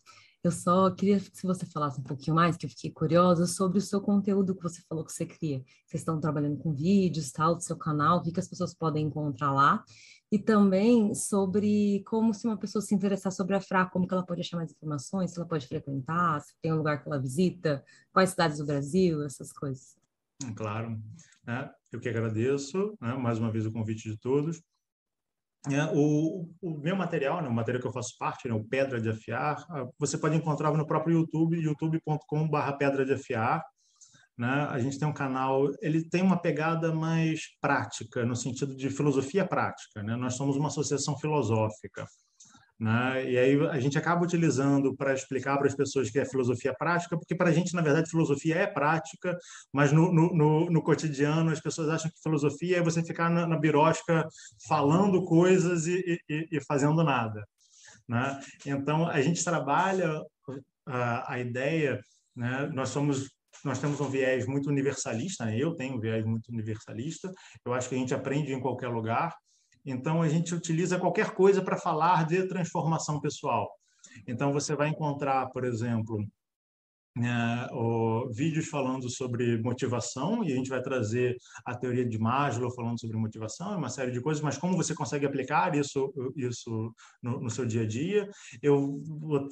Eu só queria que você falasse um pouquinho mais, que eu fiquei curiosa sobre o seu conteúdo que você falou que você cria. Vocês estão trabalhando com vídeos, tal, do seu canal, o que, que as pessoas podem encontrar lá. E também sobre como se uma pessoa se interessar sobre a FRA, como que ela pode achar mais informações, se ela pode frequentar, se tem um lugar que ela visita, quais cidades do Brasil, essas coisas. Claro. É, eu que agradeço, né, mais uma vez o convite de todos. É, o, o, meu material, né, o material que eu faço parte, né, o Pedra de Afiar, ah, você pode encontrar no próprio YouTube, youtube.com.br Pedra de Afiar. Né? A gente tem um canal, ele tem uma pegada mais prática, no sentido de filosofia prática. Né? Nós somos uma associação filosófica. Né? E aí a gente acaba utilizando para explicar para as pessoas que é filosofia prática, porque para a gente, na verdade, filosofia é prática, mas no, no, no, no, cotidiano as pessoas acham que filosofia é você ficar na, na birosca falando coisas e, e, e fazendo nada. Né? Então, a gente trabalha a, a ideia, né? nós somos nós temos um viés muito universalista, né? eu tenho um viés muito universalista, eu acho que a gente aprende em qualquer lugar, então, a gente utiliza qualquer coisa para falar de transformação pessoal. Então, você vai encontrar, por exemplo, é, o, vídeos falando sobre motivação, e a gente vai trazer a teoria de Maslow falando sobre motivação, uma série de coisas, mas como você consegue aplicar isso, isso no, no seu dia a dia. Eu,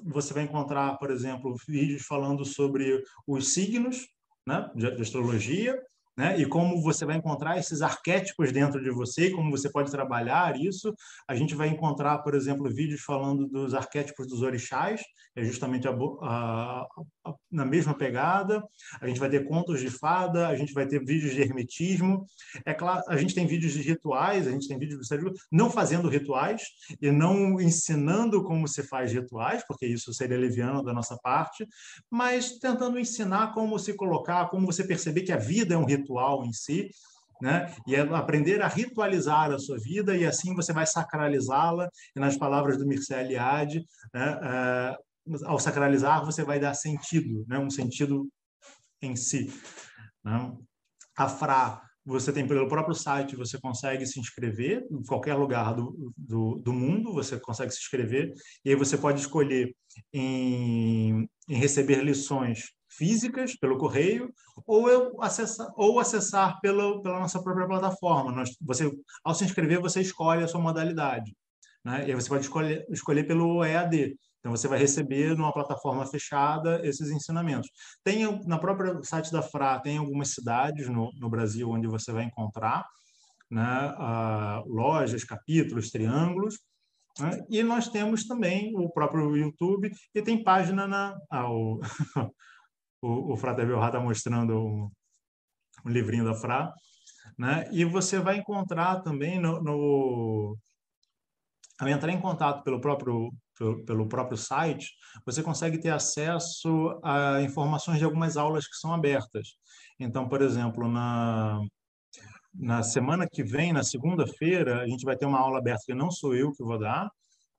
você vai encontrar, por exemplo, vídeos falando sobre os signos né, de, de astrologia, né? E como você vai encontrar esses arquétipos dentro de você, como você pode trabalhar isso. A gente vai encontrar, por exemplo, vídeos falando dos arquétipos dos orixás, é justamente a, a, a, na mesma pegada. A gente vai ter contos de fada, a gente vai ter vídeos de hermetismo. É claro, a gente tem vídeos de rituais, a gente tem vídeos de não fazendo rituais e não ensinando como se faz rituais, porque isso seria leviano da nossa parte, mas tentando ensinar como se colocar, como você perceber que a vida é um ritual em si, né? E é aprender a ritualizar a sua vida e assim você vai sacralizá-la. E nas palavras do Mircea Eliade, né? Ao sacralizar você vai dar sentido, né? Um sentido em si. Né? A Fra, você tem pelo próprio site, você consegue se inscrever em qualquer lugar do, do, do mundo, você consegue se inscrever e aí você pode escolher em, em receber lições físicas pelo correio ou eu acessar ou acessar pelo, pela nossa própria plataforma. Nós, você ao se inscrever você escolhe a sua modalidade, né? E você pode escolher escolher pelo EAD. Então você vai receber numa plataforma fechada esses ensinamentos. Tem na própria site da Fra tem algumas cidades no, no Brasil onde você vai encontrar né, uh, lojas, capítulos, triângulos. Né? E nós temos também o próprio YouTube e tem página na ah, o, [laughs] o, o Frater Belrá está mostrando um, livrinho da Fra, né? E você vai encontrar também no ao entrar em contato pelo próprio pelo, próprio site, você consegue ter acesso a informações de algumas aulas que são abertas. Então, por exemplo, na na semana que vem, na segunda-feira, a gente vai ter uma aula aberta que não sou eu que vou dar,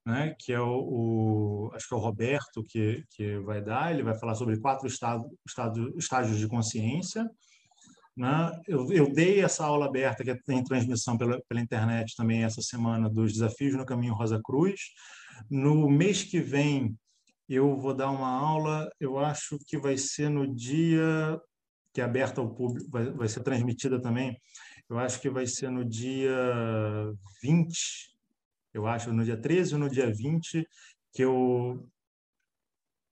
né, que é o, o, acho que é o Roberto que, que vai dar, ele vai falar sobre quatro estado, estado, estágios de consciência. Né? Eu, eu dei essa aula aberta, que tem transmissão pela, pela internet também essa semana, dos desafios no caminho Rosa Cruz. No mês que vem, eu vou dar uma aula, eu acho que vai ser no dia que é aberta ao público, vai, vai ser transmitida também, eu acho que vai ser no dia 20 eu acho, no dia 13 ou no dia 20, que eu.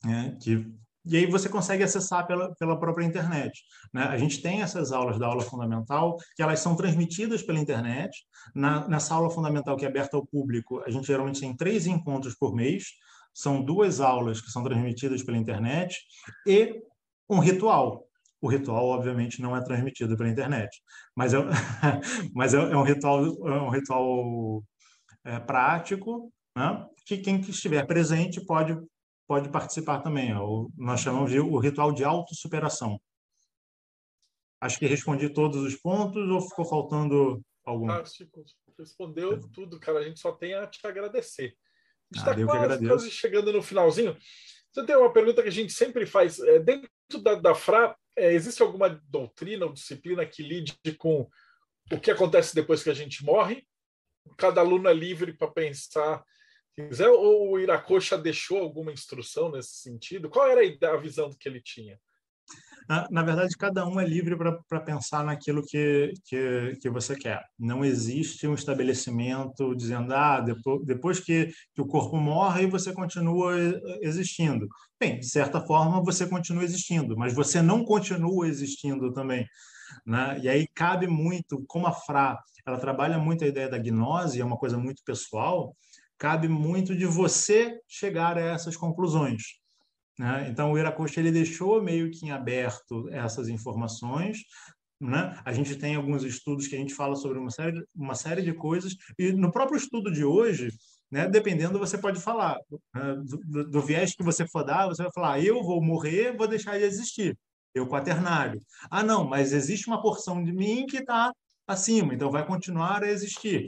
Né, que, e aí você consegue acessar pela, pela própria internet. Né? A gente tem essas aulas da aula fundamental, que elas são transmitidas pela internet. Na, nessa aula fundamental que é aberta ao público, a gente geralmente tem três encontros por mês. São duas aulas que são transmitidas pela internet e um ritual. O ritual, obviamente, não é transmitido pela internet, mas é, [laughs] mas é, é um ritual, é um ritual é, prático, né? que quem estiver presente pode, pode participar também. O, nós chamamos de o ritual de autossuperação. Acho que respondi todos os pontos ou ficou faltando algum? Ah, respondeu tudo, cara. A gente só tem a te agradecer. A gente está ah, quase, quase, chegando no finalzinho. Você tem uma pergunta que a gente sempre faz. É, dentro da, da FRA, é, existe alguma doutrina ou disciplina que lide com o que acontece depois que a gente morre? Cada aluno é livre para pensar ou o Iracocha deixou alguma instrução nesse sentido? Qual era a visão que ele tinha? Na, na verdade, cada um é livre para pensar naquilo que, que, que você quer. Não existe um estabelecimento dizendo, ah, depois, depois que, que o corpo morre, você continua existindo. Bem, de certa forma, você continua existindo, mas você não continua existindo também. Né? E aí cabe muito, como a Fra, ela trabalha muito a ideia da gnose, é uma coisa muito pessoal, cabe muito de você chegar a essas conclusões. Né? Então, o Iracocha ele deixou meio que em aberto essas informações. Né? A gente tem alguns estudos que a gente fala sobre uma série, uma série de coisas, e no próprio estudo de hoje, né, dependendo, você pode falar. Né? Do, do, viés que você for dar, você vai falar: ah, eu vou morrer, vou deixar de existir. Eu quaternário. Ah, não, mas existe uma porção de mim que está acima, então vai continuar a existir.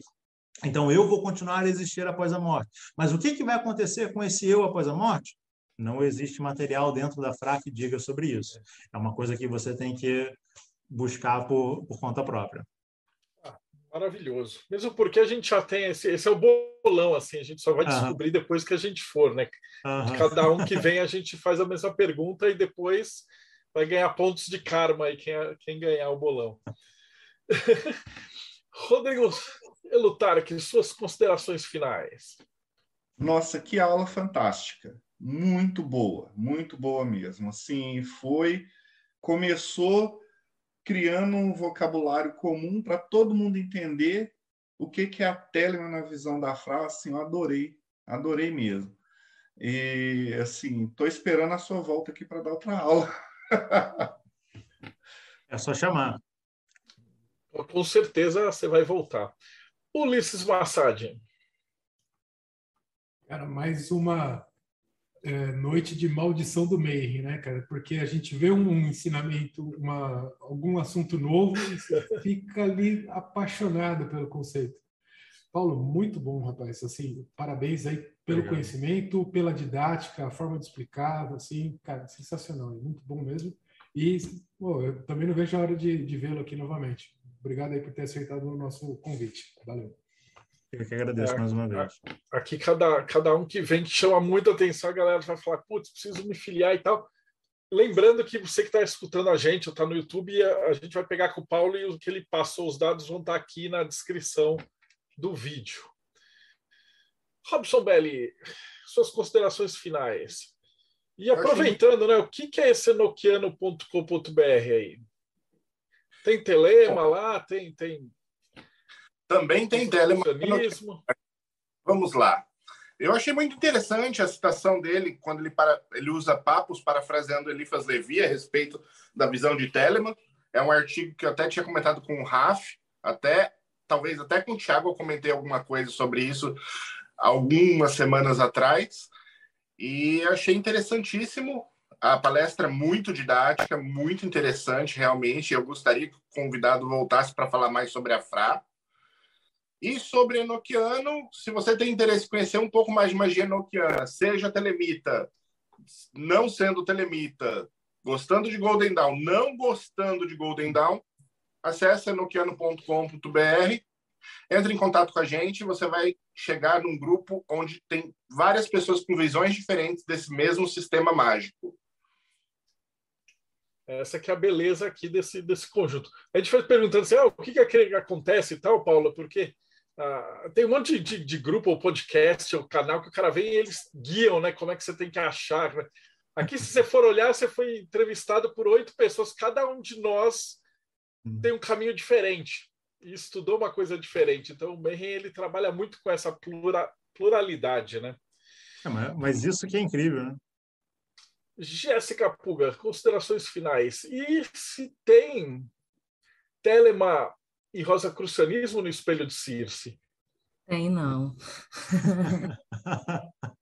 Então eu vou continuar a existir após a morte. Mas o que, que vai acontecer com esse eu após a morte? Não existe material dentro da FRA que diga sobre isso. É uma coisa que você tem que buscar por, por conta própria. Ah, maravilhoso. Mesmo porque a gente já tem esse, esse é o bolão, assim, a gente só vai descobrir depois que a gente for, né? Cada um que vem a gente faz a mesma pergunta e depois vai ganhar pontos de karma aí quem, quem ganhar o bolão. [laughs] Rodrigo Elutar aqui, suas considerações finais. Nossa, que aula fantástica muito boa, muito boa mesmo. Assim, foi começou criando um vocabulário comum para todo mundo entender o que que é a Telema na visão da frase. Assim, eu adorei, adorei mesmo. E assim, estou esperando a sua volta aqui para dar outra aula. é só chamar. Com certeza você vai voltar. Ulisses Massad. Cara, mais uma é, noite de maldição do Mayhem, né, cara? Porque a gente vê um ensinamento, uma, algum assunto novo e [laughs] fica ali apaixonado pelo conceito. Paulo, muito bom, rapaz. Assim, parabéns aí pelo Obrigado. conhecimento, pela didática, a forma de explicar, assim, cara, sensacional, muito bom mesmo. E pô, eu também não vejo a hora de, de vê-lo aqui novamente. Obrigado aí por ter aceitado o nosso convite. Valeu. Eu que agradeço é, mais uma vez. Aqui, cada, cada um que vem que chama muita atenção, a galera vai falar, putz, preciso me filiar e tal. Lembrando que você que está escutando a gente, ou está no YouTube, a, a, gente vai pegar com o Paulo e o que ele passou, os dados vão estar tá aqui na descrição do vídeo. Robson Belli, suas considerações finais. E aproveitando, né, o que, que é esse nokiano.com.br aí? Tem telema lá, tem, tem também tem Telema. Vamos lá. Eu achei muito interessante a citação dele quando ele, para, ele usa papos parafraseando Elifas Levi a respeito da visão de Telemann. É um artigo que eu até tinha comentado com o Raf, até talvez até com o Thiago eu comentei alguma coisa sobre isso algumas semanas atrás. E achei interessantíssimo a palestra muito didática, muito interessante realmente. Eu gostaria que o convidado voltasse para falar mais sobre a FRA. E sobre Enochiano, se você tem interesse em conhecer um pouco mais de magia enochiana, seja telemita, não sendo telemita, gostando de Golden Dawn, não gostando de Golden Dawn, acesse enochiano.com.br, entre em contato com a gente, você vai chegar num grupo onde tem várias pessoas com visões diferentes desse mesmo sistema mágico. Essa que é a beleza aqui desse, desse conjunto. A gente foi perguntando assim, ah, o que, que acontece e tal, Paula, porque Uh, tem um monte de, de, de, grupo ou podcast ou canal que o cara vem e eles guiam, né? Como é que você tem que achar. Né? Aqui, se você for olhar, você foi entrevistado por oito pessoas. Cada um de nós uhum. tem um caminho diferente e estudou uma coisa diferente. Então, o Mayhem, ele trabalha muito com essa plura, pluralidade, né? É, mas isso que é incrível, né? Jéssica Puga, considerações finais. E se tem Telema e Rosacrucianismo no espelho de Circe? Tem, não. [laughs]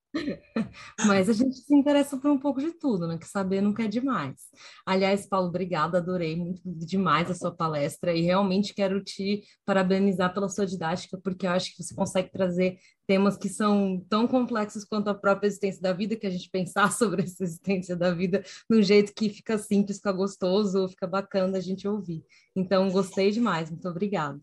Mas a gente se interessa por um pouco de tudo, né? Que saber nunca é demais. Aliás, Paulo, obrigada, adorei muito demais a sua palestra e realmente quero te parabenizar pela sua didática, porque eu acho que você consegue trazer temas que são tão complexos quanto a própria existência da vida, que a gente pensar [laughs] sobre essa existência da vida de jeito que fica simples, fica gostoso, fica bacana a gente ouvir. Então, gostei demais, muito obrigada.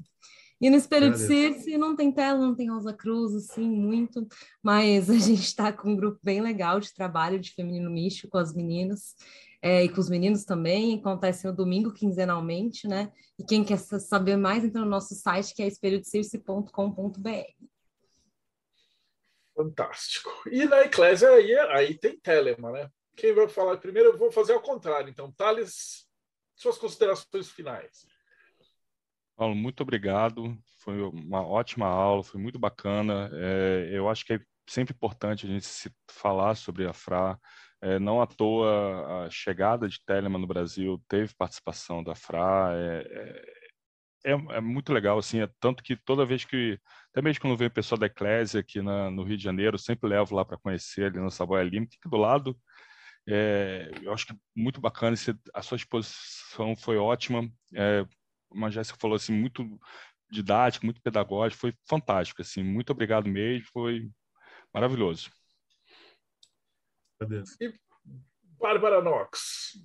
E no Espelho de Circe não tem tela, não tem Rosa Cruz, assim, muito, mas a [laughs] gente está com um grupo bem legal de trabalho de feminino místico com as meninas. É, e com os meninos também, acontece no domingo, quinzenalmente, né? E quem quer saber mais, entra no nosso site, que é espelhodecirce.com.br. Fantástico. E na Eclésia aí, aí tem Telema, né? Quem vai falar primeiro? Eu vou fazer ao contrário. Então, Thales, suas considerações finais. Paulo, muito obrigado. Foi uma ótima aula, foi muito bacana. É, eu acho que é sempre importante a gente se falar sobre a FRA. É, não à toa a chegada de Telema no Brasil teve participação da FRA. É, é, é, é muito legal, assim, é tanto que toda vez que, até mesmo quando vem o pessoal da Eclésia aqui na, no Rio de Janeiro, sempre levo lá para conhecer ali no Savoia Lima, que do lado. É, eu acho que muito bacana, a sua exposição foi ótima. É, como a Jéssica falou, assim, muito didático, muito pedagógico, foi fantástico, assim, muito obrigado mesmo, foi maravilhoso. E Bárbara Knox.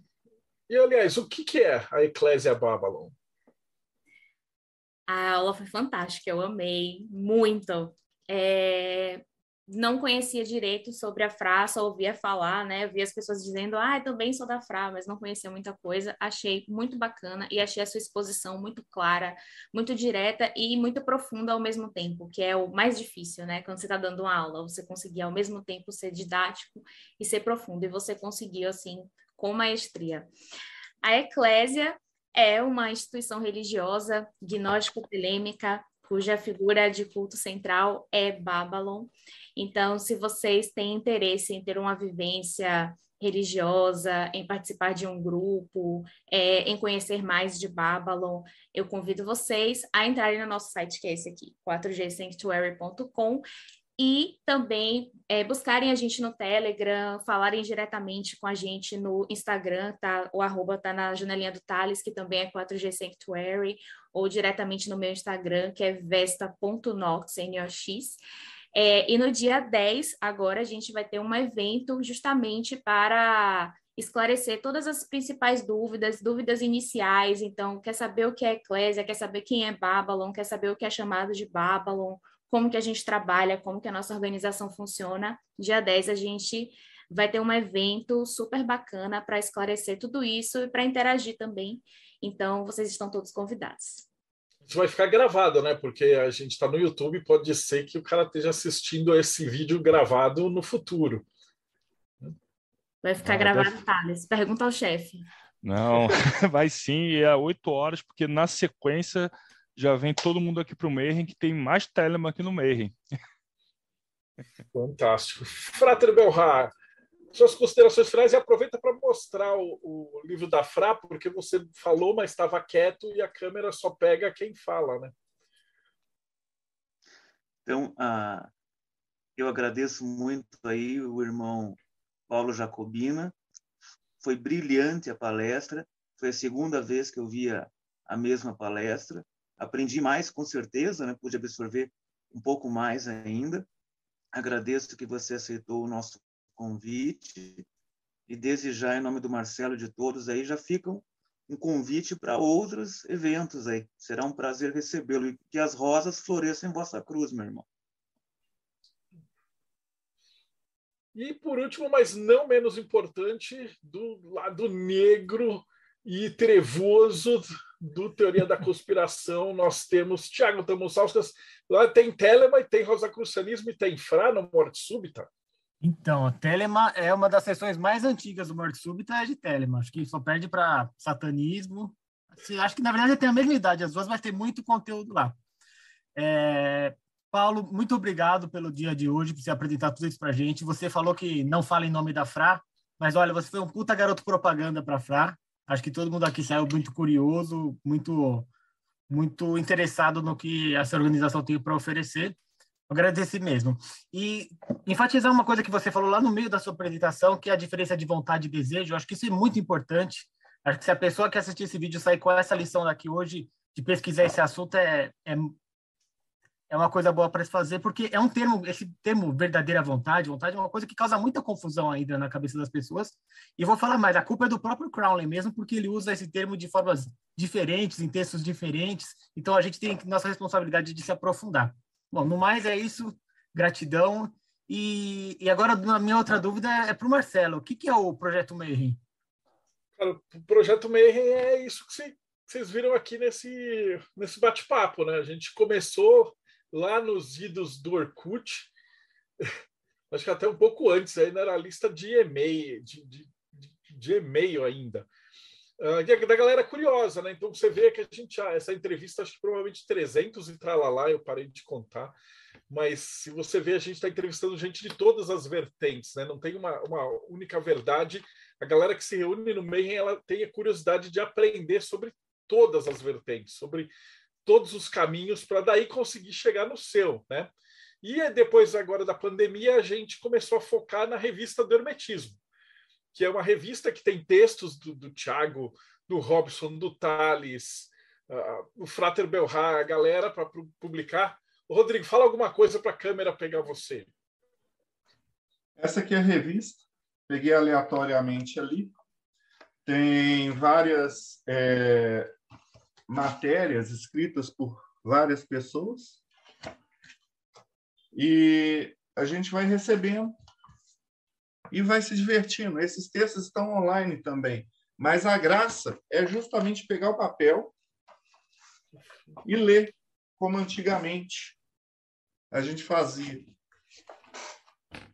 E, aliás, o que, que é a Eclésia Babylon? A aula foi fantástica, eu amei muito. É, não conhecia direito sobre a Fra, só ouvia falar, né? Eu via as pessoas dizendo, ah, também sou da Fra, mas não conhecia muita coisa. Achei muito bacana e achei a sua exposição muito clara, muito direta e muito profunda ao mesmo tempo, que é o mais difícil, né? Quando você está dando uma aula, você conseguir ao mesmo tempo ser didático e ser profundo, e você conseguiu, assim, com maestria. A Eclésia é uma instituição religiosa gnóstico-telêmica cuja figura de culto central é Babylon. Então, se vocês têm interesse em ter uma vivência religiosa, em participar de um grupo, é, em conhecer mais de Babylon, eu convido vocês a entrarem no nosso site, que é esse aqui, 4gsanctuary.com, e também é, buscarem a gente no Telegram, falarem diretamente com a gente no Instagram, tá? O arroba tá na janelinha do Thales, que também é 4G Sanctuary, ou diretamente no meu Instagram, que é vesta.nox, N-O-X. É, e no dia 10, agora, a gente vai ter um evento justamente para esclarecer todas as principais dúvidas, dúvidas iniciais. Então, quer saber o que é Eclésia, quer saber quem é Babylon, quer saber o que é chamado de Babylon, como que a gente trabalha, como que a nossa organização funciona. Dia 10 a gente vai ter um evento super bacana para esclarecer tudo isso e para interagir também. Então, vocês estão todos convidados. Isso vai ficar gravado, né? Porque a gente está no YouTube, pode ser que o cara esteja assistindo esse vídeo gravado no futuro. Vai ficar ah, gravado, deve... Thales. Pergunta ao chefe. Não, [laughs] vai sim, e é oito horas, porque na sequência já vem todo mundo aqui para o Mayhem, que tem mais Telemann aqui no Mayhem. Fantástico. Frater Belhar, suas considerações finais e aproveita para mostrar o, o, livro da Fra, porque você falou, mas estava quieto e a câmera só pega quem fala, né? Então, uh, eu agradeço muito aí o irmão Paulo Jacobina. Foi brilhante a palestra. Foi a segunda vez que eu via a mesma palestra aprendi mais, com certeza, né? pude absorver um pouco mais ainda. Agradeço que você aceitou o nosso convite e desde já, em nome do Marcelo e de todos aí, já ficam um convite para outros eventos aí. Será um prazer recebê-lo e que as rosas floresçam em vossa cruz, meu irmão. E por último, mas não menos importante, do lado negro e trevoso do Teoria da Conspiração, nós temos Tiago Tamussauskas, lá tem Telema e tem Rosacrucianismo e tem Fra no Morte Súbita. Então, a Telema é uma das sessões mais antigas do Morte Súbita, é de Telema. Acho que só perde para satanismo. Assim, acho que, na verdade, tem a mesma idade as duas, mas tem muito conteúdo lá. É... Paulo, muito obrigado pelo dia de hoje, por você apresentar tudo isso para gente. Você falou que não fala em nome da Fra, Mas olha, você foi um puta garoto propaganda para a Fra. Acho que todo mundo aqui saiu muito curioso, muito muito interessado no que essa organização tem para oferecer. Agradecer mesmo. E enfatizar uma coisa que você falou lá no meio da sua apresentação, que é a diferença de vontade e desejo. Acho que isso é muito importante. Acho que se a pessoa que assistir esse vídeo sair com essa lição daqui hoje, de pesquisar esse assunto, é, é é uma coisa boa para se fazer, porque é um termo, esse termo verdadeira vontade, vontade é uma coisa que causa muita confusão ainda na cabeça das pessoas. E vou falar mais, a culpa é do próprio Crowley mesmo, porque ele usa esse termo de formas diferentes, em textos diferentes. Então a gente tem nossa responsabilidade de se aprofundar. Bom, no mais é isso. Gratidão. E, e agora a minha outra dúvida é para o Marcelo. O que, que é o Projeto Mayhem? Cara, o Projeto Mayhem é isso que vocês viram aqui nesse, nesse bate-papo, né? A gente começou lá nos idos do Orkut, [laughs] acho que até um pouco antes, ainda era a lista de e-mail, de, de, de e-mail ainda. Uh, da galera curiosa, né? Então você vê que a gente, essa entrevista, acho que provavelmente 300 e tralalá, eu parei de contar, mas se você vê, a gente está entrevistando gente de todas as vertentes, né? Não tem uma, uma única verdade. A galera que se reúne no meio, ela tem a curiosidade de aprender sobre todas as vertentes, sobre todos os caminhos para daí conseguir chegar no seu, né? E depois agora da pandemia a gente começou a focar na revista do Hermetismo, que é uma revista que tem textos do, do Tiago, do Robson, do Thales, uh, o Frater Belhar, a galera para publicar. Rodrigo, fala alguma coisa para a câmera pegar você. Essa aqui é a revista, peguei aleatoriamente ali. Tem várias é, matérias escritas por várias pessoas e a gente vai recebendo e vai se divertindo. Esses textos estão online também, mas a graça é justamente pegar o papel e ler como antigamente a gente fazia.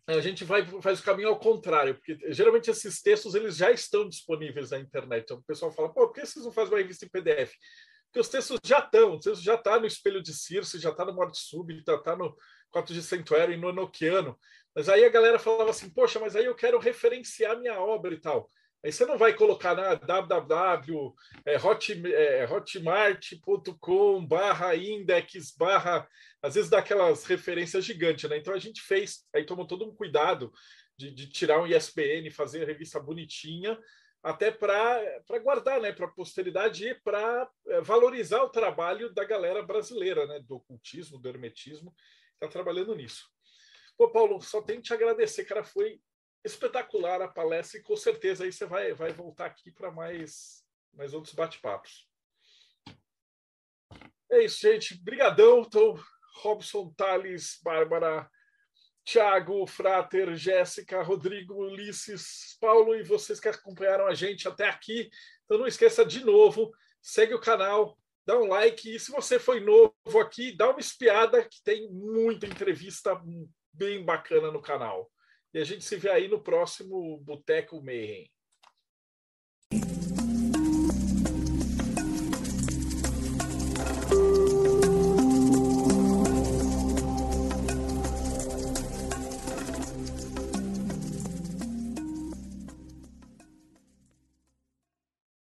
A gente vai faz o caminho ao contrário, porque geralmente esses textos eles já estão disponíveis na internet. Então o pessoal fala, pô, por que vocês não fazem uma revista em PDF? Porque os textos já estão, os textos já tá no Espelho de Circe, já está no Morte Súbita, já está no 4 de Centuário e no Enoquiano. Mas aí a galera falava assim, poxa, mas aí eu quero referenciar minha obra e tal. Aí você não vai colocar na www é, é, hotmart.com barra index barra às vezes dá aquelas referências gigantes, né? Então a gente fez, aí tomou todo um cuidado de, de tirar um ISBN, fazer a revista bonitinha, até para guardar, né, para a posteridade e para é, valorizar o trabalho da galera brasileira, né, do ocultismo, do hermetismo, está trabalhando nisso. Pô, Paulo, só tenho que te agradecer, cara, foi espetacular a palestra e com certeza aí você vai, vai voltar aqui para mais, mais outros bate-papos. É isso, gente. Brigadão. Então, Robson, Thales, Bárbara, Tiago, Frater, Jéssica, Rodrigo, Ulisses, Paulo e vocês que acompanharam a gente até aqui. Então não esqueça de novo, segue o canal, dá um like e se você foi novo aqui, dá uma espiada que tem muita entrevista bem bacana no canal. E a gente se vê aí no próximo Boteco Mayhem.